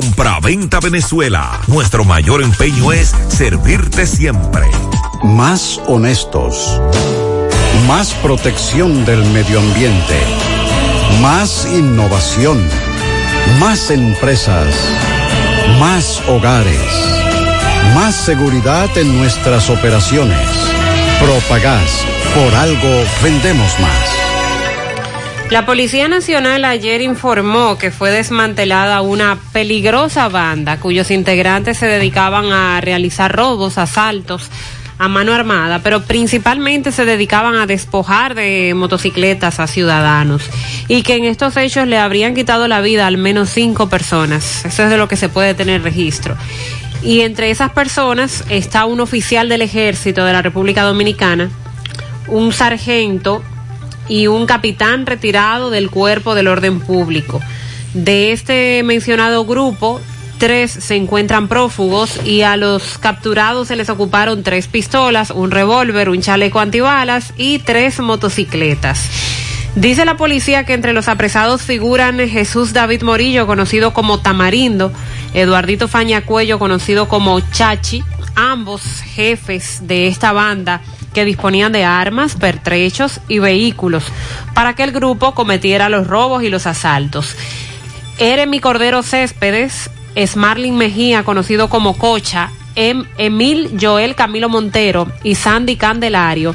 Compra-venta Venezuela. Nuestro mayor empeño es servirte siempre. Más honestos. Más protección del medio ambiente. Más innovación. Más empresas. Más hogares. Más seguridad en nuestras operaciones. Propagás. Por algo vendemos más. La Policía Nacional ayer informó que fue desmantelada una peligrosa banda cuyos integrantes se dedicaban a realizar robos, asaltos a mano armada, pero principalmente se dedicaban a despojar de motocicletas a ciudadanos y que en estos hechos le habrían quitado la vida al menos cinco personas. Eso es de lo que se puede tener registro. Y entre esas personas está un oficial del ejército de la República Dominicana, un sargento y un capitán retirado del cuerpo del orden público. De este mencionado grupo, tres se encuentran prófugos y a los capturados se les ocuparon tres pistolas, un revólver, un chaleco antibalas y tres motocicletas. Dice la policía que entre los apresados figuran Jesús David Morillo, conocido como Tamarindo, Eduardito Fañacuello, conocido como Chachi, ambos jefes de esta banda que disponían de armas, pertrechos y vehículos para que el grupo cometiera los robos y los asaltos. Eremi Cordero Céspedes, Smarlin Mejía, conocido como Cocha, em Emil Joel Camilo Montero y Sandy Candelario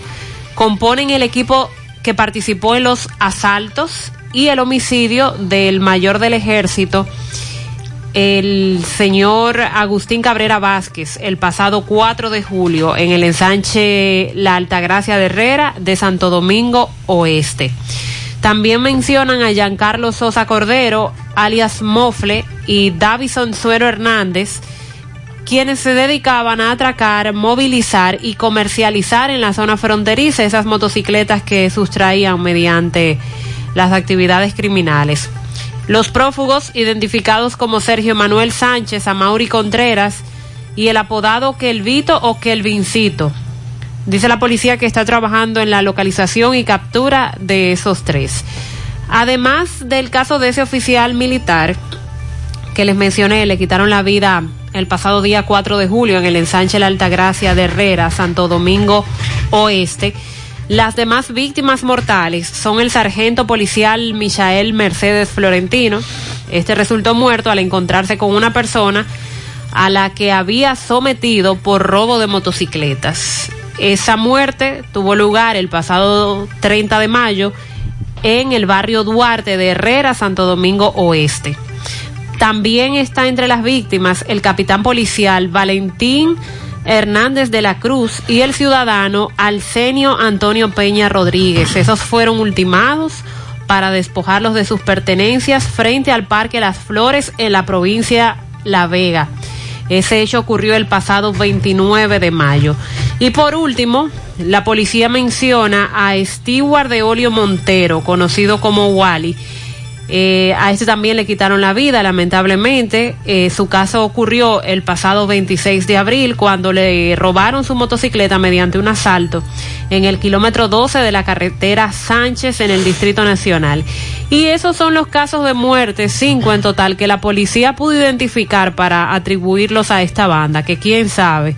componen el equipo que participó en los asaltos y el homicidio del mayor del ejército el señor Agustín Cabrera Vázquez el pasado 4 de julio en el ensanche La Altagracia de Herrera de Santo Domingo Oeste. También mencionan a Giancarlo Sosa Cordero, alias Mofle, y Davison Suero Hernández, quienes se dedicaban a atracar, movilizar y comercializar en la zona fronteriza esas motocicletas que sustraían mediante las actividades criminales. Los prófugos, identificados como Sergio Manuel Sánchez, Amauri Contreras y el apodado Kelvito o Kelvincito. Dice la policía que está trabajando en la localización y captura de esos tres. Además del caso de ese oficial militar que les mencioné, le quitaron la vida el pasado día 4 de julio en el ensanche La Altagracia de Herrera, Santo Domingo Oeste. Las demás víctimas mortales son el sargento policial Michael Mercedes Florentino. Este resultó muerto al encontrarse con una persona a la que había sometido por robo de motocicletas. Esa muerte tuvo lugar el pasado 30 de mayo en el barrio Duarte de Herrera, Santo Domingo Oeste. También está entre las víctimas el capitán policial Valentín Hernández de la Cruz y el ciudadano Alcenio Antonio Peña Rodríguez. Esos fueron ultimados para despojarlos de sus pertenencias frente al Parque Las Flores en la provincia La Vega. Ese hecho ocurrió el pasado 29 de mayo. Y por último, la policía menciona a Stewart de Olio Montero, conocido como Wally. Eh, a este también le quitaron la vida, lamentablemente. Eh, su caso ocurrió el pasado 26 de abril, cuando le robaron su motocicleta mediante un asalto en el kilómetro 12 de la carretera Sánchez en el Distrito Nacional. Y esos son los casos de muerte, cinco en total, que la policía pudo identificar para atribuirlos a esta banda, que quién sabe.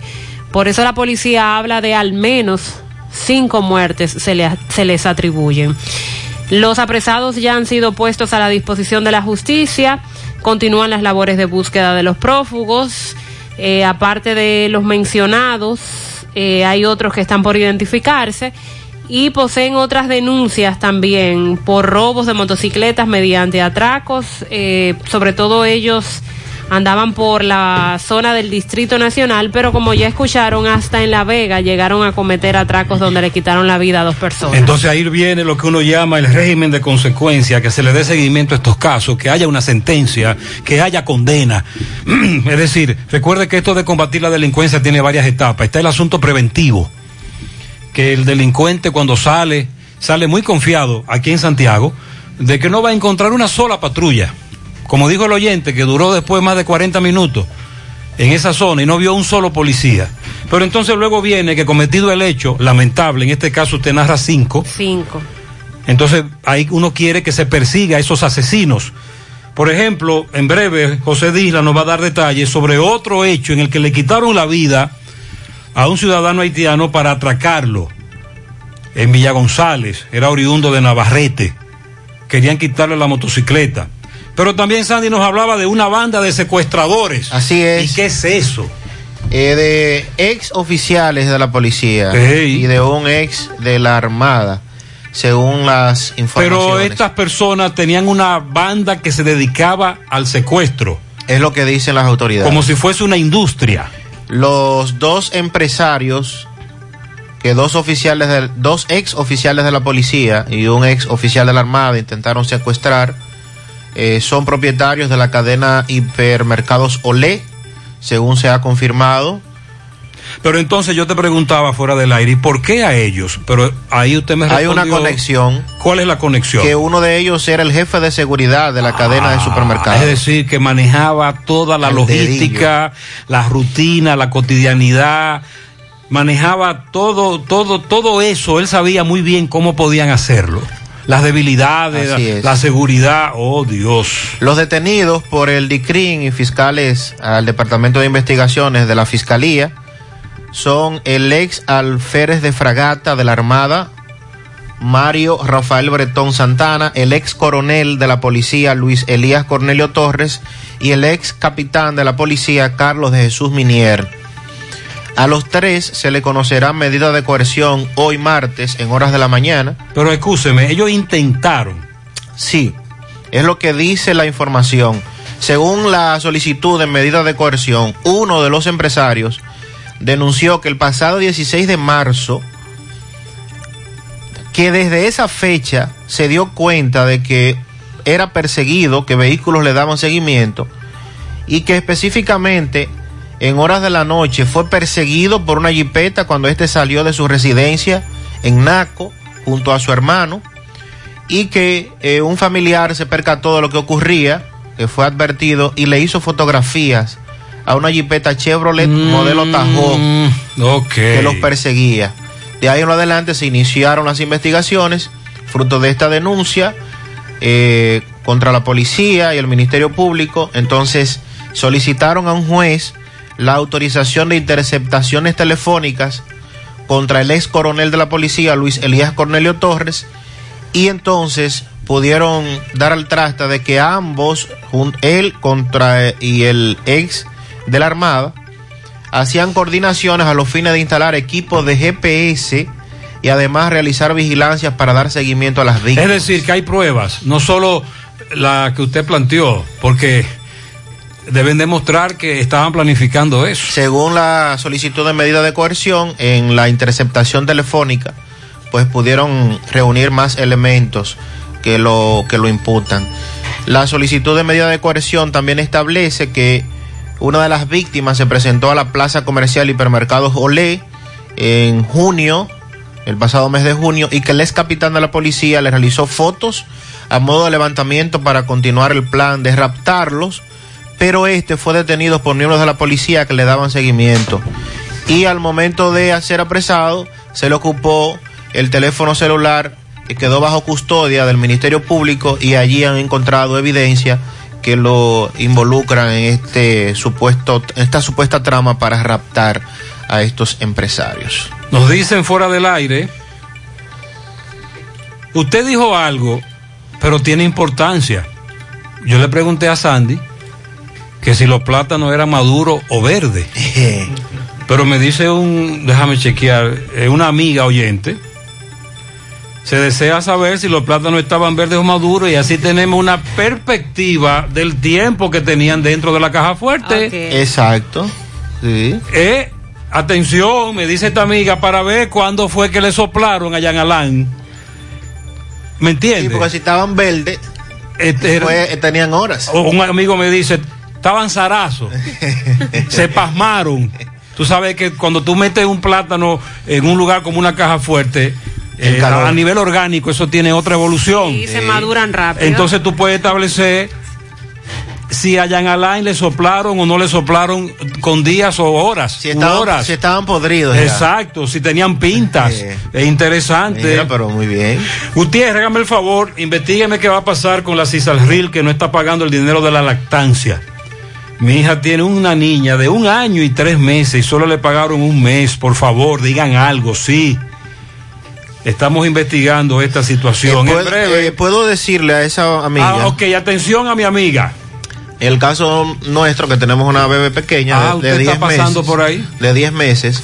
Por eso la policía habla de al menos cinco muertes se, se les atribuyen. Los apresados ya han sido puestos a la disposición de la justicia. Continúan las labores de búsqueda de los prófugos. Eh, aparte de los mencionados, eh, hay otros que están por identificarse y poseen otras denuncias también por robos de motocicletas mediante atracos. eh, sobre todo ellos andaban por la zona del Distrito Nacional, pero como ya escucharon, hasta en La Vega llegaron a cometer atracos donde le quitaron la vida a dos personas. Entonces ahí viene lo que uno llama el régimen de consecuencia, que se le dé seguimiento a estos casos, que haya una sentencia, que haya condena. es decir, recuerde que esto de combatir la delincuencia tiene varias etapas. Está el asunto preventivo, que el delincuente cuando sale, sale muy confiado aquí en Santiago, de que no va a encontrar una sola patrulla. Como dijo el oyente, que duró después más de 40 minutos en esa zona y no vio un solo policía. Pero entonces luego viene que cometido el hecho, lamentable, en este caso usted narra cinco, Cinco. entonces ahí uno quiere que se persiga a esos asesinos. Por ejemplo, en breve José Disla nos va a dar detalles sobre otro hecho en el que le quitaron la vida a un ciudadano haitiano para atracarlo en Villa González, era oriundo de Navarrete. Querían quitarle la motocicleta. Pero también Sandy nos hablaba de una banda de secuestradores. Así es. ¿Y qué es eso? Eh, de ex oficiales de la policía y de un ex de la Armada, según las informaciones. Pero estas personas tenían una banda que se dedicaba al secuestro. Es lo que dicen las autoridades. Como si fuese una industria. Los dos empresarios, que dos oficiales, del, dos ex oficiales de la policía y un ex oficial de la Armada intentaron secuestrar, eh, son propietarios de la cadena hipermercados Olé, según se ha confirmado. Pero entonces yo te preguntaba fuera del aire, ¿y por qué a ellos? Pero ahí usted me Hay una respondió- conexión. ¿Cuál es la conexión? Que uno de ellos era el jefe de seguridad de la cadena de supermercados. Ah, Es decir, que manejaba toda la El logística, la rutina, la cotidianidad, manejaba todo, todo, todo eso. Él sabía muy bien cómo podían hacerlo. Las debilidades, la seguridad. Oh, Dios. Los detenidos por el DICRIN y fiscales al Departamento de Investigaciones de la Fiscalía son el ex alférez de fragata de la Armada, Mario Rafael Bretón Santana, el ex coronel de la policía Luis Elías Cornelio Torres y el ex capitán de la policía Carlos de Jesús Minier. A los tres se le conocerá medida de coerción hoy martes en horas de la mañana. Pero escúcheme, ellos intentaron. Sí, es lo que dice la información. Según la solicitud de medida de coerción, uno de los empresarios denunció que el pasado 16 de marzo, que desde esa fecha se dio cuenta de que era perseguido, que vehículos le daban seguimiento y que específicamente en horas de la noche fue perseguido por una jipeta cuando éste salió de su residencia en Naco junto a su hermano y que eh, un familiar se percató de lo que ocurría, que fue advertido y le hizo fotografías a una jipeta Chevrolet modelo Tahoe que los perseguía. De ahí en adelante se iniciaron las investigaciones, fruto de esta denuncia eh, contra la policía y el Ministerio Público. Entonces solicitaron a un juez la autorización de interceptaciones telefónicas contra el ex coronel de la policía, Luis Elías Cornelio Torres, y entonces pudieron dar al traste de que ambos, él contra y el ex de la Armada, hacían coordinaciones a los fines de instalar equipos de GPS y además realizar vigilancias para dar seguimiento a las Es víctimas. decir, que hay pruebas, no solo la que usted planteó, porque deben demostrar que estaban planificando eso. Según la solicitud de medida de coerción, en la interceptación telefónica, pues pudieron reunir más elementos que lo, que lo imputan. La solicitud de medida de coerción también establece que una de las víctimas se presentó a la plaza comercial hipermercados Olé en junio, el pasado mes de junio, y que el ex capitán de la policía le realizó fotos a modo de levantamiento para continuar el plan de raptarlos, pero este fue detenido por miembros de la policía que le daban seguimiento. Y al momento de ser apresado, se le ocupó el teléfono celular que quedó bajo custodia del Ministerio Público y allí han encontrado evidencia que lo involucran en este supuesto, esta supuesta trama para raptar a estos empresarios. Nos dicen fuera del aire, usted dijo algo, pero tiene importancia. Yo le pregunté a Sandy que si los plátanos eran maduros o verdes. Pero me dice un, déjame chequear, eh, una amiga oyente, se desea saber si los plátanos estaban verdes o maduros y así tenemos una perspectiva del tiempo que tenían dentro de la caja fuerte. Exacto. Sí. Eh, atención, me dice esta amiga, para ver cuándo fue que le soplaron a Yan Alán. ¿Me entiendes? Sí, porque si estaban verdes, Este, fue- tenían horas. o un amigo me dice, estaban zarazos, se pasmaron. Tú sabes que cuando tú metes un plátano en un lugar como una caja fuerte, eh, a nivel orgánico eso tiene otra evolución. Y se maduran rápido. Entonces tú puedes establecer si a Jan Alain le soplaron o no le soplaron con días o horas. Si estaban, horas. si estaban podridos. ya. Exacto, si tenían pintas. Eh. Es interesante. Mira, pero muy bien. Gutiérrez, hágame el favor, investigueme qué va a pasar con la Cisalril que no está pagando el dinero de la lactancia. Mi hija tiene una niña de un año y tres meses y solo le pagaron un mes. Por favor, digan algo, sí. Estamos investigando esta situación. Eh, en puedo, breve. eh, puedo decirle a esa amiga. Ah, ok, atención a mi amiga. El caso nuestro, que tenemos una bebé pequeña Ah, de- de, está 10 pasando meses. por ahí. De 10 meses.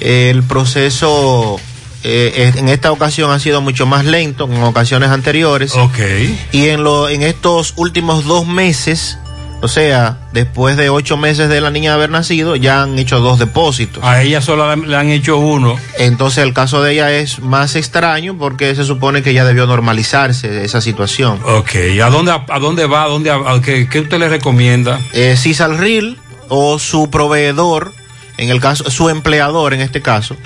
El proceso eh, en esta ocasión ha sido mucho más lento que en ocasiones anteriores. Ok. Y en, lo, en estos últimos dos meses, o sea, después de ocho meses de la niña haber nacido, ya han hecho dos depósitos. A ella solo le han hecho uno. Entonces el caso de ella es más extraño porque se supone que ya debió normalizarse esa situación. Ok, ¿a dónde, a dónde va? ¿A dónde, a- qué, qué usted le recomienda? eh, Cisalril o su proveedor, en el caso, su empleador en este caso,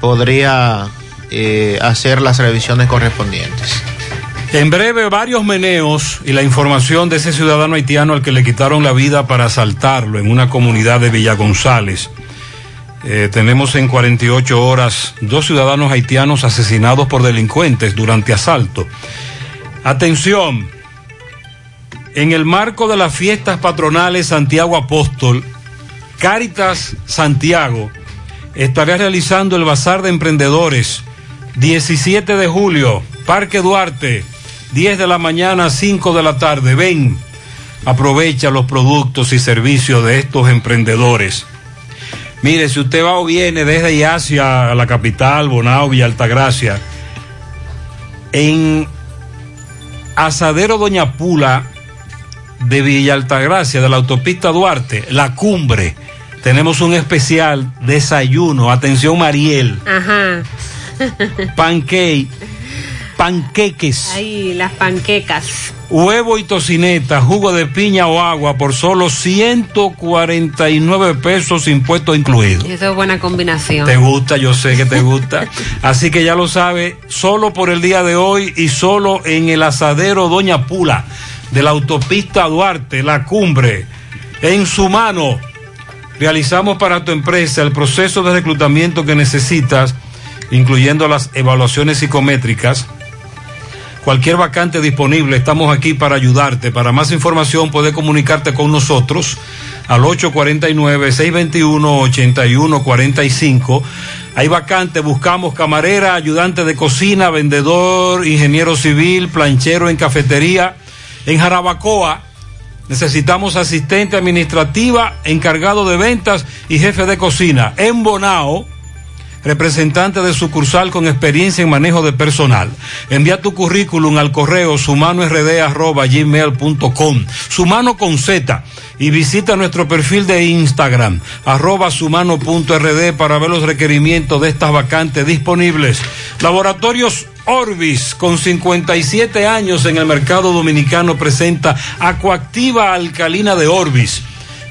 podría eh, hacer las revisiones correspondientes. En breve, varios meneos y la información de ese ciudadano haitiano al que le quitaron la vida para asaltarlo en una comunidad de Villa González. Eh, tenemos en 48 horas dos ciudadanos haitianos asesinados por delincuentes durante asalto. Atención, en el marco de las fiestas patronales Santiago Apóstol, Cáritas Santiago estará realizando el Bazar de Emprendedores 17 de julio, Parque Duarte, 10 de la mañana, 5 de la tarde. Ven, aprovecha los productos y servicios de estos emprendedores. Mire, si usted va o viene desde hacia la capital, Bonao, Villa Altagracia, en Asadero Doña Pula de Villa Altagracia, de la autopista Duarte, la cumbre. Tenemos un especial desayuno. Atención, Mariel. Ajá. Pancake. Panqueques. Ay, las panquecas. Huevo y tocineta, jugo de piña o agua por solo 149 pesos, impuesto incluido. Eso es buena combinación. Te gusta, yo sé que te gusta. Así que ya lo sabe, solo por el día de hoy y solo en el asadero Doña Pula de la autopista Duarte, la cumbre. En su mano, realizamos para tu empresa el proceso de reclutamiento que necesitas, incluyendo las evaluaciones psicométricas. Cualquier vacante disponible, estamos aquí para ayudarte. Para más información, puedes comunicarte con nosotros al 849-621-8145. Hay vacante, buscamos camarera, ayudante de cocina, vendedor, ingeniero civil, planchero en cafetería. En Jarabacoa necesitamos asistente administrativa, encargado de ventas y jefe de cocina. En Bonao, representante de sucursal con experiencia en manejo de personal. Envía tu currículum al correo sumanord@gmail.com. Sumano con Z y visita nuestro perfil de Instagram arroba sumano.rd para ver los requerimientos de estas vacantes disponibles. Laboratorios Orbis, con 57 años en el mercado dominicano, presenta Acuactiva Alcalina de Orbis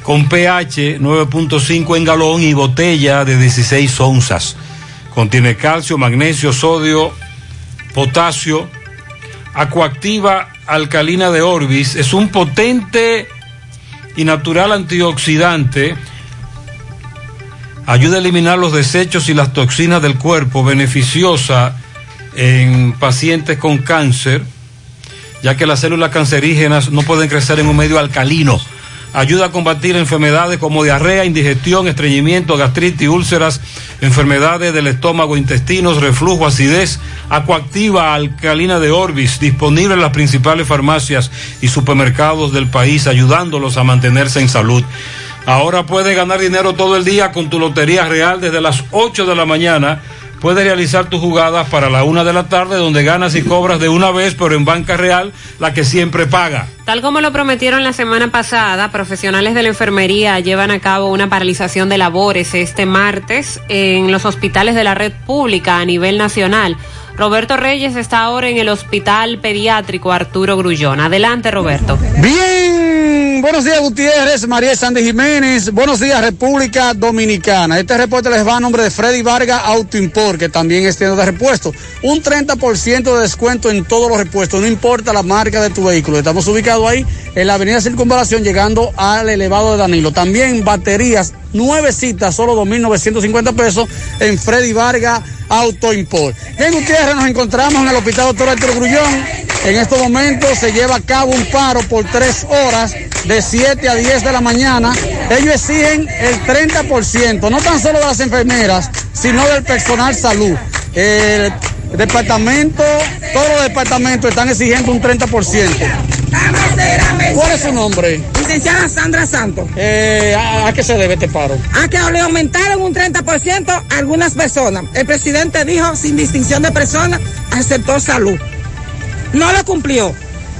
con pH 9.5 en galón y botella de 16 onzas. Contiene calcio, magnesio, sodio, potasio. Acuactiva alcalina de Orbis es un potente y natural antioxidante. Ayuda a eliminar los desechos y las toxinas del cuerpo, beneficiosa en pacientes con cáncer, ya que las células cancerígenas no pueden crecer en un medio alcalino ayuda a combatir enfermedades como diarrea, indigestión, estreñimiento, gastritis, úlceras, enfermedades del estómago, intestinos, reflujo, acidez, acuactiva alcalina de Orbis, disponible en las principales farmacias y supermercados del país, ayudándolos a mantenerse en salud. Ahora puedes ganar dinero todo el día con tu Lotería Real desde las 8 de la mañana. Puedes realizar tus jugadas para la una de la tarde, donde ganas y cobras de una vez, pero en banca real, la que siempre paga. Tal como lo prometieron la semana pasada, profesionales de la enfermería llevan a cabo una paralización de labores este martes en los hospitales de la red pública a nivel nacional. Roberto Reyes está ahora en el Hospital Pediátrico Arturo Grullón. Adelante, Roberto. Bien, buenos días Gutiérrez, María Sandy Jiménez, buenos días República Dominicana. Este reporte les va a nombre de Freddy Vargas Auto Import, que también es tienda de repuestos. Un 30% de descuento en todos los repuestos, no importa la marca de tu vehículo. Estamos ubicados ahí en la avenida Circunvalación, llegando al elevado de Danilo. También baterías, nueve citas, solo 2.950 pesos en Freddy Vargas Auto Import. Bien, Gutiérrez, nos encontramos en el Hospital Doctor Arturo Grullón. En estos momentos se lleva a cabo un paro por tres horas de 7 a 10 de la mañana. Ellos exigen el 30%, no tan solo de las enfermeras, sino del personal salud. El departamento, todos los departamentos están exigiendo un 30%. ¿Cuál es su nombre? Licenciada Sandra Santos. Eh, ¿a, a qué se debe este paro? A que le aumentaron un 30% a algunas personas. El presidente dijo sin distinción de personas al sector salud. No lo cumplió.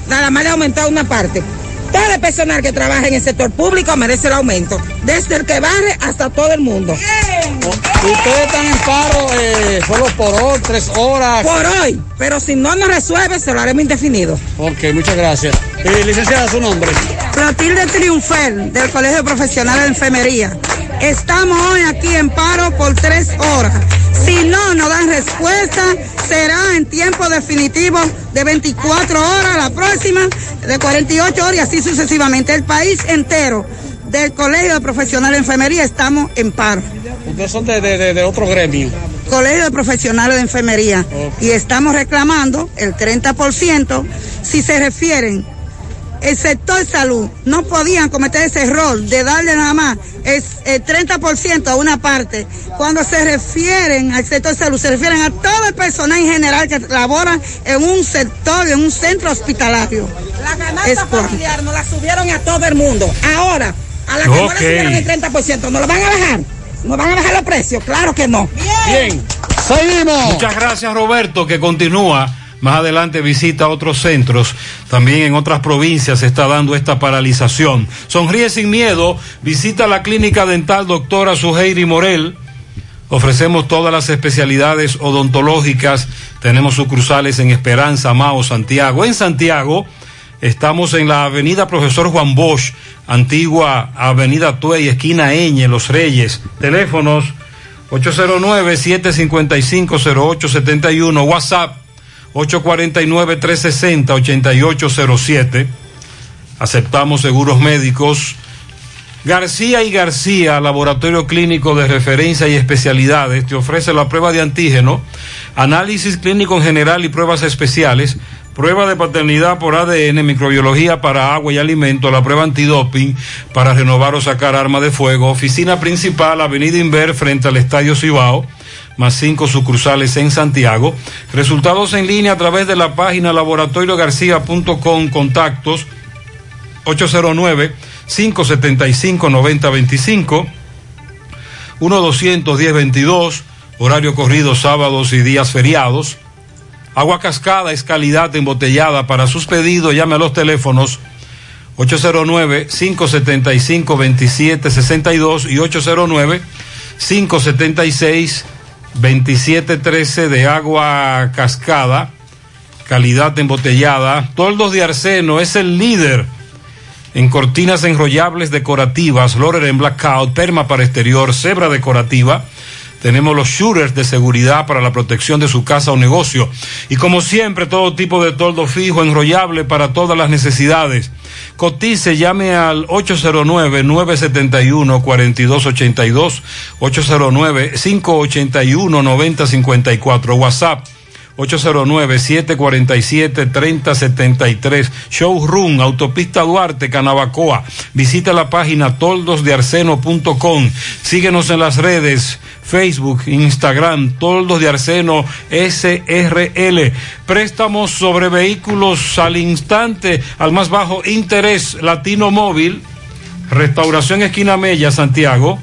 Nada más le aumentó una parte. Todo el personal que trabaja en el sector público merece el aumento. Desde el que barre hasta todo el mundo. Ustedes están en paro eh, solo por hoy, tres horas. Por hoy. Pero si no nos resuelve, se lo haremos indefinido. Ok, muchas gracias. Eh, licenciada, su nombre. Clotilde Triunfel, del Colegio Profesional de Enfermería. Estamos hoy aquí en paro por tres horas. Si no nos dan respuesta, será en tiempo definitivo de 24 horas, la próxima de 48 horas y así sucesivamente. El país entero del Colegio de Profesional de Enfermería estamos en paro. Ustedes son de, de- de- de otro gremio. Colegio de Profesionales de Enfermería. Y estamos reclamando el 30% si se refieren. El sector salud no podían cometer ese error de darle nada más el, el 30% a una parte. Cuando se refieren al sector salud, se refieren a todo el personal en general que labora en un sector, en un centro hospitalario. La canasta familiar nos la subieron a todo el mundo. Ahora, a la que no Ok. le subieron el 30%, ¿nos lo van a bajar? ¿Nos van a bajar los precios? Claro que no. Bien. Seguimos. Muchas gracias, Roberto, que continúa Más adelante visita otros centros. También en otras provincias se está dando esta paralización. Sonríe sin miedo. Visita la clínica dental doctora Suheiri Morel. Ofrecemos todas las especialidades odontológicas. Tenemos sucursales en Esperanza, Mao, Santiago. En Santiago estamos en la avenida Profesor Juan Bosch, antigua avenida Tuey, esquina Eñe, Los Reyes. Teléfonos 809-755-0871, WhatsApp 849-360-8807. Aceptamos seguros médicos. García y García, Laboratorio Clínico de Referencia y Especialidades, te ofrece la prueba de antígeno, análisis clínico en general y pruebas especiales, prueba de paternidad por ADN, microbiología para agua y alimento, la prueba antidoping para renovar o sacar arma de fuego, oficina principal, Avenida Inver, frente al Estadio Cibao, más cinco sucursales en Santiago. Resultados en línea a través de la página laboratoriogarcía.com, contactos 809 575 9025 1-210-22, horario corrido sábados y días feriados. Agua cascada es calidad embotellada. Para sus pedidos, llame a los teléfonos 809-575-2762 y 809-576-2713 de agua cascada, calidad embotellada. Toldos de Arseno es el líder en cortinas enrollables decorativas, Lorer en blackout, perma para exterior, cebra decorativa. Tenemos los shooters de seguridad para la protección de su casa o negocio. Y como siempre, todo tipo de toldo fijo, enrollable para todas las necesidades. Cotice, llame al 809-971-4282, 809-581-9054, WhatsApp 809-747-3073. Showroom, Autopista Duarte, Canabacoa. Visita la página toldosdearseno.com. Síguenos en las redes. Facebook, Instagram, Toldos de Arseno SRL. Préstamos sobre vehículos al instante, al más bajo interés, Latino Móvil, Restauración Esquina Mella, Santiago,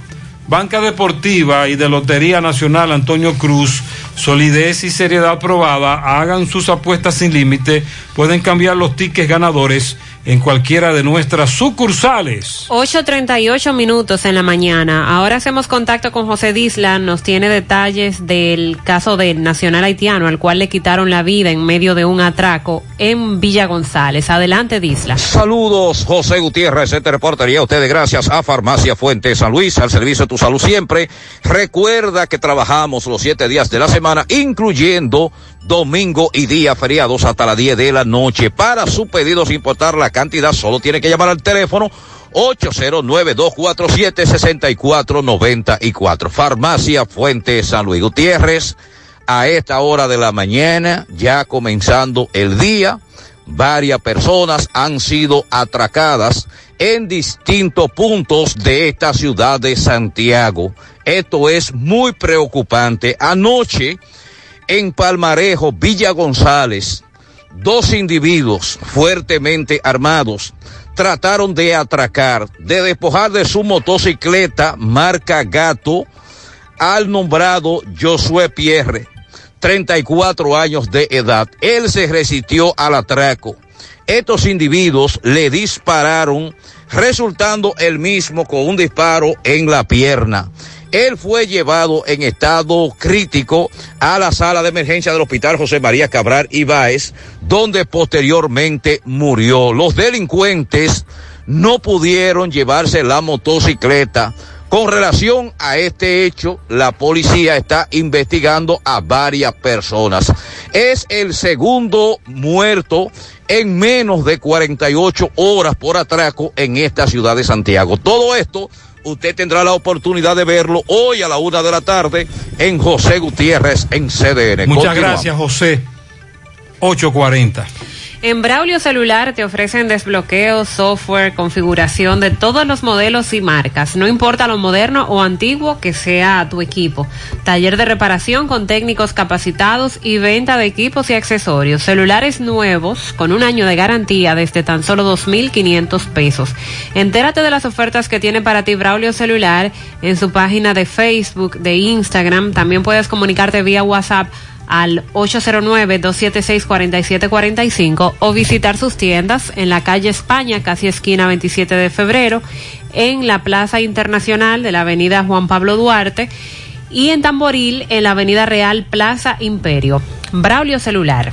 Banca Deportiva y de Lotería Nacional Antonio Cruz, solidez y seriedad probada, hagan sus apuestas sin límite, pueden cambiar los tickets ganadores en cualquiera de nuestras sucursales. 8.38 minutos en la mañana. Ahora hacemos contacto con José Dislan. Nos tiene detalles del caso del nacional haitiano al cual le quitaron la vida en medio de un atraco en Villa González. Adelante, Disla. Saludos, José Gutiérrez. Este reportería a ustedes gracias a Farmacia Fuente San Luis, al servicio de tu salud siempre. Recuerda que trabajamos los siete días de la semana, incluyendo domingo y día feriados hasta las 10 de la noche. Para su pedido, sin importar la cantidad, solo tiene que llamar al teléfono 809-247-6494. Farmacia Fuente San Luis Gutiérrez. A esta hora de la mañana, ya comenzando el día, varias personas han sido atracadas en distintos puntos de esta ciudad de Santiago. Esto es muy preocupante. Anoche, en Palmarejo, Villa González, dos individuos fuertemente armados trataron de atracar, de despojar de su motocicleta marca Gato al nombrado Josué Pierre, 34 años de edad. Él se resistió al atraco. Estos individuos le dispararon, resultando él mismo con un disparo en la pierna. Él fue llevado en estado crítico a la sala de emergencia del Hospital José María Cabral Ibáez, donde posteriormente murió. Los delincuentes no pudieron llevarse la motocicleta. Con relación a este hecho, la policía está investigando a varias personas. Es el segundo muerto en menos de 48 horas por atraco en esta ciudad de Santiago. Todo esto usted tendrá la oportunidad de verlo hoy a la una de la tarde en José Gutiérrez en CDN. Muchas gracias, José. 840. En Braulio Celular te ofrecen desbloqueo, software, configuración de todos los modelos y marcas. No importa lo moderno o antiguo que sea tu equipo. Taller de reparación con técnicos capacitados y venta de equipos y accesorios. Celulares nuevos con un año de garantía desde tan solo 2.500 pesos. Entérate de las ofertas que tiene para ti Braulio Celular en su página de Facebook, de Instagram. También puedes comunicarte vía WhatsApp al 809-276-4745 o visitar sus tiendas en la calle España, casi esquina 27 de febrero, en la Plaza Internacional de la Avenida Juan Pablo Duarte y en Tamboril en la Avenida Real Plaza Imperio. Braulio Celular.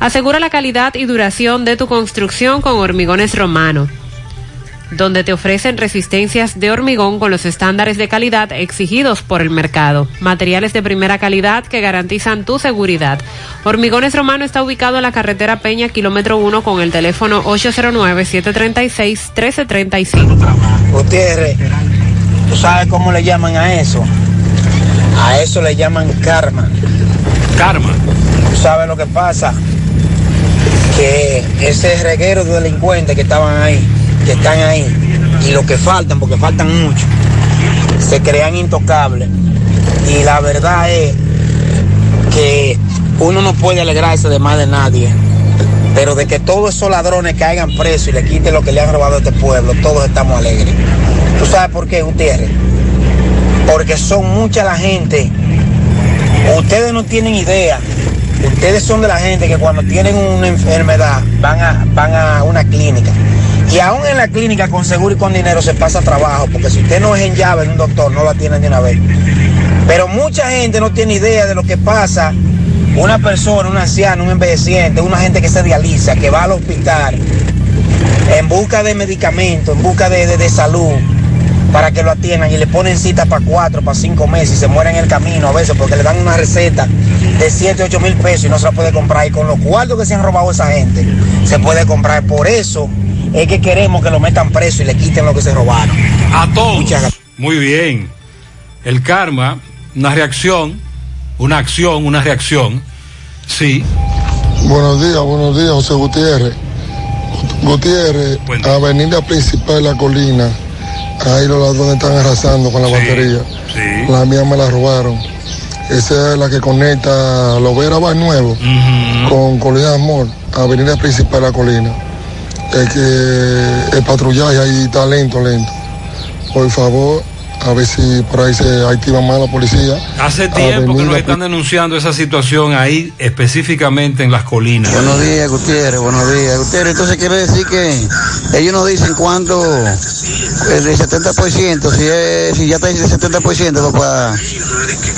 Asegura la calidad y duración de tu construcción con Hormigones Romano, donde te ofrecen resistencias de hormigón con los estándares de calidad exigidos por el mercado. Materiales de primera calidad que garantizan tu seguridad. Hormigones Romano está ubicado en la carretera Peña, kilómetro 1, con el teléfono 809-736-1335. Gutiérrez, ¿tú sabes cómo le llaman a eso? A eso le llaman karma. Karma. ¿Tú sabes lo que pasa? Que ese reguero de delincuentes que estaban ahí, que están ahí, y lo que faltan, porque faltan mucho, se crean intocables. Y la verdad es que uno no puede alegrarse de más de nadie. Pero de que todos esos ladrones caigan presos y le quiten lo que le han robado a este pueblo, todos estamos alegres. ¿Tú sabes por qué, Gutiérrez? Porque son mucha la gente. Ustedes no tienen idea. Ustedes son de la gente que cuando tienen una enfermedad van a, van a una clínica. Y aún en la clínica con seguro y con dinero se pasa trabajo, porque si usted no es en llave en un doctor, no la tienen de una vez. Pero mucha gente no tiene idea de lo que pasa una persona, un anciano, un envejeciente, una gente que se dializa, que va al hospital en busca de medicamentos, en busca de, de- de salud, para que lo atiendan y le ponen cita para cuatro, para cinco meses y se mueren en el camino a veces porque le dan una receta de 7, 8 mil pesos y no se la puede comprar. Y con los cuartos que se han robado esa gente, se puede comprar. Por eso es que queremos que lo metan preso y le quiten lo que se robaron. A todos. Muy bien. El karma, una reacción, una acción, una reacción. Sí. Buenos días, buenos días, José Gutiérrez. Gutiérrez, avenida principal de la colina. Ahí los ladrones están arrasando con la batería. La mía me la robaron. Esa es la que conecta Lovera Bar Nuevo con Colina Amor, avenida principal de la colina. Es que el patrullaje ahí está lento, lento. Por favor, a ver si por ahí se activa más la policía. Hace tiempo que nos están denunciando esa situación ahí, específicamente en las colinas. Buenos días, Gutiérrez, buenos días. Gutiérrez, entonces quiere decir que ellos nos dicen cuánto, eh, del 70%, si, es, si ya está el 70%, pues para,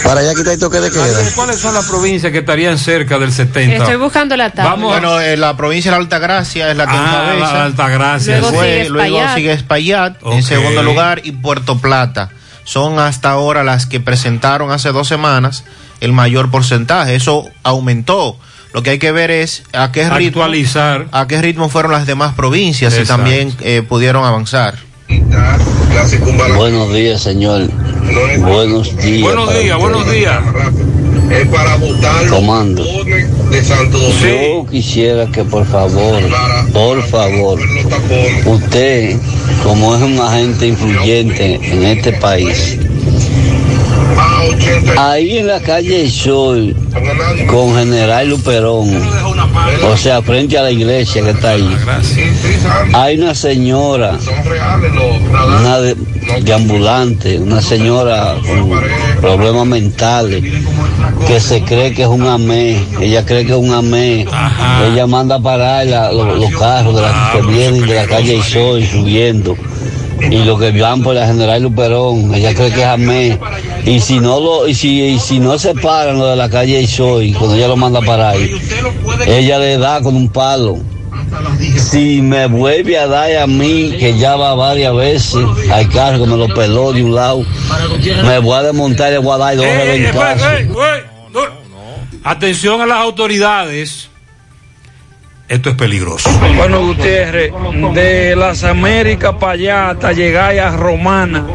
para ya quitar el toque de queda. ¿Cuáles son las provincias que estarían cerca del 70? Estoy buscando la tabla. Bueno, eh, la provincia de la Altagracia es la que Ah, encabeza. la Altagracia. Luego, Luego sigue Espaillat. sigue Espaillat en segundo lugar y Puerto Plata. Son hasta ahora las que presentaron hace dos semanas el mayor porcentaje. Eso aumentó. Lo que hay que ver es a qué ritmo, Actualizar. a qué ritmo fueron las demás provincias y Exacto. también eh, pudieron avanzar. Buenos días, señor. Buenos días. Buenos para días, usted. buenos días. Comando. Yo quisiera que por favor, por favor, usted, como es un agente influyente en este país, ahí en la calle Sol, con General Luperón, o sea, frente a la iglesia que está ahí, hay una señora, una de, de ambulante, una señora con problemas mentales, que se cree que es un amé, ella cree que es un amé, ella manda a parar la- los carros de la, que vienen de la calle Sol subiendo. Y lo que van por la General Luperón, ella cree que es amé. Y si no lo, y si, y si no se paran lo de la calle El Sol, cuando ella lo manda a parar, ella le da con un palo. Si me vuelve a dar a mí, que ya va varias veces, al carro que me lo peló de un lado, me voy a desmontar y le voy a dar dos ey, ey, no. Atención a las autoridades. Esto es peligroso. Bueno, Gutiérrez, de las Américas para allá hasta llegar a Romana,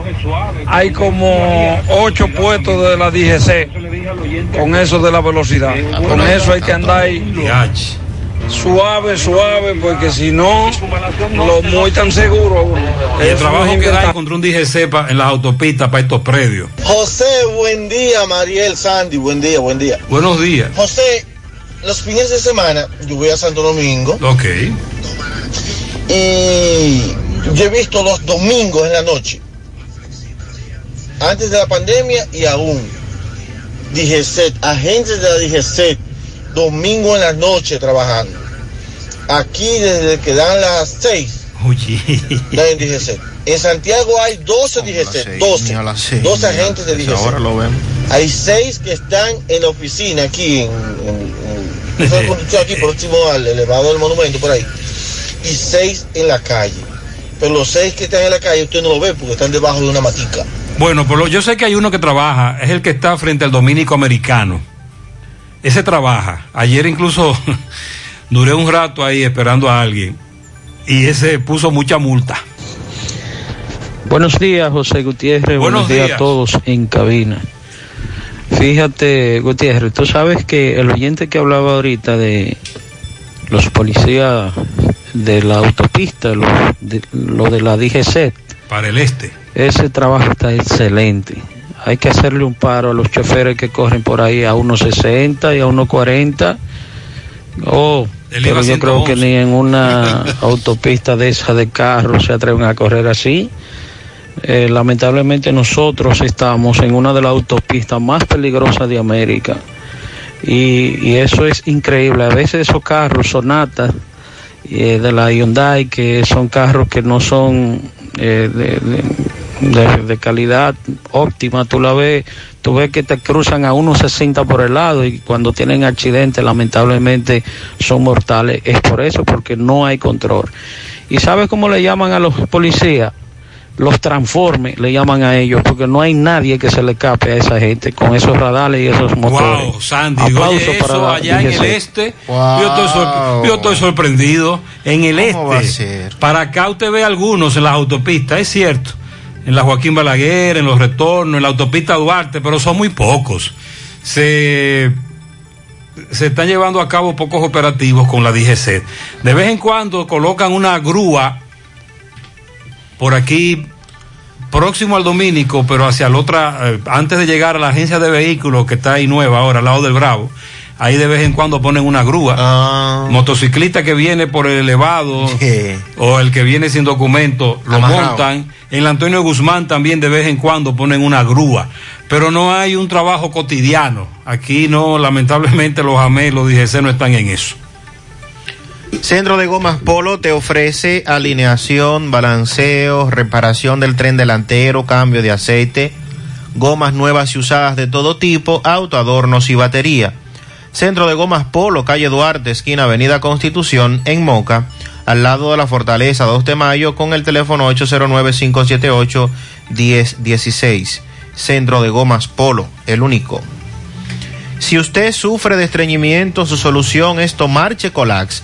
hay como ocho puestos de la DGC con eso de la velocidad. Con eso hay que andar ahí suave, suave, porque si no, lo muy tan seguro. Y el trabajo que da contra un DGC pa- en las autopistas para estos predios. José, buen día, Mariel Sandy, buen día, buen día. Buenos días. José, los fines de semana yo voy a Santo Domingo Ok. y yo he visto los domingos en la noche, antes de la pandemia y aún, DGCET, agentes de la DGCET, domingo en la noche trabajando. Aquí desde que dan las 6, Oye. dan en DGCET. En Santiago hay 12 DGCET, 12, 12 agentes de DGCET. Ahora lo vemos. Hay seis que están en la oficina aquí, en, en, en- conducción aquí próximo al elevado del monumento por ahí. Y seis en la calle. Pero los seis que están en la calle usted no lo ve porque están debajo de una matica. Bueno, por lo, yo sé que hay uno que trabaja, es el que está frente al dominico americano. Ese trabaja. Ayer incluso duré un rato ahí esperando a alguien y ese puso mucha multa. Buenos días, José Gutiérrez. Buenos Buenos, días. días. a todos en cabina. Fíjate, Gutiérrez, tú sabes que el oyente que hablaba ahorita de los policías de la autopista, lo de, lo de la DGC, Para el este. ese trabajo está excelente. Hay que hacerle un paro a los choferes que corren por ahí a unos 60 y a unos 40. Oh, pero yo creo 111. que ni en una autopista de esa de carros se atreven a correr así. Eh, lamentablemente nosotros estamos en una de las autopistas más peligrosas de América. Y, eso es increíble. A veces esos carros, sonatas eh, de la Hyundai, que son carros que no son eh, de- de calidad óptima, tú la ves, tú ves que te cruzan a unos 60 por el lado y cuando tienen accidentes lamentablemente son mortales. Es por eso, porque no hay control. ¿Y sabes cómo le llaman a los policías? Los transformes le llaman a ellos, porque no hay nadie que se le escape a esa gente con esos radares y esos motores. Wow, Sandy, Aplauso oye para eso la allá en el este. Yo, estoy yo estoy sorprendido. En el ¿Cómo va a este. Para acá usted ve algunos en las autopistas, es cierto. En la Joaquín Balaguer, en los retornos, en la autopista Duarte, pero son muy pocos. Se, se están llevando a cabo pocos operativos con la DGC. De vez en cuando colocan una grúa por aquí próximo al Domínico, pero hacia la otra, eh, antes de llegar a la agencia de vehículos que está ahí nueva ahora, al lado del Bravo, ahí de vez en cuando ponen una grúa. Ah. Motociclista que viene por el elevado o el que viene sin documento, lo montan. En Antonio Guzmán también de vez en cuando ponen una grúa. Pero no hay un trabajo cotidiano. Aquí no, lamentablemente los AME, los DGC no están en eso. Centro de Gomas Polo te ofrece alineación, balanceo, reparación del tren delantero, cambio de aceite, gomas nuevas y usadas de todo tipo, auto, adornos y batería. Centro de Gomas Polo, calle Duarte, esquina Avenida Constitución, en Moca, al lado de la Fortaleza 2 de Mayo, con el teléfono 809-578-1016. Centro de Gomas Polo, el único. Si usted sufre de estreñimiento, su solución es tomar Checolax,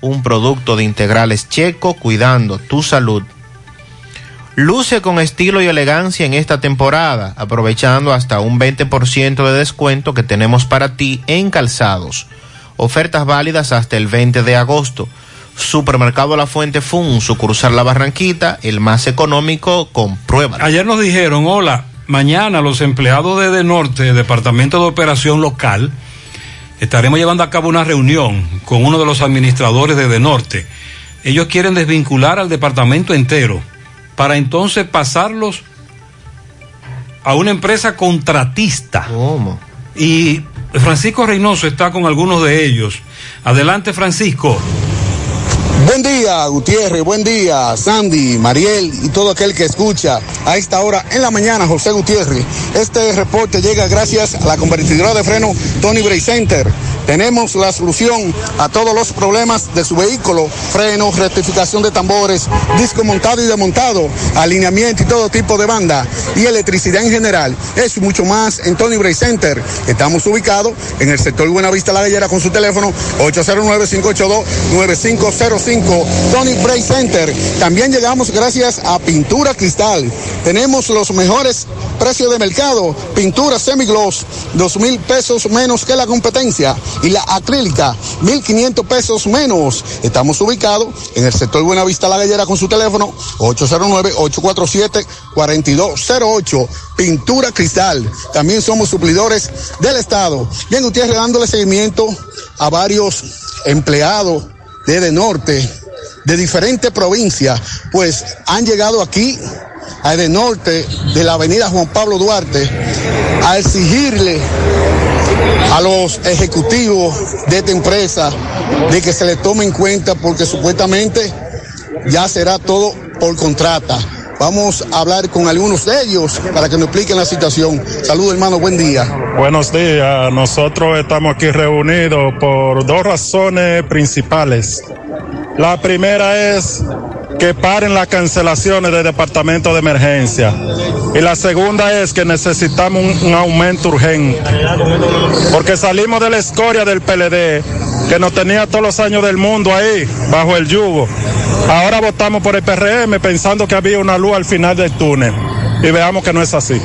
Un producto de integrales checo cuidando tu salud. Luce con estilo y elegancia en esta temporada, aprovechando hasta un 20% de descuento que tenemos para ti en calzados. Ofertas válidas hasta el 20 de agosto. Supermercado La Fuente Fun, sucursal La Barranquita, el más económico, compruébalo. Ayer nos dijeron, hola, mañana los empleados de De Norte, Departamento de Operación Local, estaremos llevando a cabo una reunión con uno de los administradores de Norte. Ellos quieren desvincular al departamento entero para entonces pasarlos a una empresa contratista. ¿Cómo? Y Francisco Reynoso está con algunos de ellos. Adelante, Francisco. Buen día, Gutiérrez, buen día, Sandy, Mariel y todo aquel que escucha a esta hora en la mañana, José Gutiérrez. Este reporte llega gracias a la convertidora de freno Tony Bray Center. Tenemos la solución a todos los problemas de su vehículo, frenos, rectificación de tambores, disco montado y desmontado, alineamiento y todo tipo de banda y electricidad en general. Eso y mucho más en Tony Bray Center. Estamos ubicados en el sector Buenavista La Gallera con su teléfono 809-582-9505. Tony Bray Center. También llegamos gracias a Pintura Cristal. Tenemos los mejores precios de mercado. Pintura semigloss, dos mil pesos menos que la competencia. Y la acrílica, mil quinientos pesos menos. Estamos ubicados en el sector Buenavista La Gallera con su teléfono 809-847-4208. Pintura Cristal. También somos suplidores del Estado. Bien, Gutiérrez, dándole seguimiento a varios empleados de Norte, de diferentes provincias, pues han llegado aquí a Edenorte de la avenida Juan Pablo Duarte a exigirle a los ejecutivos de esta empresa de que se le tome en cuenta porque supuestamente ya será todo por contrata. Vamos a hablar con algunos de ellos para que nos expliquen la situación. Saludos hermano, buen día. Buenos días, nosotros estamos aquí reunidos por dos razones principales. La primera es que paren las cancelaciones del departamento de emergencia. Y la segunda es que necesitamos un, un aumento urgente. Porque salimos de la escoria del PLD, que nos tenía todos los años del mundo ahí, bajo el yugo. Ahora votamos por el PRM pensando que había una luz al final del túnel. Y veamos que no es así.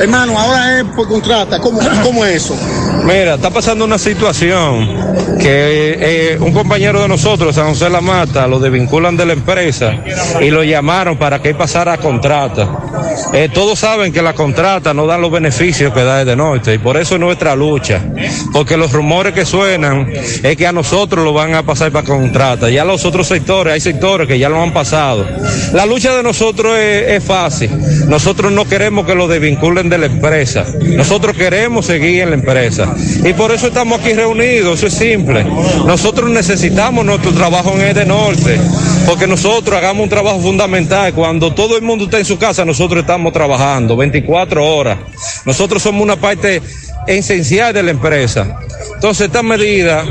Hermano, ahora es por contrata. ¿Cómo, cómo es eso? Mira, está pasando una situación que eh, un compañero de nosotros, San José La Mata, lo desvinculan de la empresa y lo llamaron para que pasara a contrata. Eh, todos saben que la contrata no da los beneficios que da de norte y por eso es nuestra lucha. Porque los rumores que suenan es que a nosotros lo van a pasar para contrata. Ya los otros sectores, hay sectores que ya lo han pasado. La lucha de nosotros es fácil. Nosotros no queremos que lo desvinculen de la empresa. Nosotros queremos seguir en la empresa. Y por eso estamos aquí reunidos, eso es simple. Nosotros necesitamos nuestro trabajo en este norte, porque nosotros hagamos un trabajo fundamental. Cuando todo el mundo está en su casa, nosotros estamos trabajando 24 horas. Nosotros somos una parte esencial de la empresa. Entonces, esta medida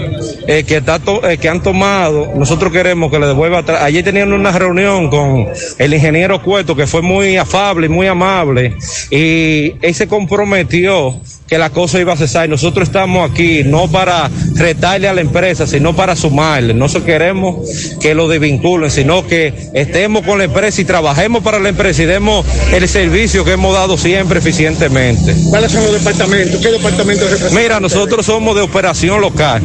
eh, que, está eh, que han tomado, nosotros queremos que le devuelva atrás. Ayer tenían una reunión con el ingeniero Cueto, que fue muy afable y muy amable, y él se comprometió que la cosa iba a cesar. Y nosotros estamos aquí no para retarle a la empresa, sino para sumarle. No queremos que lo desvinculen, sino que estemos con la empresa y trabajemos para la empresa y demos el servicio que hemos dado siempre eficientemente. ¿Cuáles son los departamentos? ¿Qué departamento representa? Mira, nosotros somos de operación local.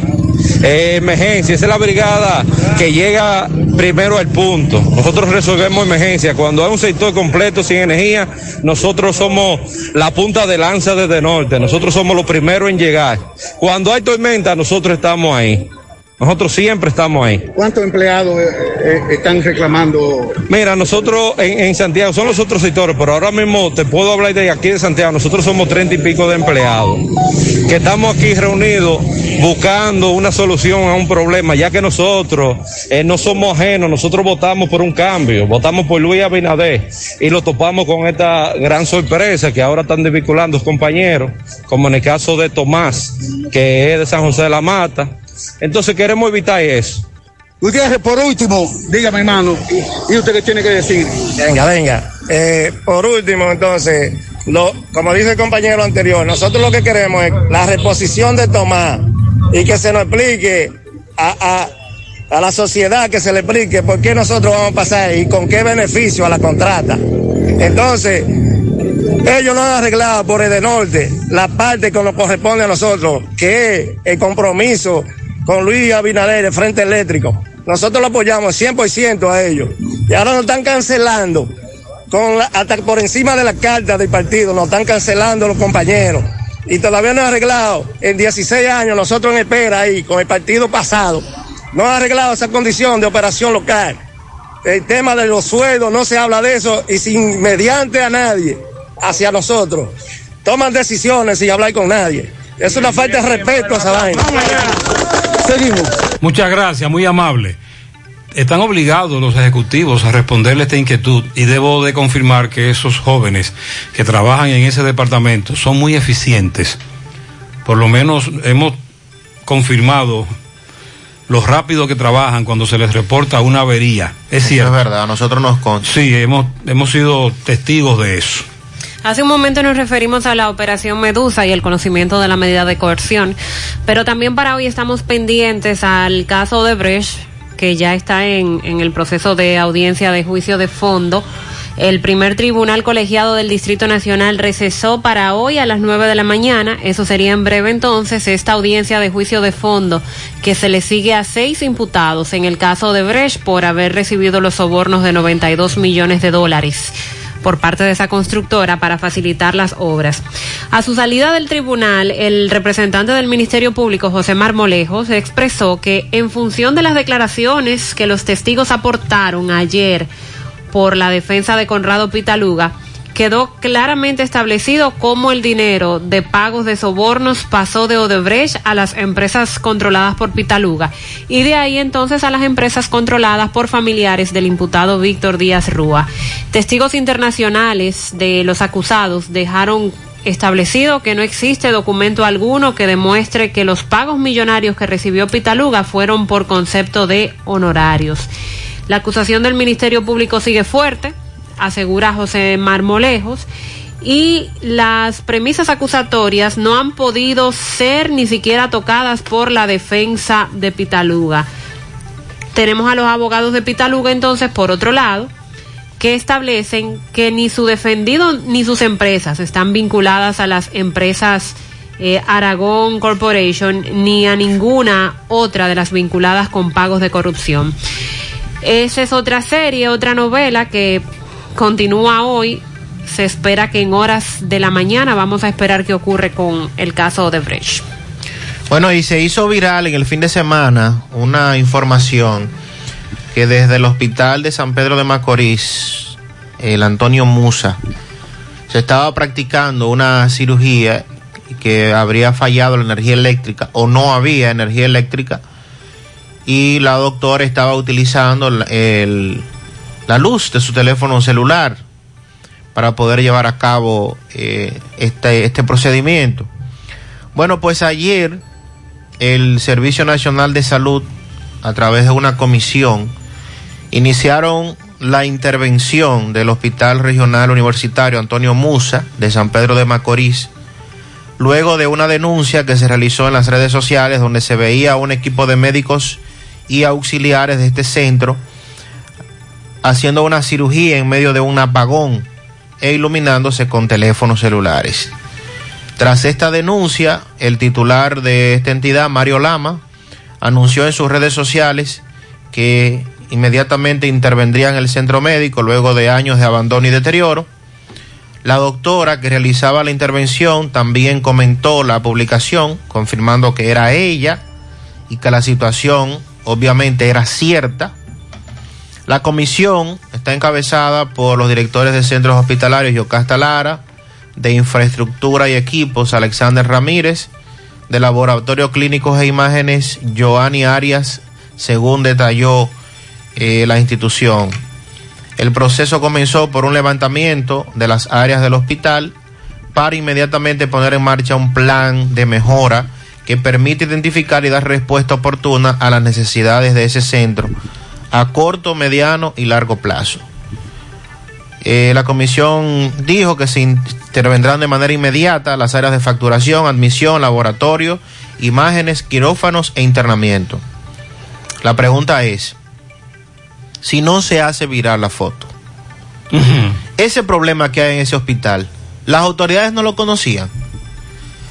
Emergencia, esa es la brigada que llega primero al punto. Nosotros resolvemos emergencia. Cuando hay un sector completo sin energía, nosotros somos la punta de lanza desde norte. Nosotros somos los primeros en llegar. Cuando hay tormenta, nosotros estamos ahí. Nosotros siempre estamos ahí. ¿Cuántos empleados eh, eh, están reclamando? Mira, nosotros en, en Santiago son los otros sectores, pero ahora mismo te puedo hablar de aquí de Santiago. Nosotros somos treinta y pico de empleados que estamos aquí reunidos buscando una solución a un problema, ya que nosotros eh, no somos ajenos, nosotros votamos por un cambio, votamos por Luis Abinader y lo topamos con esta gran sorpresa que ahora están desvinculando compañeros, como en el caso de Tomás, que es de San José de la Mata. Entonces queremos evitar eso. Gutiérrez, por último, dígame hermano, ¿y usted qué tiene que decir? Venga, venga. Eh, por último, entonces, lo, como dice el compañero anterior, nosotros lo que queremos es la reposición de Tomás y que se nos explique a, a, a la sociedad, que se le explique por qué nosotros vamos a pasar y con qué beneficio a la contrata. Entonces, ellos no han arreglado por el de norte la parte que nos corresponde a nosotros, que es el compromiso con Luis Abinader, el Frente Eléctrico. Nosotros lo apoyamos 100% a ellos. Y ahora nos están cancelando, hasta por encima de la carta del partido, nos están cancelando los compañeros. Y todavía no han arreglado, en 16 años, nosotros en espera ahí, con el partido pasado, no han arreglado esa condición de operación local. El tema de los sueldos, no se habla de eso y sin mediante a nadie hacia nosotros. Toman decisiones sin hablar con nadie. Es una falta de respeto a esa vaina. Seguimos. Muchas gracias, muy amable. están obligados los ejecutivos a responderle esta inquietud y debo de confirmar que esos jóvenes que trabajan en ese departamento son muy eficientes. Por lo menos hemos confirmado lo rápido que trabajan cuando se les reporta una avería. Es Eso cierto. Es verdad, a nosotros nos consta. Sí, hemos, hemos sido testigos de eso. Hace un momento nos referimos a la operación Medusa y el conocimiento de la medida de coerción, pero también para hoy estamos pendientes al caso de Brecht, que ya está en, el proceso de audiencia de juicio de fondo. El primer tribunal colegiado del Distrito Nacional recesó para hoy a las 9 de la mañana. Eso sería en breve entonces esta audiencia de juicio de fondo que se le sigue a seis imputados en el caso de Brecht por haber recibido los sobornos de 92 millones de dólares por parte de esa constructora para facilitar las obras. A su salida del tribunal, el representante del Ministerio Público, José Marmolejos, expresó que en función de las declaraciones que los testigos aportaron ayer por la defensa de Conrado Pitaluga, quedó claramente establecido cómo el dinero de pagos de sobornos pasó de Odebrecht a las empresas controladas por Pitaluga y de ahí entonces a las empresas controladas por familiares del imputado Víctor Díaz Rúa. Testigos internacionales de los acusados dejaron establecido que no existe documento alguno que demuestre que los pagos millonarios que recibió Pitaluga fueron por concepto de honorarios. La acusación del Ministerio Público sigue fuerte, asegura José Marmolejos, y las premisas acusatorias no han podido ser ni siquiera tocadas por la defensa de Pitaluga. Tenemos a los abogados de Pitaluga entonces, por otro lado, que establecen que ni su defendido ni sus empresas están vinculadas a las empresas eh, Aragón Corporation ni a ninguna otra de las vinculadas con pagos de corrupción. Esa es otra serie, otra novela que continúa hoy. Se espera que en horas de la mañana vamos a esperar qué ocurre con el caso de Brecht. Bueno, y se hizo viral en el fin de semana una información que desde el hospital de San Pedro de Macorís, el Antonio Musa, se estaba practicando una cirugía que habría fallado la energía eléctrica o no había energía eléctrica y la doctora estaba utilizando el- la luz de su teléfono celular para poder llevar a cabo eh, este, este procedimiento. Bueno, pues ayer el Servicio Nacional de Salud, a través de una comisión, iniciaron la intervención del Hospital Regional Universitario Antonio Musa de San Pedro de Macorís, luego de una denuncia que se realizó en las redes sociales donde se veía un equipo de médicos y auxiliares de este centro haciendo una cirugía en medio de un apagón e iluminándose con teléfonos celulares. Tras esta denuncia, el titular de esta entidad, Mario Lama, anunció en sus redes sociales que inmediatamente intervendría en el centro médico luego de años de abandono y deterioro. La doctora que realizaba la intervención también comentó la publicación, confirmando que era ella y que la situación obviamente era cierta. La comisión está encabezada por los directores de centros hospitalarios Yocasta Lara, de infraestructura y equipos Alexander Ramírez, de laboratorio clínicos e imágenes Joanny Arias, según detalló eh, la institución. El proceso comenzó por un levantamiento de las áreas del hospital para inmediatamente poner en marcha un plan de mejora que permite identificar y dar respuesta oportuna a las necesidades de ese centro a corto, mediano y largo plazo. Eh, la comisión dijo que se intervendrán de manera inmediata las áreas de facturación, admisión, laboratorio, imágenes, quirófanos e internamiento. La pregunta es, si no se hace viral la foto, ese problema que hay en ese hospital, las autoridades no lo conocían.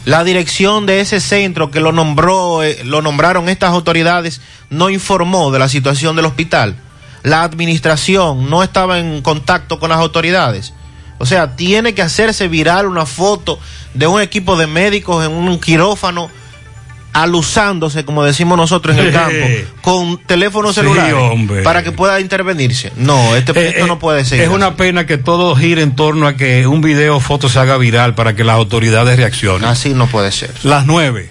La dirección de ese centro que lo nombró, eh, lo nombraron estas autoridades, no informó de la situación del hospital. La administración no estaba en contacto con las autoridades. O sea, tiene que hacerse viral una foto de un equipo de médicos en un quirófano alusándose, como decimos nosotros en el campo, con Sí, celulares hombre. para que pueda intervenirse. No, este Eh, esto eh, no puede ser. Es una pena que todo gire en torno a que un video o foto se haga viral para que las autoridades reaccionen. Así no puede ser. Las nueve.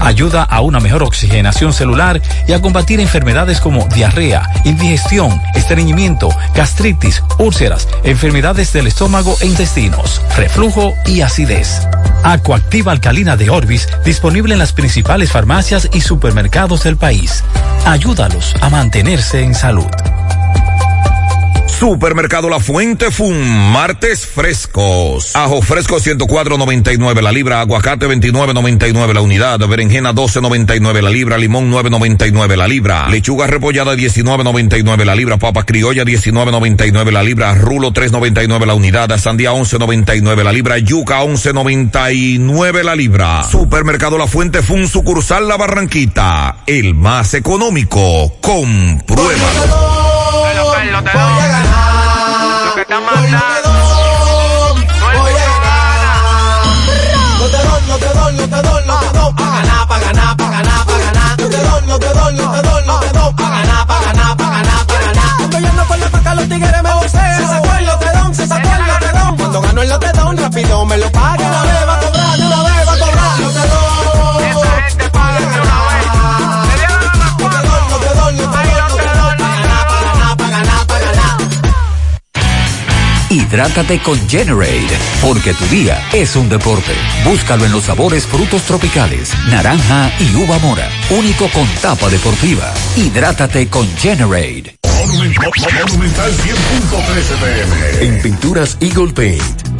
Ayuda a una mejor oxigenación celular y a combatir enfermedades como diarrea, indigestión, estreñimiento, gastritis, úlceras, enfermedades del estómago e intestinos, reflujo y acidez. Acuactiva alcalina de Orbis, disponible en las principales farmacias y supermercados del país. Ayúdalos a mantenerse en salud. Supermercado La Fuente Fun, martes frescos. Ajo fresco 104.99 la libra, aguacate 29.99 la unidad, berenjena 12.99 la libra, limón 9.99 la libra, lechuga repollada 19.99 la libra, papa criolla 19.99 la libra, rulo 3.99 la unidad, sandía 11.99 la libra, yuca 11.99 la libra. Supermercado La Fuente Fun, sucursal La Barranquita, el más económico. Compruébalo. Está ganar. No te doy, no te doy, no te doy, no te doy. Pa' ganar, pa' ganar, pa' ganar, pa' ganar. No te doy, no te doy, no te doy, no te doy. Pa' ganar, pa' ganar, pa' ganar, pa' ganar. Estoy yendo por la paca, los tigres me. Se sacó el lotedón, se sacó el lotedón. Cuando gano el lotedón, rápido me lo paga. Hidrátate con Generate, porque tu día es un deporte. Búscalo en los sabores frutos tropicales, naranja y uva mora. Único con tapa deportiva. Hidrátate con Generate. Monumental 100.13 pm. En Pinturas Eagle Paint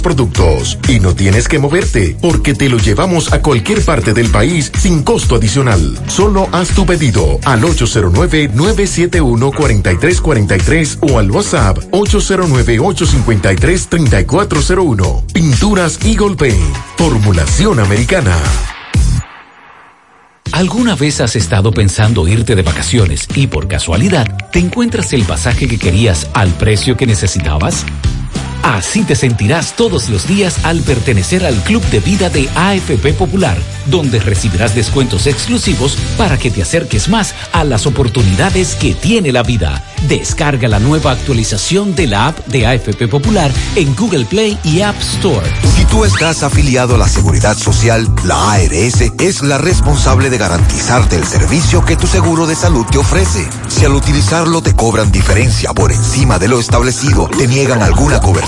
productos. Y no tienes que moverte, porque te lo llevamos a cualquier parte del país sin costo adicional. Solo haz tu pedido al 809-971-4343 o al WhatsApp 809-853-3401. Pinturas Eagle Paint. Formulación americana. ¿Alguna vez has estado pensando irte de vacaciones y por casualidad te encuentras el pasaje que querías al precio que necesitabas? Así te sentirás todos los días al pertenecer al Club de Vida de AFP Popular, donde recibirás descuentos exclusivos para que te acerques más a las oportunidades que tiene la vida. Descarga la nueva actualización de la app de AFP Popular en Google Play y App Store. Si tú estás afiliado a la Seguridad Social, la ARS es la responsable de garantizarte el servicio que tu seguro de salud te ofrece. Si al utilizarlo te cobran diferencia por encima de lo establecido, te niegan alguna cobertura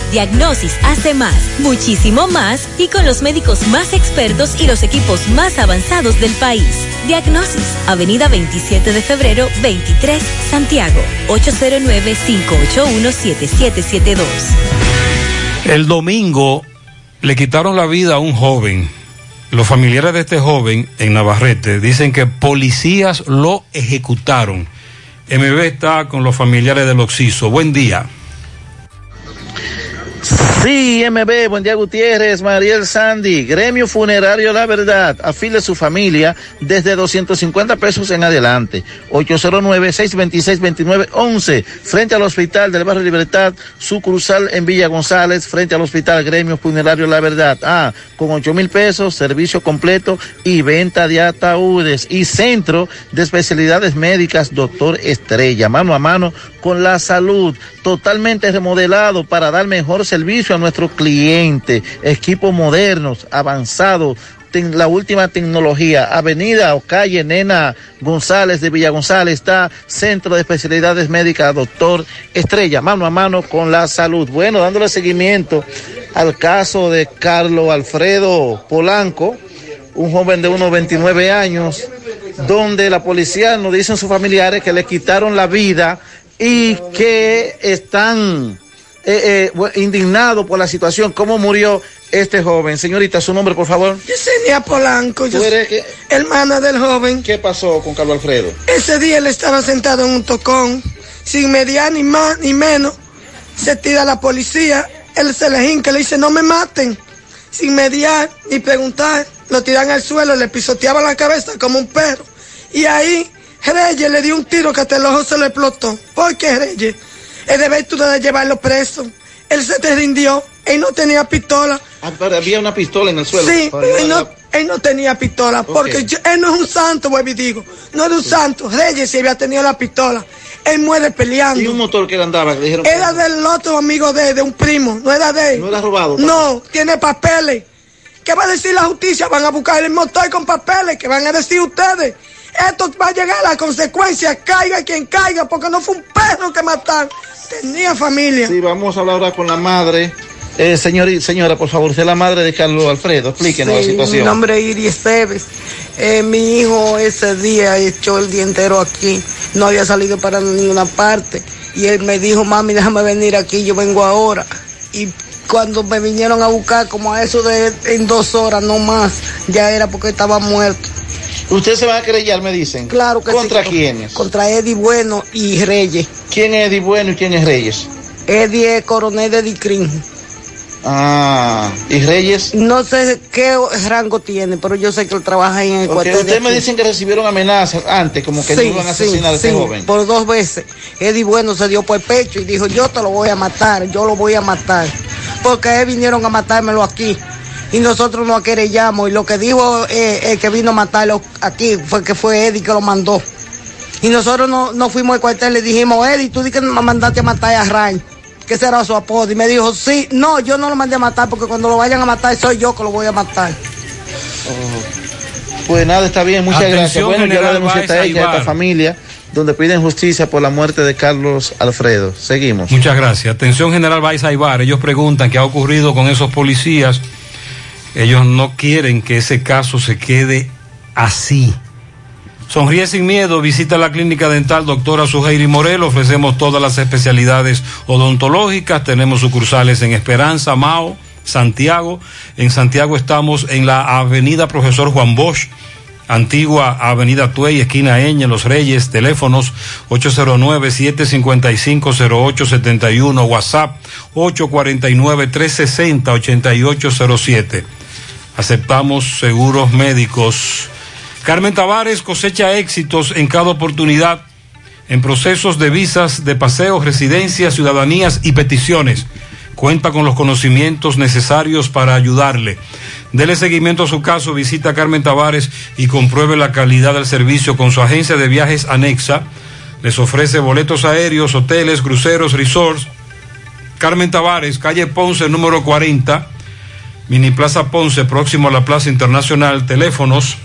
Diagnosis hace más, muchísimo más y con los médicos más expertos y los equipos más avanzados del país. Diagnosis, Avenida 27 de febrero, 23, Santiago, 809-581-7772. El domingo le quitaron la vida a un joven. Los familiares de este joven en Navarrete dicen que policías lo ejecutaron. MB está con los familiares del Oxiso. Buen día. Sí, MB, buen día Gutiérrez, Mariel Sandy, Gremio Funerario La Verdad, afile su familia desde 250 pesos en adelante. 809-626-2911, frente al Hospital del Barrio Libertad, sucursal en Villa González, frente al Hospital Gremio Funerario La Verdad. Ah, con 8 mil pesos, servicio completo y venta de ataúdes. Y centro de especialidades médicas, doctor Estrella, mano a mano con la salud, totalmente remodelado para dar mejor servicio a nuestro cliente. Equipos modernos, avanzados, la última tecnología. Avenida o calle Nena González de Villa González está Centro de Especialidades Médicas, doctor Estrella, mano a mano con la salud. Bueno, dándole seguimiento al caso de Carlos Alfredo Polanco, un joven de unos 29 años, donde la policía nos dicen sus familiares que le quitaron la vida y que están eh, eh, indignados por la situación, cómo murió este joven. Señorita, su nombre, por favor. Yesenia Polanco, yo ¿Tú eres soy hermana del joven. ¿Qué pasó con Carlos Alfredo? Ese día él estaba sentado en un tocón, sin mediar ni más ni menos. Se tira la policía, él se le hinca, le dice no me maten. Sin mediar ni preguntar, lo tiran al suelo, le pisoteaban la cabeza como un perro. Y ahí Reyes le dio un tiro que hasta el ojo se le explotó. ¿Por qué Reyes? Es deber tú de llevarlo preso. Él se te rindió, él no tenía pistola. Ah, pero había una pistola en el suelo. Sí, él no, él no tenía pistola, porque yo- él no es un santo, vuelvo y digo. No era un santo. Reyes si había tenido la pistola. Él muere peleando. ¿Y un motor que él andaba? Que dijeron Era del otro amigo de, de un primo, no era de él. ¿No era robado? No, tiene papeles. ¿Qué va a decir la justicia? Van a buscar el motor con papeles. ¿Qué van a decir ustedes? Esto va a llegar a la consecuencia, caiga quien caiga, porque no fue un perro que mataron. Tenía familia. Sí, vamos a hablar ahora con la madre. Eh, señor señora, por favor, usted es la madre de Carlos Alfredo. Explíquenos la situación. Mi nombre es Iris Esteves. Eh, mi hijo ese día echó el día entero aquí. No había salido para ninguna parte. Y él me dijo, mami, déjame venir aquí, yo vengo ahora. Y cuando me vinieron a buscar, como a eso de en dos horas, no más, ya era porque estaba muerto. Usted se va a querellar, me dicen. Claro que ¿Contra sí. quiénes? Contra Eddie Bueno y Reyes. ¿Quién es Eddie Bueno y quién es Reyes? Eddie es coronel de Dicrin. Ah, ¿y Reyes? No sé qué rango tiene, pero yo sé que él trabaja en el Ok, cuartel de Ustedes me dicen que recibieron amenazas antes, como que no iban a asesinar a este sí, joven. Por dos veces. Eddie Bueno se dio por el pecho y dijo, yo te lo voy a matar, yo lo voy a matar. Porque él vinieron a matármelo aquí. Y nosotros nos querellamos. Y lo que dijo eh, el que vino a matarlo aquí fue que fue Eddie que lo mandó. Y nosotros no, no fuimos al cuartel y le dijimos, Eddie, tú di que me mandaste a matar a Ray. Que será su apodo. Y me dijo, sí, no, yo no lo mandé a matar porque cuando lo vayan a matar soy yo que lo voy a matar. Pues nada, está bien, muchas Atención, gracias. Bueno, yo la denuncié a ella, a esta familia, donde piden justicia por la muerte de Carlos Alfredo. Seguimos. Muchas gracias. Atención General Baiza Ibar. Ellos preguntan qué ha ocurrido con esos policías. Ellos no quieren que ese caso se quede así. Sonríe sin miedo, visita la clínica dental doctora Suheiri Morel, ofrecemos todas las especialidades odontológicas, tenemos sucursales en Esperanza, Mao, Santiago. En Santiago estamos en la avenida Profesor Juan Bosch, antigua avenida Tuey, esquina Eñe, Los Reyes, teléfonos 809-755-0871, WhatsApp 849-360-8807. Aceptamos seguros médicos. Carmen Tavares cosecha éxitos en cada oportunidad en procesos de visas de paseo, residencias, ciudadanías y peticiones. Cuenta con los conocimientos necesarios para ayudarle. Dele seguimiento a su caso, visita a Carmen Tavares y compruebe la calidad del servicio con su agencia de viajes anexa. Les ofrece boletos aéreos, hoteles, cruceros, resorts. Carmen Tavares, calle Ponce, número 40, Mini Plaza Ponce, próximo a la Plaza Internacional. Teléfonos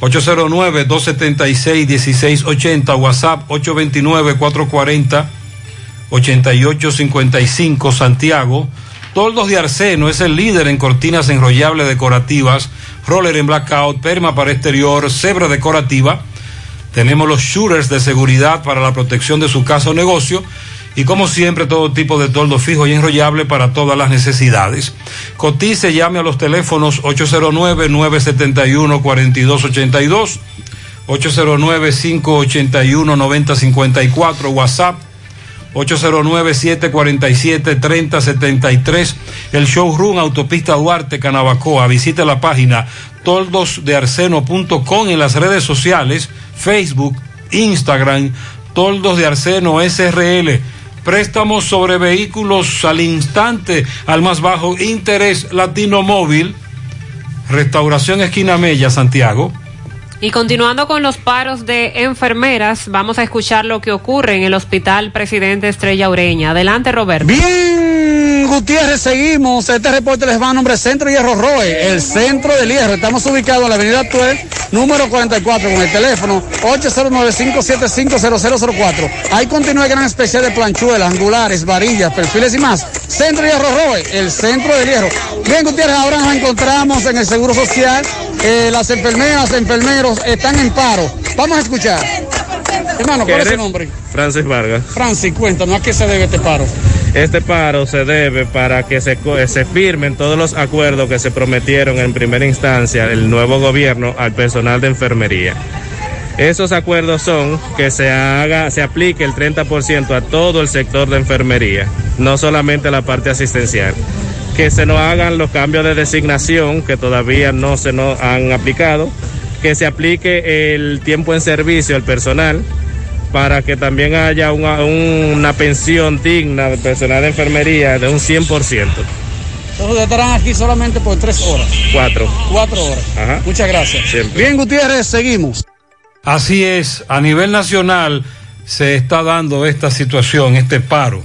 809-276-1680, WhatsApp 829-440-8855, Santiago. Toldos de Arseno es el líder en cortinas enrollables decorativas, roller en blackout, perma para exterior, cebra decorativa. Tenemos los shooters de seguridad para la protección de su casa o negocio. Y como siempre, todo tipo de toldo fijo y enrollable para todas las necesidades. Cotice, llame a los teléfonos 809-971-4282, 809-581-9054, WhatsApp 809-747-3073. El showroom Autopista Duarte, Canabacoa. Visite la página toldosdearseno.com en las redes sociales, Facebook, Instagram, Toldos de Arseno SRL. Préstamos sobre vehículos al instante, al más bajo interés, Latino Móvil. Restauración Esquina Mella, Santiago. Y continuando con los paros de enfermeras, vamos a escuchar lo que ocurre en el Hospital Presidente Estrella Ureña. Adelante, Roberto. Bien, Gutiérrez, seguimos. Este reporte les va a nombre Centro Hierro Roe, el centro del hierro. Estamos ubicados en la avenida Actuel, número 44, con el teléfono 809-575-0004. Ahí continúa el gran especial de planchuelas, angulares, varillas, perfiles y más. Centro Hierro Roe, el centro del hierro. Bien, Gutiérrez, ahora nos encontramos en el Seguro Social. Eh, las enfermeras, enfermeros están en paro. Vamos a escuchar. Hermano, ¿cuál es su nombre? Francis Vargas. Francis, cuéntanos, ¿a qué se debe este paro? Este paro se debe para que se, co- se firmen todos los acuerdos que se prometieron en primera instancia el nuevo gobierno al personal de enfermería. Esos acuerdos son que se haga, se aplique el 30% a todo el sector de enfermería, no solamente a la parte asistencial. Que se nos hagan los cambios de designación que todavía no se nos han aplicado, que se aplique el tiempo en servicio al personal, para que también haya una, una pensión digna del personal de enfermería de un 100%. Entonces estarán aquí solamente por tres horas, Cuatro. cuatro horas. Ajá. Muchas gracias. Siempre. Bien, Gutiérrez, seguimos. Así es, a nivel nacional se está dando esta situación, este paro.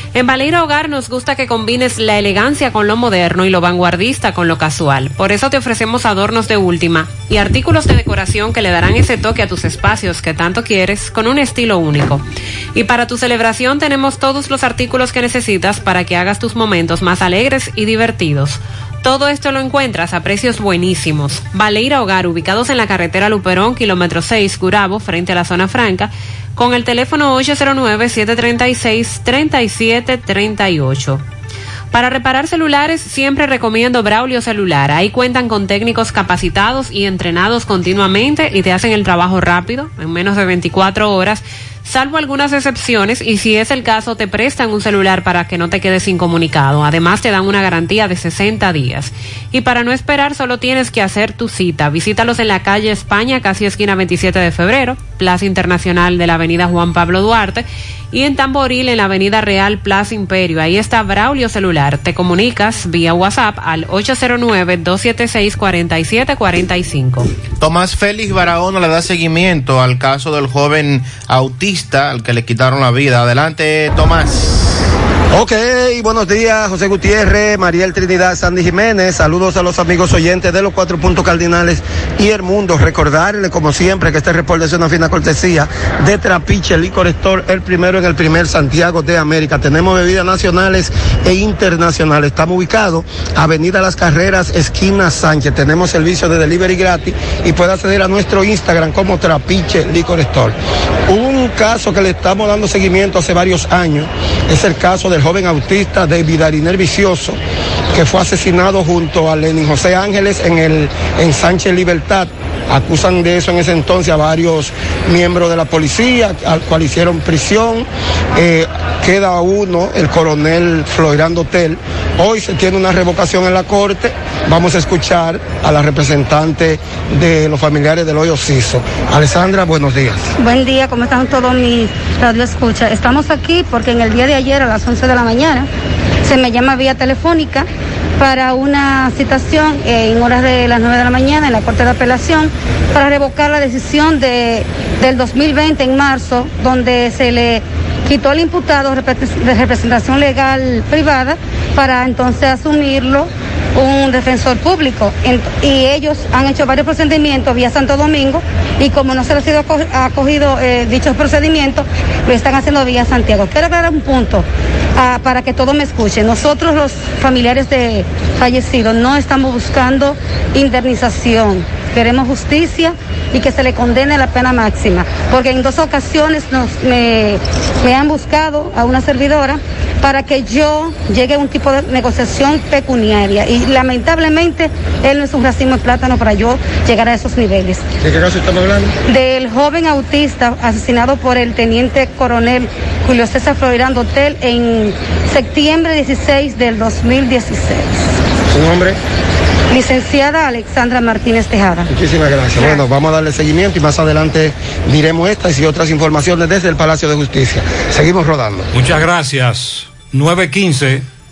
En Baleira Hogar nos gusta que combines la elegancia con lo moderno y lo vanguardista con lo casual. Por eso te ofrecemos adornos de última y artículos de decoración que le darán ese toque a tus espacios que tanto quieres con un estilo único. Y para tu celebración tenemos todos los artículos que necesitas para que hagas tus momentos más alegres y divertidos. Todo esto lo encuentras a precios buenísimos. Baleira Hogar, ubicados en la carretera Luperón, kilómetro 6, Curabo, frente a la zona franca, con el teléfono 809-736-3738. Para reparar celulares siempre recomiendo Braulio Celular. Ahí cuentan con técnicos capacitados y entrenados continuamente y te hacen el trabajo rápido, en menos de 24 horas, salvo algunas excepciones y si es el caso te prestan un celular para que no te quedes incomunicado. Además te dan una garantía de 60 días. Y para no esperar solo tienes que hacer tu cita. Visítalos en la calle España, casi esquina 27 de febrero, Plaza Internacional de la Avenida Juan Pablo Duarte y en Tamboril en la Avenida Real Plaza Imperio. Ahí está Braulio Celular. Te comunicas vía WhatsApp al 809-276-4745. Tomás Félix Barahona le da seguimiento al caso del joven autista al que le quitaron la vida. Adelante, Tomás. Ok, buenos días, José Gutiérrez, Mariel Trinidad, Sandy Jiménez. Saludos a los amigos oyentes de los cuatro puntos cardinales y el mundo. Recordarle, como siempre, que este reporte es una fina cortesía de Trapiche Licor Store, el primero en el primer Santiago de América. Tenemos bebidas nacionales e internacionales. Estamos ubicados Avenida Las Carreras, esquina Sánchez. Tenemos servicio de delivery gratis y puede acceder a nuestro Instagram como Trapiche Licor Store. Un caso que le estamos dando seguimiento hace varios años es el caso del joven autista David Ariner Vicioso, que fue asesinado junto a Lenin José Ángeles en, el, en Sánchez Libertad. Acusan de eso en ese entonces a varios miembros de la policía, al cual hicieron prisión. Eh, queda uno, el coronel Floirando Tel. Hoy se tiene una revocación en la corte. Vamos a escuchar a la representante de los familiares del hoyo Ciso. Alessandra, buenos días. Buen día, ¿cómo están todos mis radio escucha? Estamos aquí porque en el día de ayer a las 11 de la mañana se me llama vía telefónica para una citación eh, en horas de las 9 de la mañana en la Corte de Apelación para revocar la decisión de, del 2020 en marzo donde se le quitó al imputado de representación legal privada para entonces asumirlo un defensor público y ellos han hecho varios procedimientos vía Santo Domingo y como no se les ha sido aco- acogido eh, dichos procedimientos, lo están haciendo vía Santiago. Quiero aclarar un punto ah, para que todos me escuchen. Nosotros los familiares de fallecidos no estamos buscando indemnización. Queremos justicia y que se le condene la pena máxima. Porque en dos ocasiones nos, me, me han buscado a una servidora para que yo llegue a un tipo de negociación pecuniaria. Y lamentablemente él no es un racimo de plátano para yo llegar a esos niveles. ¿De qué caso estamos hablando? Del joven autista asesinado por el teniente coronel Julio César Florirán Hotel en septiembre 16 del 2016. ¿Su nombre? Licenciada Alexandra Martínez Tejada. Muchísimas gracias. Bueno, vamos a darle seguimiento y más adelante diremos estas y otras informaciones desde el Palacio de Justicia. Seguimos rodando. Muchas gracias. 915.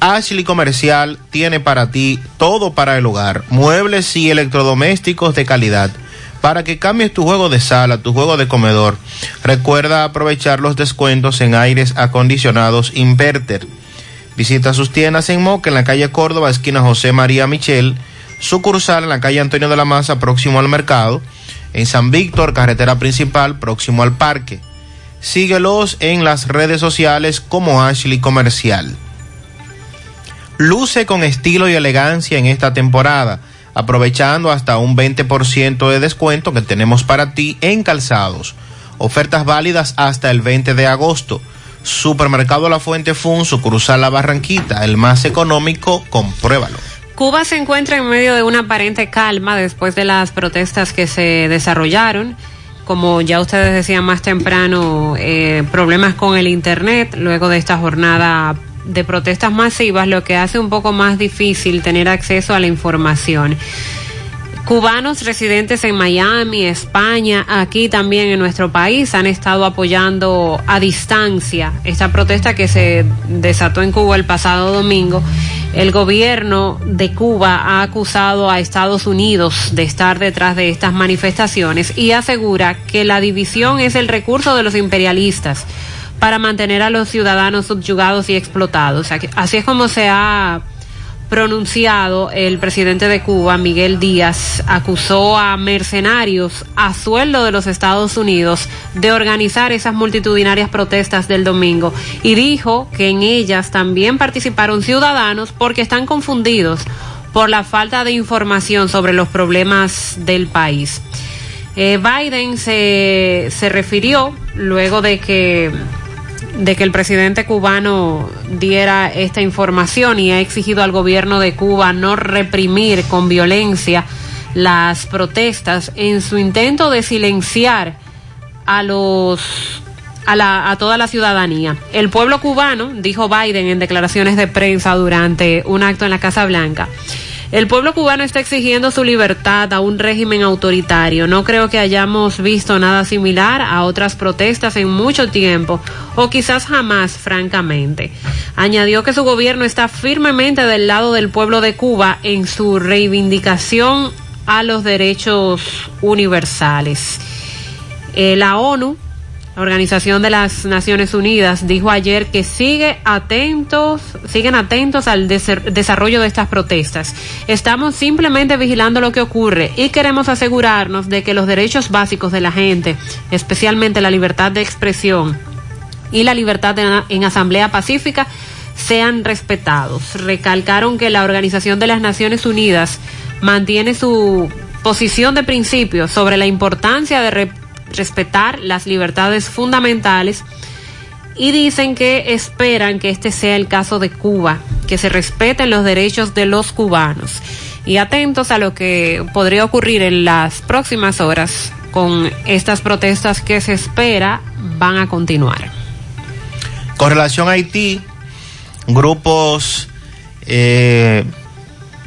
Ashley Comercial tiene para ti todo para el hogar, muebles y electrodomésticos de calidad, para que cambies tu juego de sala, tu juego de comedor. Recuerda aprovechar los descuentos en aires acondicionados Inverter. Visita sus tiendas en Moca, en la calle Córdoba, esquina José María Michel, sucursal en la calle Antonio de la Maza, próximo al mercado, en San Víctor, carretera principal, próximo al parque. Síguelos en las redes sociales como Ashley Comercial. Luce con estilo y elegancia en esta temporada, aprovechando hasta un 20% de descuento que tenemos para ti en calzados. Ofertas válidas hasta el 20 de agosto. Supermercado La Fuente Fun, sucursal La Barranquita, el más económico, compruébalo. Cuba se encuentra en medio de una aparente calma después de las protestas que se desarrollaron. Como ya ustedes decían más temprano, eh, problemas con el Internet luego de esta jornada de protestas masivas, lo que hace un poco más difícil tener acceso a la información. Cubanos residentes en Miami, España, aquí también en nuestro país han estado apoyando a distancia esta protesta que se desató en Cuba el pasado domingo. El gobierno de Cuba ha acusado a Estados Unidos de estar detrás de estas manifestaciones y asegura que la división es el recurso de los imperialistas para mantener a los ciudadanos subyugados y explotados. Así es como se ha pronunciado el presidente de Cuba, Miguel Díaz, acusó a mercenarios a sueldo de los Estados Unidos de organizar esas multitudinarias protestas del domingo y dijo que en ellas también participaron ciudadanos porque están confundidos por la falta de información sobre los problemas del país. Eh, Biden se, se refirió luego de que de que el presidente cubano diera esta información y ha exigido al gobierno de Cuba no reprimir con violencia las protestas en su intento de silenciar a los a, la, a toda la ciudadanía. El pueblo cubano, dijo Biden en declaraciones de prensa durante un acto en la Casa Blanca, el pueblo cubano está exigiendo su libertad a un régimen autoritario. No creo que hayamos visto nada similar a otras protestas en mucho tiempo, o quizás jamás, francamente. Añadió que su gobierno está firmemente del lado del pueblo de Cuba en su reivindicación a los derechos universales. Eh, la ONU la Organización de las Naciones Unidas dijo ayer que sigue atentos, siguen atentos al desarrollo de estas protestas. Estamos simplemente vigilando lo que ocurre y queremos asegurarnos de que los derechos básicos de la gente, especialmente la libertad de expresión y la libertad de, en asamblea pacífica, sean respetados. Recalcaron que la Organización de las Naciones Unidas mantiene su posición de principio sobre la importancia de respetar las libertades fundamentales y dicen que esperan que este sea el caso de Cuba, que se respeten los derechos de los cubanos. Y atentos a lo que podría ocurrir en las próximas horas con estas protestas que se espera van a continuar. Con relación a Haití, grupos eh,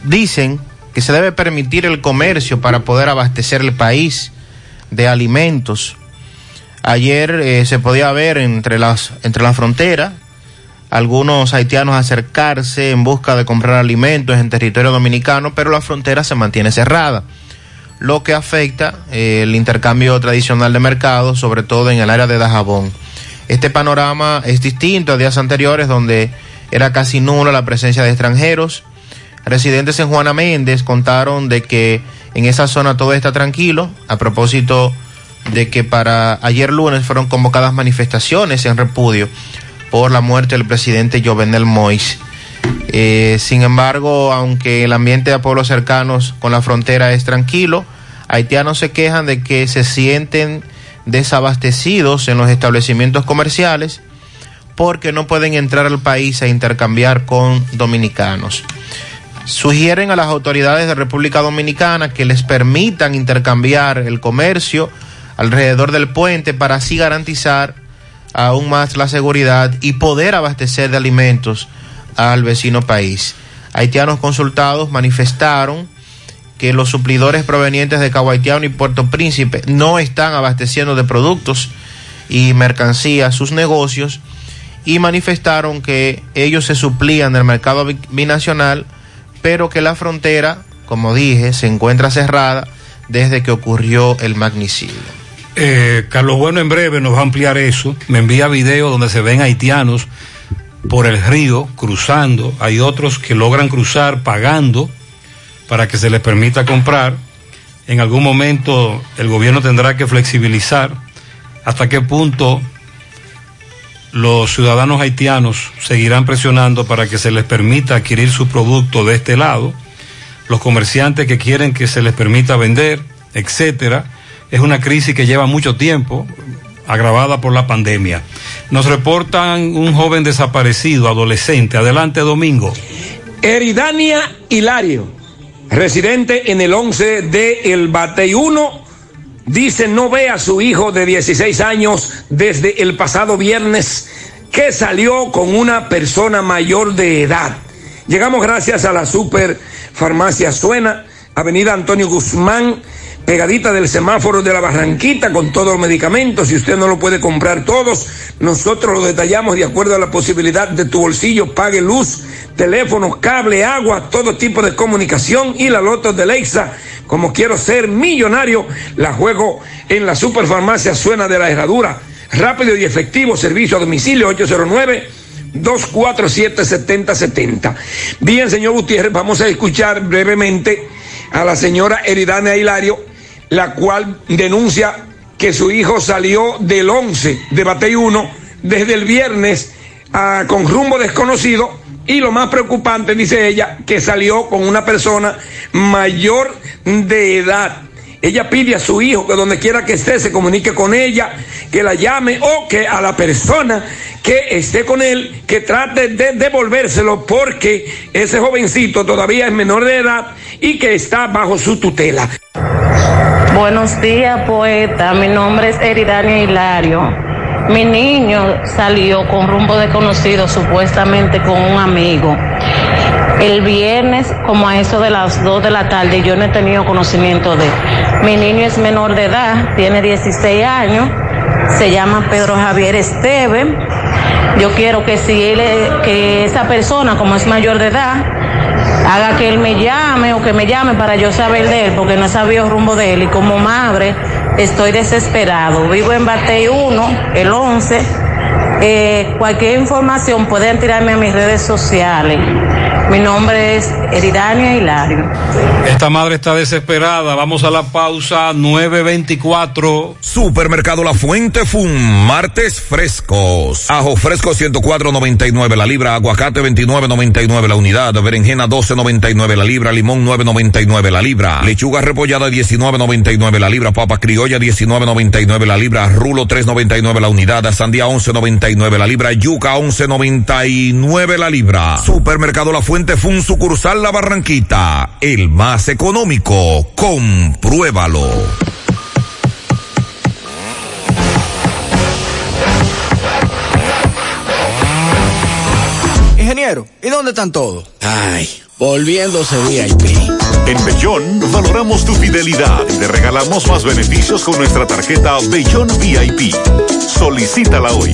dicen que se debe permitir el comercio para poder abastecer el país de alimentos. Ayer eh, se podía ver entre las entre la frontera algunos haitianos acercarse en busca de comprar alimentos en territorio dominicano, pero la frontera se mantiene cerrada, lo que afecta eh, el intercambio tradicional de mercados, sobre todo en el área de Dajabón. Este panorama es distinto a días anteriores donde era casi nula la presencia de extranjeros. Residentes en Juana Méndez contaron de que en esa zona todo está tranquilo, a propósito de que para ayer lunes fueron convocadas manifestaciones en repudio por la muerte del presidente Jovenel Mois. Eh, sin embargo, aunque el ambiente de pueblos cercanos con la frontera es tranquilo, haitianos se quejan de que se sienten desabastecidos en los establecimientos comerciales porque no pueden entrar al país a intercambiar con dominicanos. Sugieren a las autoridades de República Dominicana que les permitan intercambiar el comercio alrededor del puente para así garantizar aún más la seguridad y poder abastecer de alimentos al vecino país. Haitianos consultados manifestaron que los suplidores provenientes de Cabo Haitiano y Puerto Príncipe no están abasteciendo de productos y mercancías sus negocios y manifestaron que ellos se suplían del mercado binacional, pero que la frontera, como dije, se encuentra cerrada desde que ocurrió el magnicidio. Eh, Carlos Bueno en breve nos va a ampliar eso. Me envía videos donde se ven haitianos por el río cruzando. Hay otros que logran cruzar pagando para que se les permita comprar. En algún momento el gobierno tendrá que flexibilizar hasta qué punto los ciudadanos haitianos seguirán presionando para que se les permita adquirir su producto de este lado, los comerciantes que quieren que se les permita vender, etcétera es una crisis que lleva mucho tiempo, agravada por la pandemia. Nos reportan un joven desaparecido, adolescente. Adelante, Domingo. Eridania Hilario, residente en el 11 de El Batey 1, dice no ve a su hijo de 16 años desde el pasado viernes que salió con una persona mayor de edad. Llegamos gracias a la super farmacia Suena, Avenida Antonio Guzmán, pegadita del semáforo de la Barranquita con todos los medicamentos. Si usted no lo puede comprar todos, nosotros lo detallamos de acuerdo a la posibilidad de tu bolsillo. Pague luz, teléfono, cable, agua, todo tipo de comunicación y la loto de Lexa. Como quiero ser millonario, la juego en la superfarmacia Suena de la Herradura. Rápido y efectivo servicio a domicilio 809 247 7070. Bien, señor Gutiérrez, vamos a escuchar brevemente a la señora Eridania Hilario la cual denuncia que su hijo salió del 11 de Batey 1 desde el viernes ah, con rumbo desconocido y lo más preocupante, dice ella, que salió con una persona mayor de edad. Ella pide a su hijo que donde quiera que esté se comunique con ella, que la llame o que a la persona que esté con él, que trate de devolvérselo porque ese jovencito todavía es menor de edad y que está bajo su tutela. Buenos días, poeta. Mi nombre es Eridania Hilario. Mi niño salió con rumbo desconocido, supuestamente con un amigo. El viernes, como a eso de las 2 de la tarde, yo no he tenido conocimiento de. Mi niño es menor de edad, tiene 16 años, se llama Pedro Javier Esteven. Yo quiero que si él, que esa persona, como es mayor de edad, haga que él me llame o que me llame para yo saber de él, porque no he sabido rumbo de él. Y como madre, estoy desesperado. Vivo en Batey 1, el 11. Eh, cualquier información pueden tirarme a mis redes sociales. Mi nombre es Eridania Hilario. Esta madre está desesperada. Vamos a la pausa 924. Supermercado La Fuente Fun, martes frescos. Ajo fresco 104.99 la libra, aguacate 29.99 la unidad, berenjena 12.99 la libra, limón 9.99 la libra, lechuga repollada 19.99 la libra, papa criolla 19.99 la libra, rulo 3.99 la unidad, sandía 11.99 la libra, yuca 11.99 la libra. Supermercado La Fuente Fun sucursal La Barranquita, el más económico. Compruébalo. Ingeniero, ¿y dónde están todos? Ay, volviéndose VIP En Bellón valoramos tu fidelidad y te regalamos más beneficios con nuestra tarjeta Bellón VIP. Solicítala hoy.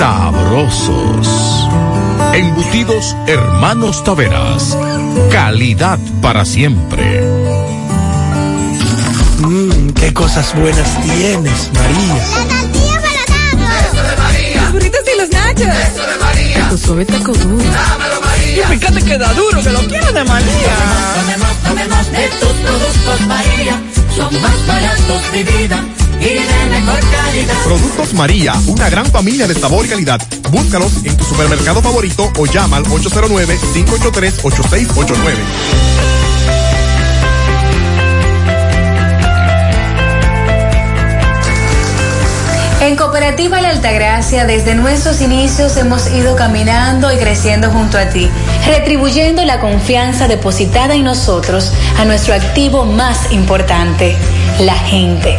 sabrosos. Embutidos Hermanos Taveras. Calidad para siempre. Mmm, qué cosas buenas tienes, María. La tortilla para Eso de María. Los burritos y los nachos. Eso de María. Tu suave taco duro. Dámelo, María. Y fíjate que da duro, que lo quiero de María. Tomemos, tomemos de tus productos, María. Son más baratos de vida Productos María, una gran familia de sabor y calidad. Búscalos en tu supermercado favorito o llama al 809-583-8689. En Cooperativa La Altagracia, desde nuestros inicios hemos ido caminando y creciendo junto a ti, retribuyendo la confianza depositada en nosotros a nuestro activo más importante, la gente.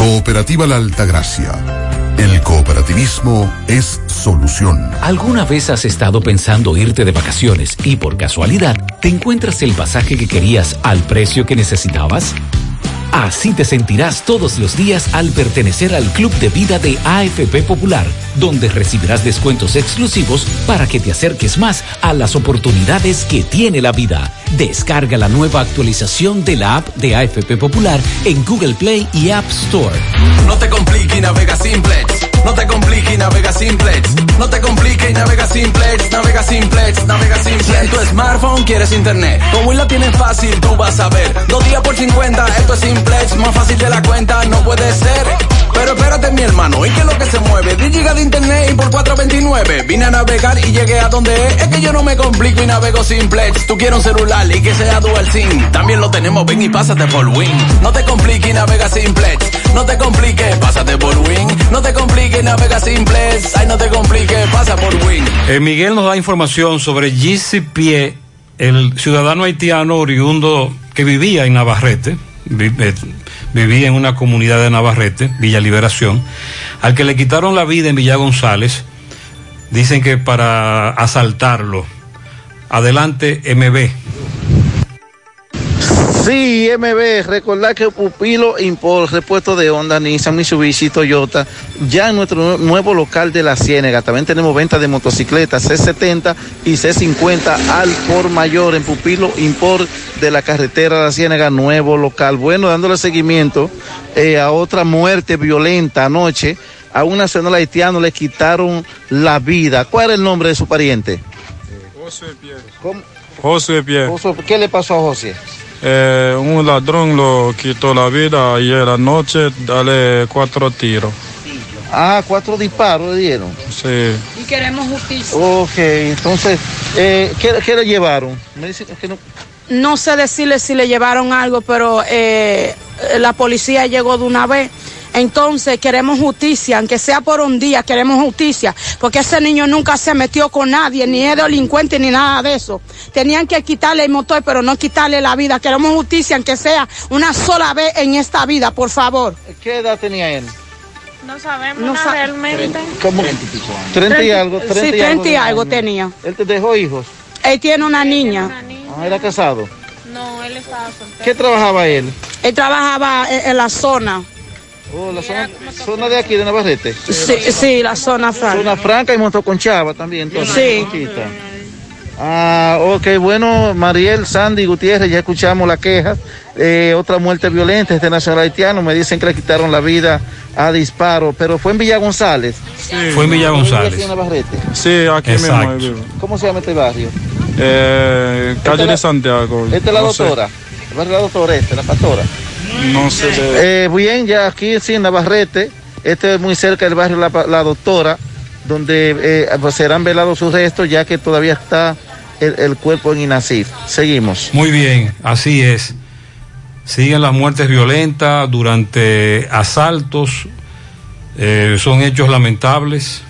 Cooperativa La Altagracia. El cooperativismo es solución. ¿Alguna vez has estado pensando irte de vacaciones y por casualidad te encuentras el pasaje que querías al precio que necesitabas? Así te sentirás todos los días al pertenecer al Club de Vida de AFP Popular, donde recibirás descuentos exclusivos para que te acerques más a las oportunidades que tiene la vida. Descarga la nueva actualización de la app de AFP Popular en Google Play y App Store. No te compliques y navega simplex. No te compliques y navega simplex. No te compliques y navega simplex. Navega simplex, navega simplex. Si en tu smartphone quieres internet, como la tienes fácil, tú vas a ver. Dos días por 50, esto es simplex. Más fácil de la cuenta, no puede ser. Pero espérate, mi hermano, ¿y qué es lo que se mueve? 10 gigas de internet y por 4.29. Vine a navegar y llegué a donde es. Es que yo no me complico y navego simplex. Tú quieres un celular y que sea dual SIM. También lo tenemos, ven y pásate por Win. No te compliques y navega simplex. No te compliques, pásate por Win. No te compliques y navega simplex. Ay, no te compliques, pasa por Win. Eh, Miguel nos da información sobre Pie, el ciudadano haitiano oriundo que vivía en Navarrete. Eh, vivía en una comunidad de Navarrete, Villa Liberación, al que le quitaron la vida en Villa González. Dicen que para asaltarlo. Adelante, MB. Sí, MB, recordar que Pupilo Import, repuesto de Honda, Nissan, Mitsubishi, Toyota, ya en nuestro nue- nuevo local de la Ciénega. También tenemos venta de motocicletas C70 y C50 al por mayor en Pupilo Import de la carretera de la Ciénega, nuevo local. Bueno, dándole seguimiento eh, a otra muerte violenta anoche. A una señora haitiana le quitaron la vida. ¿Cuál es el nombre de su pariente? José Pierre. ¿Cómo? José Pierre. ¿Qué le pasó a José? Eh, un ladrón lo quitó la vida ayer anoche, dale cuatro tiros. Ah, cuatro disparos le dieron. Sí. Y queremos justicia. Ok, entonces, eh, ¿qué, qué le llevaron? Me dice que no. No sé decirle si le llevaron algo, pero eh, la policía llegó de una vez. Entonces queremos justicia, aunque sea por un día, queremos justicia, porque ese niño nunca se metió con nadie, ni es delincuente ni nada de eso. Tenían que quitarle el motor, pero no quitarle la vida. Queremos justicia, aunque sea una sola vez en esta vida, por favor. ¿Qué edad tenía él? No sabemos nada realmente. ¿Cómo? 30 y algo. 30 sí, y 30 y algo tenía. ¿Él te dejó hijos? Él tiene una niña. Ah, ¿Era casado? No, él estaba soltero. ¿Qué trabajaba él? Él trabajaba en, en la zona. Oh, la zona, zona de aquí, de Navarrete. Sí, sí, la zona franca. Zona franca y Motoconchava también. Entonces, Sí. Conchita. Ah, ok, bueno, Mariel, Sandy, Gutiérrez, ya escuchamos la queja. Eh, otra muerte violenta, este nacional haitiano, me dicen que le quitaron la vida a disparo, pero fue en Villa González. Fue en Villa González. Aquí en Navarrete. Sí, aquí Exacto. mismo. vivo. ¿Cómo se llama este barrio? Eh, calle de la- Santiago. Esta es la no sé. doctora. El barrio de la doctora este, la pastora. No sé. de- Eh, bien, ya aquí sí, en Navarrete, este es muy cerca del barrio La, La Doctora, donde eh, pues serán velados sus restos, ya que todavía está el, el cuerpo en Inacif. Seguimos. Muy bien, así es. Siguen las muertes violentas durante asaltos, eh, son hechos lamentables.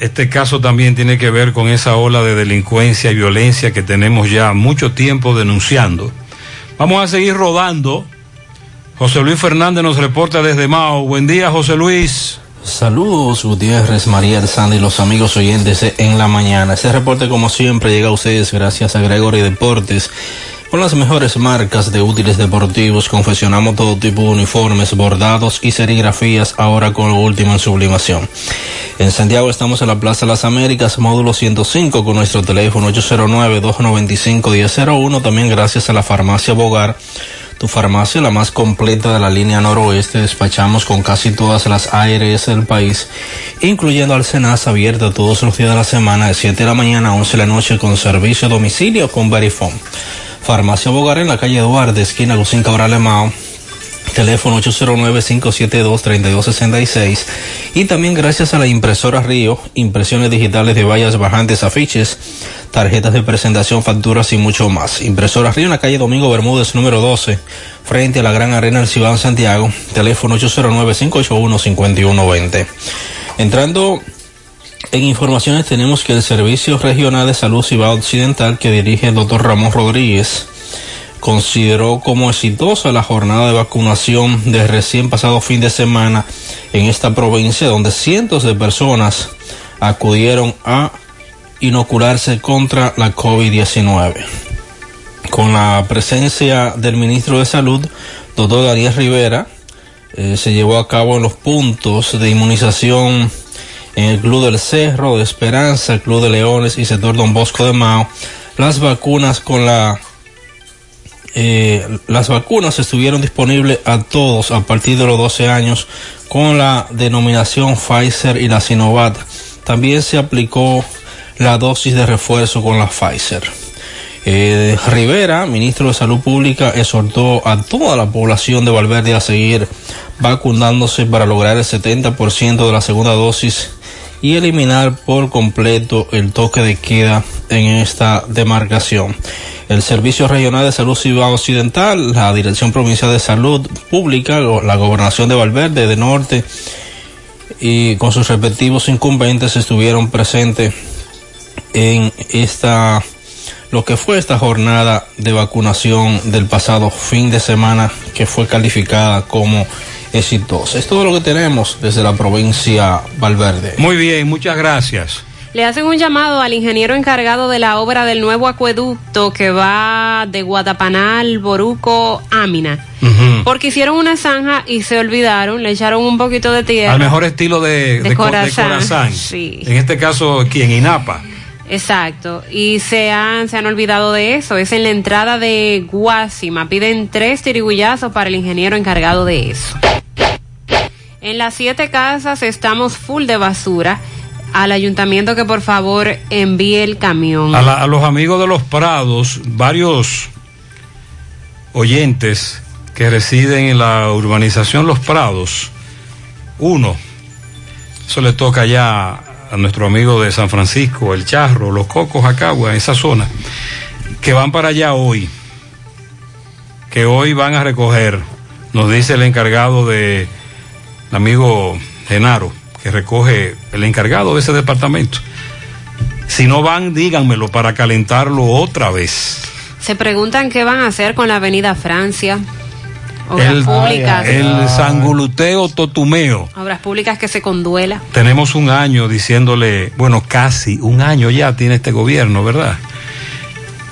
Este caso también tiene que ver con esa ola de delincuencia y violencia que tenemos ya mucho tiempo denunciando. Vamos a seguir rodando. José Luis Fernández nos reporta desde Mao. Buen día, José Luis. Saludos Gutiérrez, María Sandy y los amigos oyentes en la mañana. Este reporte como siempre llega a ustedes gracias a Gregory Deportes. Con las mejores marcas de útiles deportivos confeccionamos todo tipo de uniformes, bordados y serigrafías ahora con lo último en sublimación. En Santiago estamos en la Plaza Las Américas, módulo 105 con nuestro teléfono 809-295-1001. También gracias a la farmacia Bogar tu farmacia, la más completa de la línea noroeste, despachamos con casi todas las ARS del país, incluyendo Alcenas abierta todos los días de la semana de 7 de la mañana a 11 de la noche con servicio a domicilio con Verifone. Farmacia Bogar en la calle Duarte, esquina Lucín Cabral Mao, teléfono 809-572-3266 y también gracias a la impresora Río, impresiones digitales de vallas bajantes, afiches, tarjetas de presentación, facturas y mucho más. Impresora Río en la calle Domingo Bermúdez número 12, frente a la Gran Arena del Cibao Santiago, teléfono 809-581-5120. Entrando en informaciones tenemos que el Servicio Regional de Salud Cibao Occidental que dirige el doctor Ramón Rodríguez consideró como exitosa la jornada de vacunación de recién pasado fin de semana en esta provincia donde cientos de personas acudieron a inocularse contra la COVID-19. Con la presencia del ministro de Salud, doctor Daniel Rivera, eh, se llevó a cabo en los puntos de inmunización en el Club del Cerro de Esperanza, el Club de Leones y sector Don Bosco de Mao, las vacunas con la eh, las vacunas estuvieron disponibles a todos a partir de los 12 años con la denominación Pfizer y la Sinovac. También se aplicó la dosis de refuerzo con la Pfizer. Eh, Rivera, ministro de Salud Pública, exhortó a toda la población de Valverde a seguir vacunándose para lograr el 70% de la segunda dosis y eliminar por completo el toque de queda en esta demarcación. El Servicio Regional de Salud Cibao Occidental, la Dirección Provincial de Salud Pública, la Gobernación de Valverde de Norte y con sus respectivos incumbentes estuvieron presentes en esta lo que fue esta jornada de vacunación del pasado fin de semana que fue calificada como exitosa. Es todo lo que tenemos desde la provincia Valverde. Muy bien, muchas gracias. Le hacen un llamado al ingeniero encargado de la obra del nuevo acueducto que va de Guatapanal, Boruco, Ámina. Porque hicieron una zanja y se olvidaron, le echaron un poquito de tierra. Al mejor estilo de, De de co- de Corazán, Corazán. sí. En este caso, aquí en Inapa. Exacto, y se han, se han olvidado de eso. Es en la entrada de Guasima. Piden tres tirigullazos para el ingeniero encargado de eso. En las siete casas estamos full de basura. Al ayuntamiento que por favor envíe el camión. A, a los amigos de los Prados, varios oyentes que residen en la urbanización Los Prados. Uno, eso le toca ya a nuestro amigo de San Francisco, El Charro, Los Cocos, Acagua, esa zona, que van para allá hoy, que hoy van a recoger Nos dice el encargado de el amigo Genaro, que recoge el encargado de ese departamento. Si no van, díganmelo para calentarlo otra vez. Se preguntan qué van a hacer con la Avenida Francia. Obras El, públicas. el sanguluteo totumeo. Obras públicas que se conduela. Tenemos un año diciéndole, bueno, casi un año ya tiene este gobierno, ¿verdad?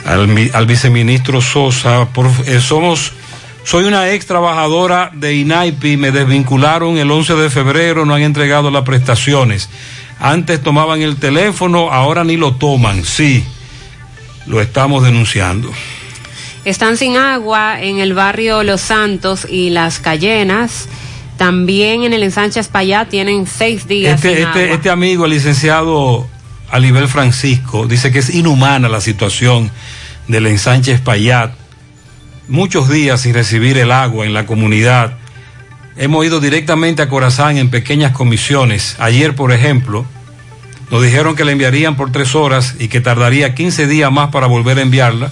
Al, mi- al viceministro Sosa, por- eh, somos, soy una ex trabajadora de INAIPI, me desvincularon el 11 de febrero, no han entregado las prestaciones. Antes tomaban el teléfono, ahora ni lo toman, sí, lo estamos denunciando. Están sin agua en el barrio Los Santos y Las Cayenas. También en el ensanche Espaillá tienen seis días Este, sin este, agua. este amigo, el licenciado Alibel Francisco, dice que es inhumana la situación del ensanche Espaillat. Muchos días sin recibir el agua en la comunidad. Hemos ido directamente a Corazán en pequeñas comisiones. Ayer, por ejemplo, nos dijeron que la enviarían por tres horas y que tardaría 15 días más para volver a enviarla,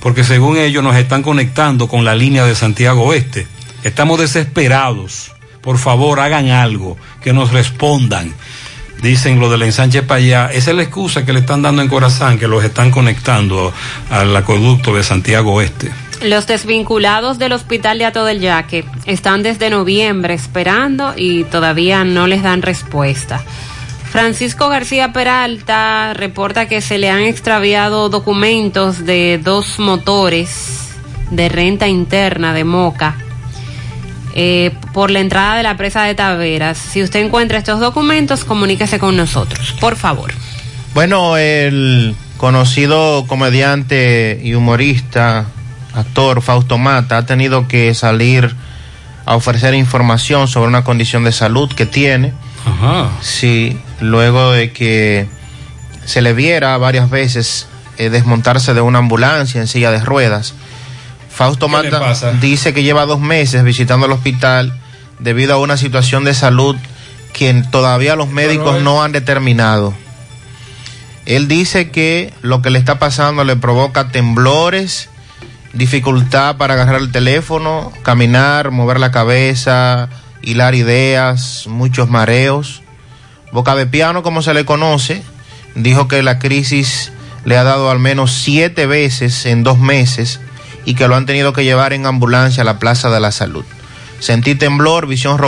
porque según ellos nos están conectando con la línea de Santiago Oeste. Estamos desesperados. Por favor, hagan algo, que nos respondan. Dicen lo del ensanche para allá. Esa es la excusa que le están dando en Corazán, que los están conectando al acueducto de Santiago Oeste. Los desvinculados del hospital de Ato del Yaque están desde noviembre esperando y todavía no les dan respuesta. Francisco García Peralta reporta que se le han extraviado documentos de dos motores de renta interna de Moca eh, por la entrada de la presa de Taveras. Si usted encuentra estos documentos, comuníquese con nosotros, por favor. Bueno, el conocido comediante y humorista, actor Fausto Mata, ha tenido que salir a ofrecer información sobre una condición de salud que tiene. Ajá. Sí, luego de que se le viera varias veces eh, desmontarse de una ambulancia en silla de ruedas. Fausto ¿Qué le Mata dice que lleva dos meses visitando el hospital debido a una situación de salud que todavía los médicos no han determinado. Él dice que lo que le está pasando le provoca temblores, dificultad para agarrar el teléfono, caminar, mover la cabeza, hilar ideas, muchos mareos. Boca de piano, como se le conoce, dijo que la crisis le ha dado al menos siete veces en dos meses y que lo han tenido que llevar en ambulancia a la Plaza de la Salud. Sentí temblor, visión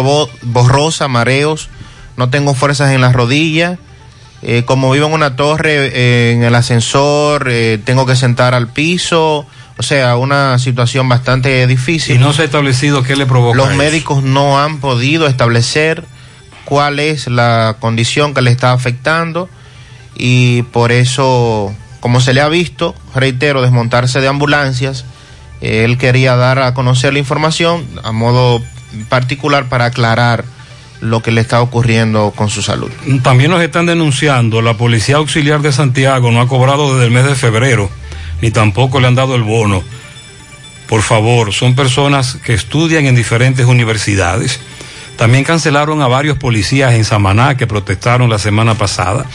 borrosa, mareos, no tengo fuerzas en las rodillas. Eh, como vivo en una torre, eh, en el ascensor, eh, tengo que sentar al piso. O sea, una situación bastante difícil. Y no se ha establecido qué le provoca. Los médicos no han podido establecer cuál es la condición que le está afectando y por eso, como se le ha visto, reitero, desmontarse de ambulancias, eh, él quería dar a conocer la información a modo particular para aclarar lo que le está ocurriendo con su salud. También nos están denunciando, la Policía Auxiliar de Santiago no ha cobrado desde el mes de febrero, ni tampoco le han dado el bono. Por favor, son personas que estudian en diferentes universidades. También cancelaron a varios policías en Samaná que protestaron la semana pasada.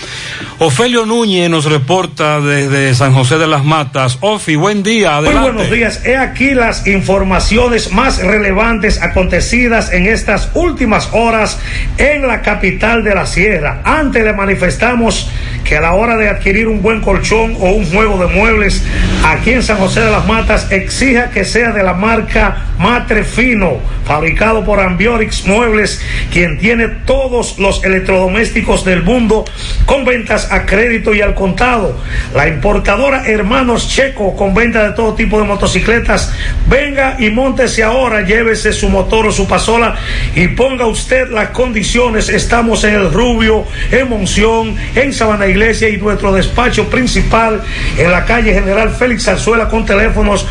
Ofelio Núñez nos reporta desde San José de las Matas. Ofi, buen día. Muy Adelante. buenos días. He aquí las informaciones más relevantes acontecidas en estas últimas horas en la capital de la Sierra. Antes le manifestamos que a la hora de adquirir un buen colchón o un juego de muebles aquí en San José de las Matas exija que sea de la marca Matre Fino, fabricado por Ambiorix Muebles, quien tiene todos los electrodomésticos del mundo con ventas a crédito y al contado. La importadora Hermanos Checo con venta de todo tipo de motocicletas. Venga y montese ahora, llévese su motor o su pasola y ponga usted las condiciones. Estamos en el Rubio, en Monción, en Sabana Iglesia y nuestro despacho principal en la calle General Félix Zarzuela con teléfonos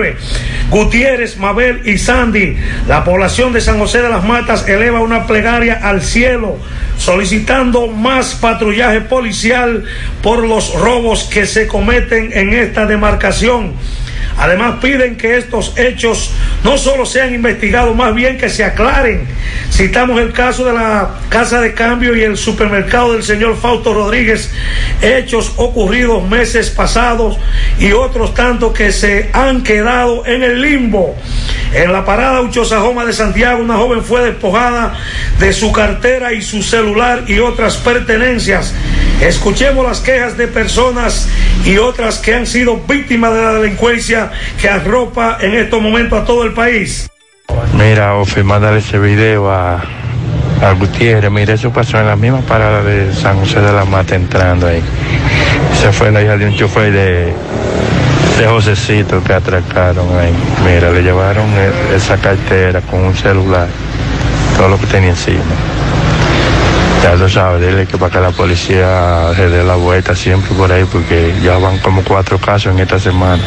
809-578-8959. Gutiérrez, Mabel y Sandy. La población de San José de las Matas eleva una plegaria al cielo solicitando más patrullaje policial por los robos que se cometen en esta demarcación. Además piden que estos hechos no solo sean investigados, más bien que se aclaren. Citamos el caso de la Casa de Cambio y el supermercado del señor Fausto Rodríguez, hechos ocurridos meses pasados y otros tantos que se han quedado en el limbo. En la parada Uchosajoma de Santiago, una joven fue despojada de su cartera y su celular y otras pertenencias. Escuchemos las quejas de personas y otras que han sido víctimas de la delincuencia que arropa en estos momentos a todo el país. Mira, Ofi, mándale ese video a, a Gutiérrez. Mira, eso pasó en la misma parada de San José de la Mata entrando ahí. Se fue la hija de un chofer de, de Josecito que atracaron ahí. Mira, le llevaron e- esa cartera con un celular, todo lo que tenía encima. Ya lo sabes, dile que para que la policía se dé la vuelta siempre por ahí, porque ya van como cuatro casos en esta semana.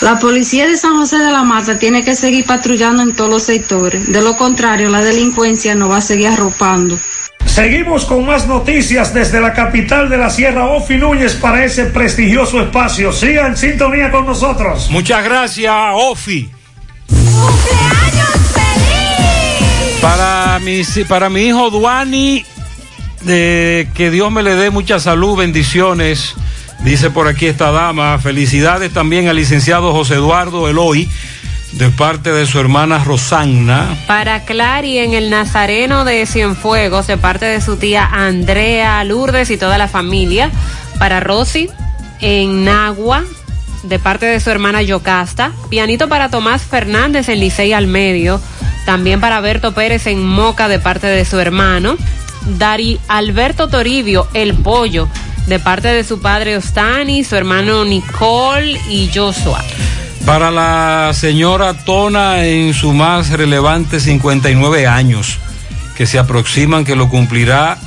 La policía de San José de la Mata tiene que seguir patrullando en todos los sectores. De lo contrario, la delincuencia no va a seguir arropando. Seguimos con más noticias desde la capital de la Sierra, Ofi Núñez, para ese prestigioso espacio. Sigan en sintonía con nosotros. Muchas gracias, Ofi. Para mi, para mi hijo Duani, que Dios me le dé mucha salud, bendiciones. Dice por aquí esta dama. Felicidades también al licenciado José Eduardo Eloy, de parte de su hermana Rosanna. Para Clary en el Nazareno de Cienfuegos, de parte de su tía Andrea Lourdes y toda la familia. Para Rosy en Nagua, de parte de su hermana Yocasta. Pianito para Tomás Fernández en Licey al Medio. También para Berto Pérez en Moca, de parte de su hermano. Dari Alberto Toribio, el pollo, de parte de su padre Ostani, su hermano Nicole y Joshua. Para la señora Tona en su más relevante 59 años, que se aproximan, que lo cumplirá.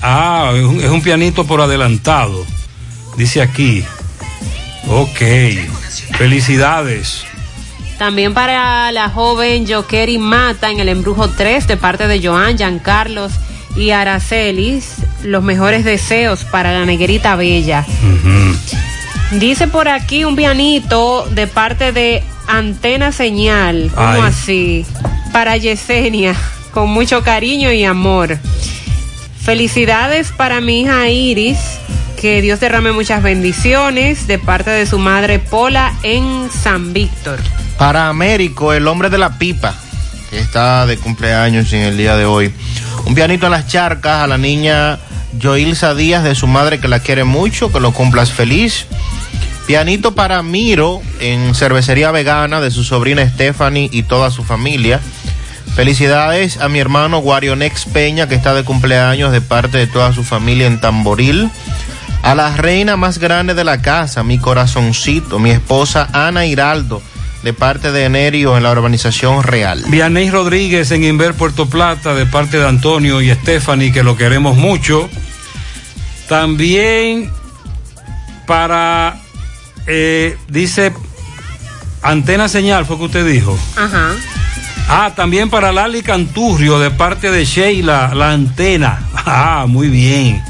Ah, es un, es un pianito por adelantado. Dice aquí. Ok. Felicidades. También para la joven Jokeri Mata en el Embrujo 3 de parte de Joan, Giancarlos y Aracelis. Los mejores deseos para la negrita bella. Dice por aquí un pianito de parte de Antena Señal. ¿Cómo Ay. así? Para Yesenia, con mucho cariño y amor. Felicidades para mi hija Iris. Que Dios derrame muchas bendiciones de parte de su madre Pola en San Víctor. Para Américo, el hombre de la pipa, que está de cumpleaños en el día de hoy. Un pianito a las charcas a la niña Joilsa Díaz de su madre que la quiere mucho, que lo cumplas feliz. Pianito para Miro en cervecería vegana de su sobrina Stephanie y toda su familia. Felicidades a mi hermano Guarionex Peña que está de cumpleaños de parte de toda su familia en Tamboril. A la reina más grande de la casa, mi corazoncito, mi esposa Ana Hiraldo, de parte de Enerio en la urbanización real. Vianey Rodríguez en Inver Puerto Plata, de parte de Antonio y Stephanie, que lo queremos mucho. También para, eh, dice, Antena Señal, fue que usted dijo. Ajá. Ah, también para Lali Canturrio, de parte de Sheila, la antena. Ah, muy bien.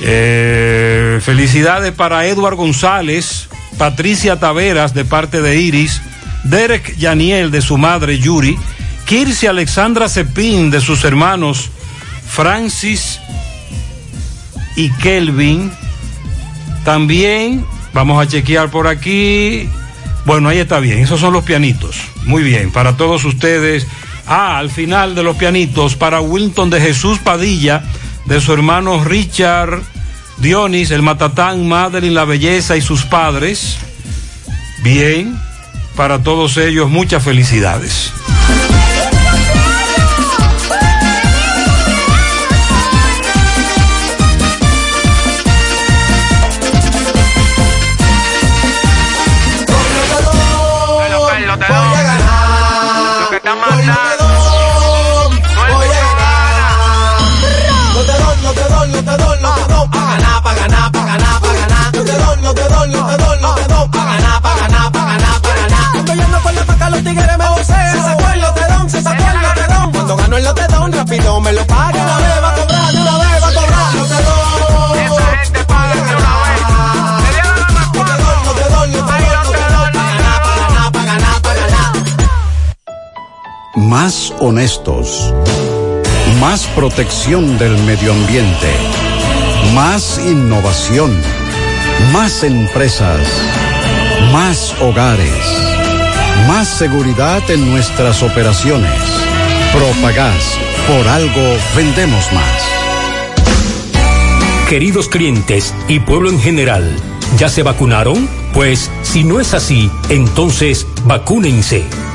Eh, felicidades para Edward González, Patricia Taveras, de parte de Iris, Derek Yaniel, de su madre Yuri, Kirsi Alexandra Cepín, de sus hermanos Francis y Kelvin. También vamos a chequear por aquí. Bueno, ahí está bien. Esos son los pianitos. Muy bien. Para todos ustedes. Ah, al final de los pianitos, para Wilton de Jesús Padilla, de su hermano Richard Dionis, el Matatán, Madeline La Belleza y sus padres. Bien. Para todos ellos, muchas felicidades. Honestos. Más protección del medio ambiente. Más innovación. Más empresas. Más hogares. Más seguridad en nuestras operaciones. Propagás. Por algo vendemos más. Queridos clientes y pueblo en general, ¿ya se vacunaron? Pues si no es así, entonces vacúnense.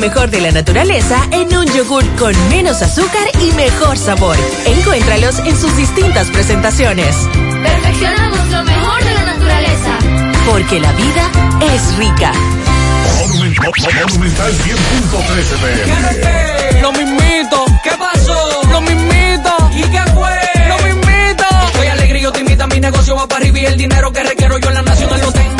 Mejor de la naturaleza en un yogur con menos azúcar y mejor sabor. Encuéntralos en sus distintas presentaciones. Perfeccionamos lo mejor de la naturaleza. Porque la vida es rica. Monumental 100.13 pm. Lo mismito, ¿qué pasó? Lo mismito, ¿y qué fue? Lo mismito. Estoy alegre y yo te invito a mi negocio va para arriba y el dinero que requiero yo en la nacional lo tengo.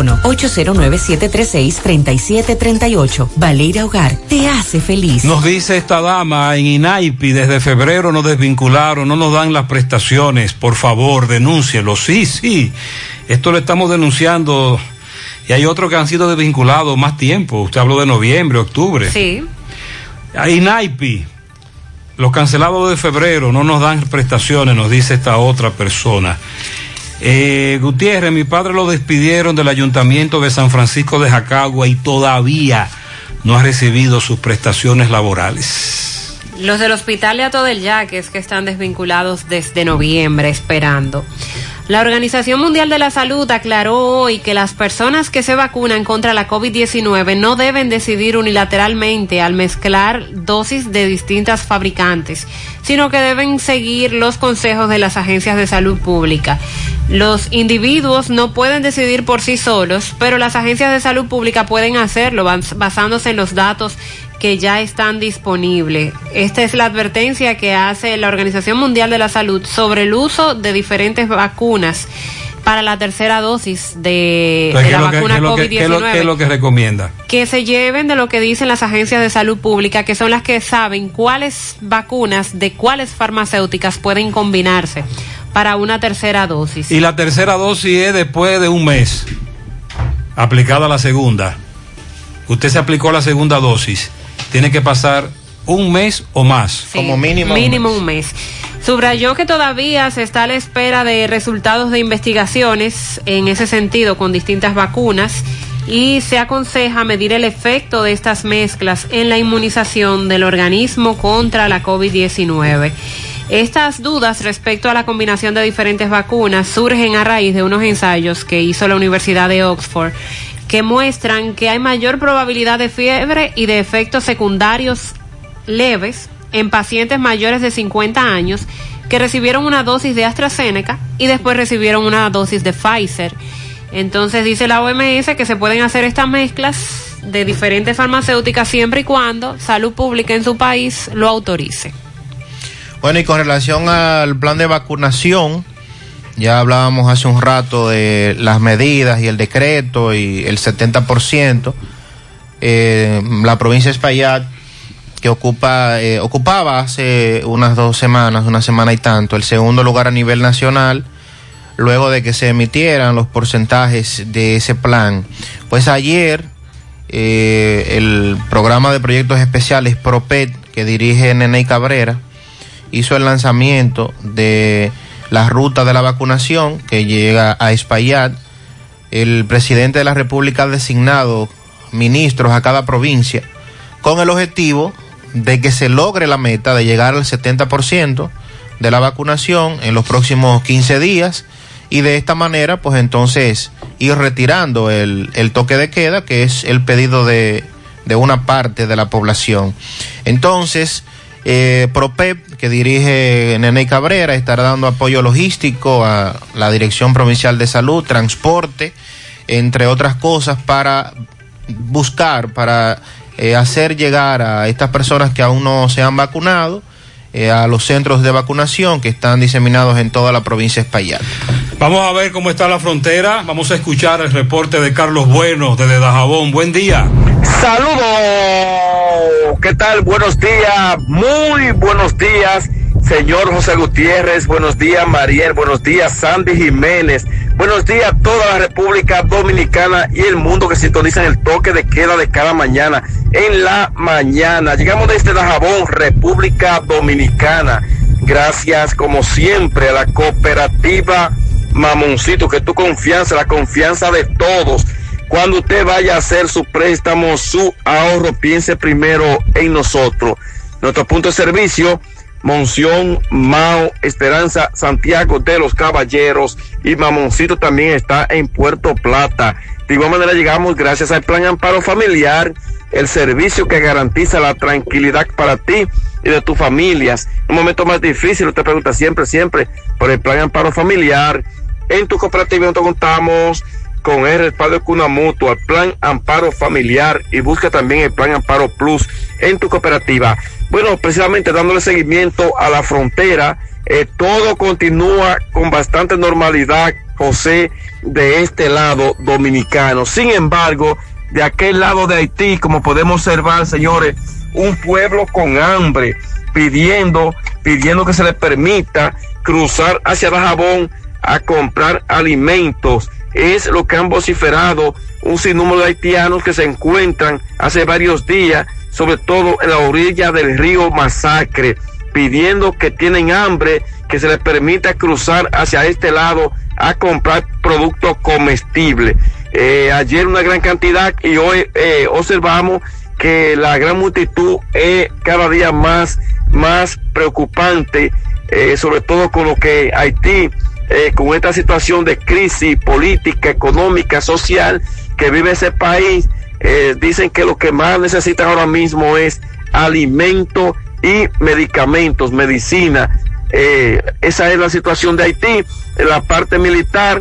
809-736-3738. Valeria Hogar te hace feliz. Nos dice esta dama en INAIPI, desde febrero nos desvincularon, no nos dan las prestaciones, por favor, denúncielo. Sí, sí, esto lo estamos denunciando y hay otros que han sido desvinculados más tiempo. Usted habló de noviembre, octubre. Sí. A INAIPI, los cancelados de febrero no nos dan prestaciones, nos dice esta otra persona. Eh, Gutiérrez, mi padre lo despidieron del ayuntamiento de San Francisco de Jacagua y todavía no ha recibido sus prestaciones laborales. Los del Hospital Leato del Yaques que están desvinculados desde noviembre esperando. La Organización Mundial de la Salud aclaró hoy que las personas que se vacunan contra la COVID-19 no deben decidir unilateralmente al mezclar dosis de distintas fabricantes, sino que deben seguir los consejos de las agencias de salud pública. Los individuos no pueden decidir por sí solos, pero las agencias de salud pública pueden hacerlo basándose en los datos que ya están disponibles. Esta es la advertencia que hace la Organización Mundial de la Salud sobre el uso de diferentes vacunas para la tercera dosis de, de la vacuna COVID-19. ¿Qué es lo que recomienda? Que se lleven de lo que dicen las agencias de salud pública, que son las que saben cuáles vacunas de cuáles farmacéuticas pueden combinarse para una tercera dosis. Y la tercera dosis es después de un mes, aplicada la segunda. Usted se aplicó la segunda dosis tiene que pasar un mes o más. Sí, como mínimo. Mínimo un mes. un mes. Subrayó que todavía se está a la espera de resultados de investigaciones en ese sentido con distintas vacunas y se aconseja medir el efecto de estas mezclas en la inmunización del organismo contra la COVID-19. Estas dudas respecto a la combinación de diferentes vacunas surgen a raíz de unos ensayos que hizo la Universidad de Oxford que muestran que hay mayor probabilidad de fiebre y de efectos secundarios leves en pacientes mayores de 50 años que recibieron una dosis de AstraZeneca y después recibieron una dosis de Pfizer. Entonces dice la OMS que se pueden hacer estas mezclas de diferentes farmacéuticas siempre y cuando salud pública en su país lo autorice. Bueno, y con relación al plan de vacunación, ya hablábamos hace un rato de las medidas y el decreto y el 70%. eh, la provincia de Espaillat, que ocupa, eh, ocupaba hace unas dos semanas, una semana y tanto, el segundo lugar a nivel nacional, luego de que se emitieran los porcentajes de ese plan. Pues ayer eh, el programa de proyectos especiales PROPET, que dirige Nene Cabrera, hizo el lanzamiento de la ruta de la vacunación que llega a Espaillat. El presidente de la República ha designado ministros a cada provincia con el objetivo de que se logre la meta de llegar al 70% de la vacunación en los próximos 15 días y de esta manera pues entonces ir retirando el, el toque de queda que es el pedido de, de una parte de la población. Entonces, eh, PROPEP, que dirige Nene Cabrera, estará dando apoyo logístico a la Dirección Provincial de Salud, transporte, entre otras cosas, para buscar, para eh, hacer llegar a estas personas que aún no se han vacunado eh, a los centros de vacunación que están diseminados en toda la provincia de Espaillat. Vamos a ver cómo está la frontera. Vamos a escuchar el reporte de Carlos Bueno desde Dajabón. Buen día. Saludos, ¿qué tal? Buenos días, muy buenos días, señor José Gutiérrez, buenos días, Mariel, buenos días, Sandy Jiménez, buenos días a toda la República Dominicana y el mundo que sintonizan el toque de queda de cada mañana en la mañana. Llegamos desde Dajabón, República Dominicana. Gracias, como siempre, a la cooperativa Mamoncito, que tu confianza, la confianza de todos. Cuando usted vaya a hacer su préstamo, su ahorro, piense primero en nosotros. Nuestro punto de servicio, Monción, Mao, Esperanza, Santiago de los Caballeros y Mamoncito también está en Puerto Plata. De igual manera llegamos gracias al Plan Amparo Familiar, el servicio que garantiza la tranquilidad para ti y de tus familias. Un momento más difícil, usted pregunta siempre, siempre por el Plan Amparo Familiar. En tu cooperativa nosotros contamos con el respaldo de Cuna Mutua, el Plan Amparo Familiar y busca también el Plan Amparo Plus en tu cooperativa. Bueno, precisamente dándole seguimiento a la frontera, eh, todo continúa con bastante normalidad, José, de este lado dominicano. Sin embargo, de aquel lado de Haití, como podemos observar, señores, un pueblo con hambre, pidiendo, pidiendo que se le permita cruzar hacia Dajabón a comprar alimentos. Es lo que han vociferado un sinnúmero de haitianos que se encuentran hace varios días, sobre todo en la orilla del río Masacre, pidiendo que tienen hambre, que se les permita cruzar hacia este lado a comprar productos comestibles. Eh, ayer una gran cantidad y hoy eh, observamos que la gran multitud es cada día más, más preocupante, eh, sobre todo con lo que Haití, eh, con esta situación de crisis política, económica, social que vive ese país, eh, dicen que lo que más necesitan ahora mismo es alimento y medicamentos, medicina. Eh, esa es la situación de Haití. La parte militar,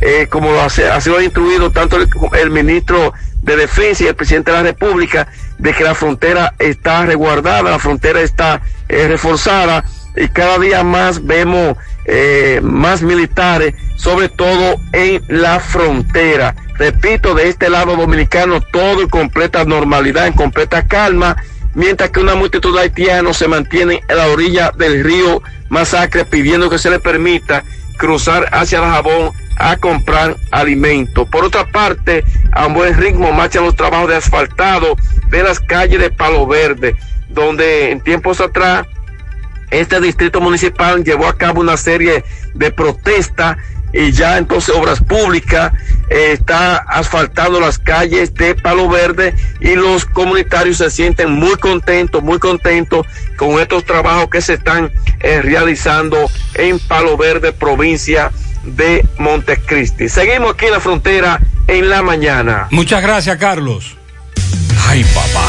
eh, como lo ha sido instruido tanto el, el ministro de Defensa y el presidente de la República, de que la frontera está resguardada, la frontera está reforzada y cada día más vemos eh, más militares, sobre todo en la frontera. Repito, de este lado dominicano todo en completa normalidad, en completa calma, mientras que una multitud de haitianos se mantienen en la orilla del río Masacre pidiendo que se les permita cruzar hacia la Jabón a comprar alimentos. Por otra parte, a un buen ritmo marchan los trabajos de asfaltado de las calles de Palo Verde, donde en tiempos atrás este distrito municipal llevó a cabo una serie de protestas y ya entonces Obras Públicas eh, está asfaltando las calles de Palo Verde y los comunitarios se sienten muy contentos, muy contentos con estos trabajos que se están eh, realizando en Palo Verde, provincia de Montecristi. Seguimos aquí en la frontera en la mañana. Muchas gracias, Carlos. Ay, papá,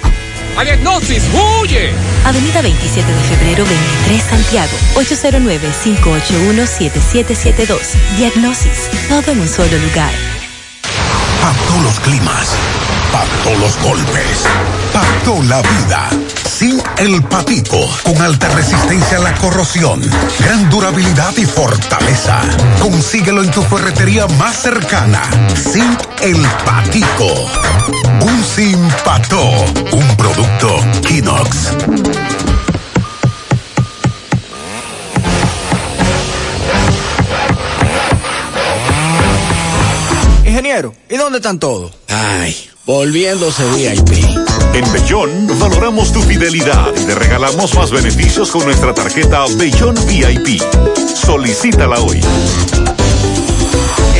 A Diagnosis, huye. Avenida 27 de febrero 23 Santiago, 809-581-7772. Diagnosis, todo en un solo lugar. Todos los climas, todos los golpes, toda la vida. Zinc El Patico, con alta resistencia a la corrosión, gran durabilidad y fortaleza. Consíguelo en tu ferretería más cercana. Zinc El Patico. Un Pató, un producto Kinox. Ingeniero, ¿y dónde están todos? Ay, volviéndose VIP. En Bellón valoramos tu fidelidad y te regalamos más beneficios con nuestra tarjeta Bellón VIP. Solicítala hoy.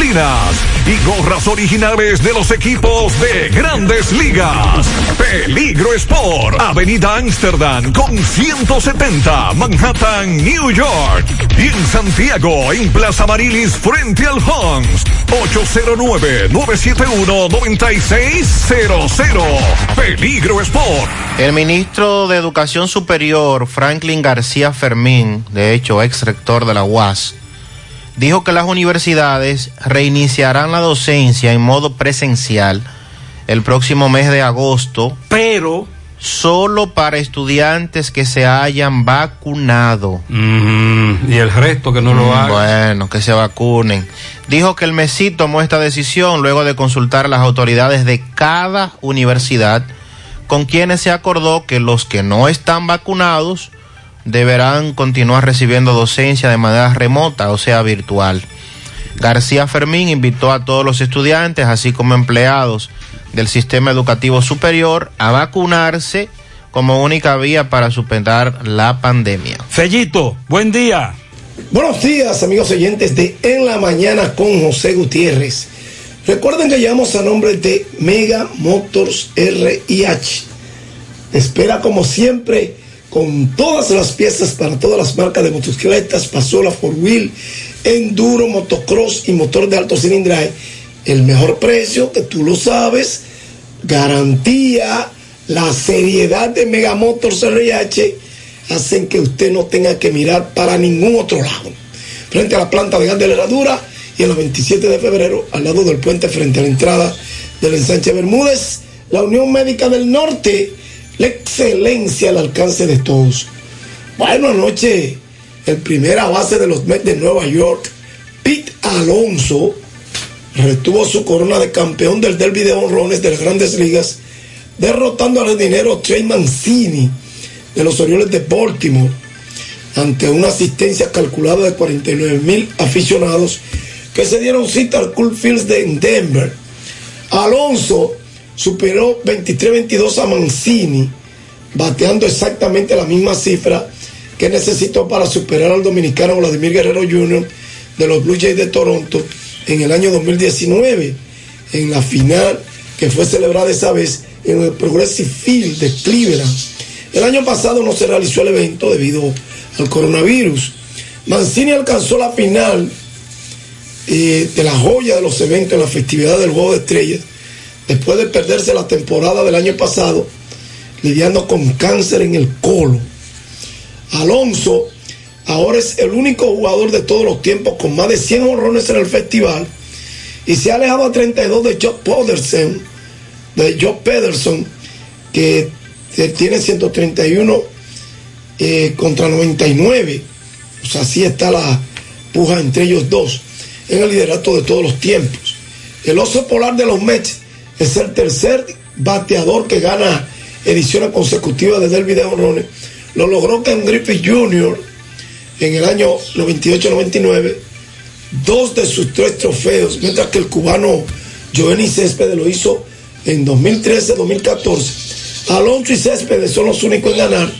y gorras originales de los equipos de grandes ligas. Peligro Sport, Avenida Amsterdam con 170, Manhattan, New York. Y en Santiago, en Plaza Marilis, frente al Hans, 809-971-9600. Peligro Sport. El ministro de Educación Superior, Franklin García Fermín, de hecho ex rector de la UAS, dijo que las universidades reiniciarán la docencia en modo presencial el próximo mes de agosto, pero solo para estudiantes que se hayan vacunado. y el resto que no lo Mm, hagan. Bueno, que se vacunen. Dijo que el MESI tomó esta decisión luego de consultar a las autoridades de cada universidad, con quienes se acordó que los que no están vacunados deberán continuar recibiendo docencia de manera remota, o sea, virtual. García Fermín invitó a todos los estudiantes, así como empleados del sistema educativo superior, a vacunarse como única vía para superar la pandemia. Fellito, buen día. Buenos días, amigos oyentes de En la Mañana con José Gutiérrez. Recuerden que llamamos a nombre de Mega Motors RIH. Espera como siempre con todas las piezas para todas las marcas de motocicletas, pasola, four wheel, enduro, motocross y motor de alto cilindraje. El mejor precio, que tú lo sabes, garantía, la seriedad de Mega Motors hacen que usted no tenga que mirar para ningún otro lado. Frente a la planta de gas de la y en la 27 de febrero, al lado del puente frente a la entrada del ensanche Bermúdez, la Unión Médica del Norte, la excelencia al alcance de todos. Bueno, anoche, el primera base de los Mets de Nueva York, Pete Alonso, retuvo su corona de campeón del derby de honrones de las grandes ligas, derrotando al dinero Trey Mancini de los Orioles de Baltimore ante una asistencia calculada de 49 mil aficionados que se dieron cita al Cool Fields de Denver. Alonso superó 23-22 a Mancini, bateando exactamente la misma cifra que necesitó para superar al dominicano Vladimir Guerrero Jr. de los Blue Jays de Toronto en el año 2019, en la final que fue celebrada esa vez en el Progressive Field de Cleveland. El año pasado no se realizó el evento debido al coronavirus. Mancini alcanzó la final eh, de la joya de los eventos en la festividad del Juego de Estrellas, después de perderse la temporada del año pasado, lidiando con cáncer en el colo. Alonso ahora es el único jugador de todos los tiempos con más de 100 honrones en el festival y se ha alejado a 32 de Joe Pederson, de Joe Pederson, que tiene 131 eh, contra 99. O sea, así está la puja entre ellos dos en el liderato de todos los tiempos. El oso polar de los Mets es el tercer bateador que gana ediciones consecutivas de Derby de honrones. Lo logró Ken Griffith Jr. en el año 98-99, dos de sus tres trofeos, mientras que el cubano Jovenny Céspedes lo hizo en 2013-2014. Alonso y Céspedes son los únicos en ganar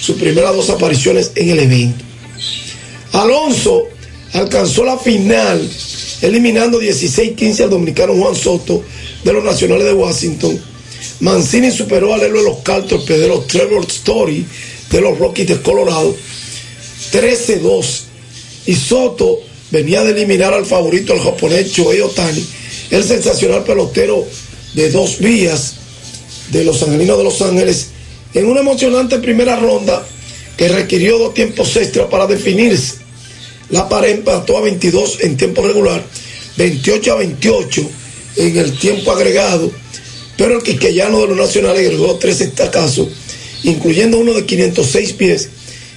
sus primeras dos apariciones en el evento. Alonso alcanzó la final eliminando 16-15 al dominicano Juan Soto de los Nacionales de Washington. Mancini superó al héroe de los Cal torpederos Trevor Story de los Rockies de Colorado 13-2 y Soto venía de eliminar al favorito el japonés Shohei Otani, el sensacional pelotero de dos vías de los angelinos de Los Ángeles en una emocionante primera ronda que requirió dos tiempos extra para definirse. La pared empató a 22 en tiempo regular, 28 a 28 en el tiempo agregado, pero el quisqueyano de los nacionales agregó tres estacazos, incluyendo uno de 506 pies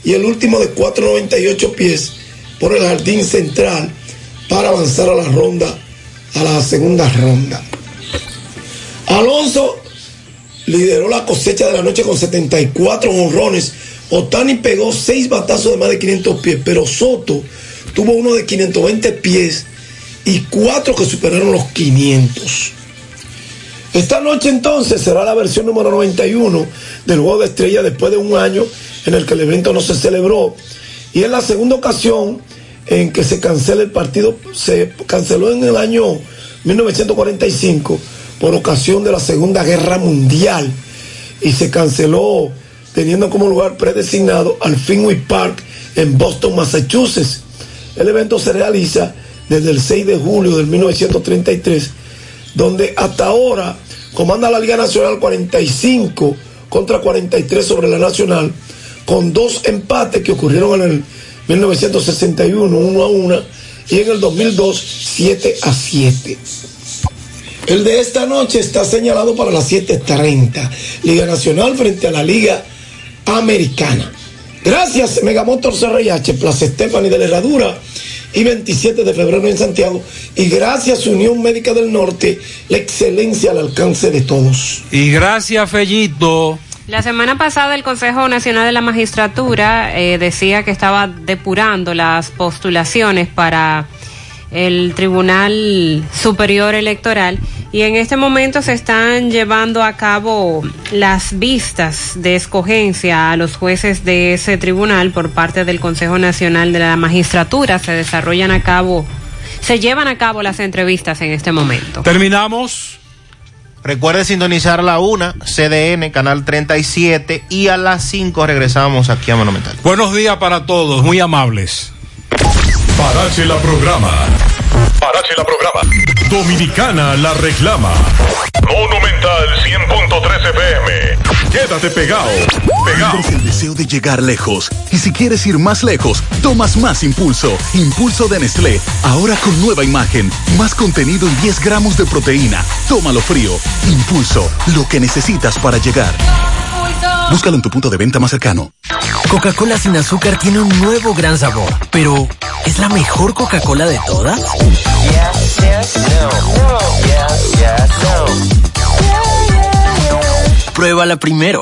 y el último de 498 pies por el jardín central para avanzar a la ronda, a la segunda ronda. Alonso lideró la cosecha de la noche con 74 honrones. Otani pegó 6 batazos de más de 500 pies, pero Soto tuvo uno de 520 pies y 4 que superaron los 500. Esta noche entonces será la versión número 91 del Juego de Estrella después de un año en el que el evento no se celebró. Y es la segunda ocasión en que se cancela el partido. Se canceló en el año 1945 por ocasión de la Segunda Guerra Mundial y se canceló teniendo como lugar predesignado al Fenway Park en Boston, Massachusetts. El evento se realiza desde el 6 de julio del 1933, donde hasta ahora comanda la Liga Nacional 45 contra 43 sobre la Nacional, con dos empates que ocurrieron en el 1961, 1 a 1, y en el 2002, 7 a 7. El de esta noche está señalado para las 7.30. Liga Nacional frente a la Liga Americana. Gracias, Megamotor CRH, Plaza Estefani de la Herradura y 27 de febrero en Santiago. Y gracias, Unión Médica del Norte, la excelencia al alcance de todos. Y gracias, Fellito. La semana pasada el Consejo Nacional de la Magistratura eh, decía que estaba depurando las postulaciones para el Tribunal Superior Electoral y en este momento se están llevando a cabo las vistas de escogencia a los jueces de ese tribunal por parte del Consejo Nacional de la Magistratura. Se desarrollan a cabo, se llevan a cabo las entrevistas en este momento. Terminamos. Recuerde sintonizar la una, CDN, Canal 37, y a las 5 regresamos aquí a Monumental. Buenos días para todos, muy amables. Parache la programa. Parache la programa. Dominicana la reclama. Monumental 100.13 FM. Quédate pegado. Pegado. El deseo de llegar lejos. Y si quieres ir más lejos, tomas más impulso. Impulso de Nestlé. Ahora con nueva imagen. Más contenido y 10 gramos de proteína. Tómalo frío. Impulso. Lo que necesitas para llegar. Búscalo en tu punto de venta más cercano. Coca-Cola sin azúcar tiene un nuevo gran sabor, pero ¿es la mejor Coca-Cola de todas? Pruébala primero.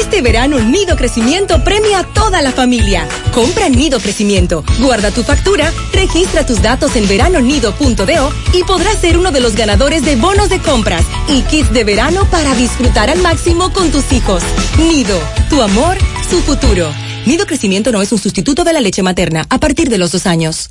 Este verano Nido Crecimiento premia a toda la familia. Compra Nido Crecimiento, guarda tu factura, registra tus datos en veranonido.do y podrás ser uno de los ganadores de bonos de compras y kits de verano para disfrutar al máximo con tus hijos. Nido, tu amor, su futuro. Nido Crecimiento no es un sustituto de la leche materna a partir de los dos años.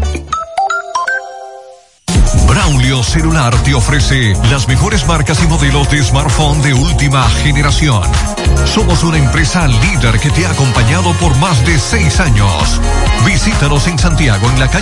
Braulio Celular te ofrece las mejores marcas y modelos de smartphone de última generación. Somos una empresa líder que te ha acompañado por más de seis años. Visítanos en Santiago en la calle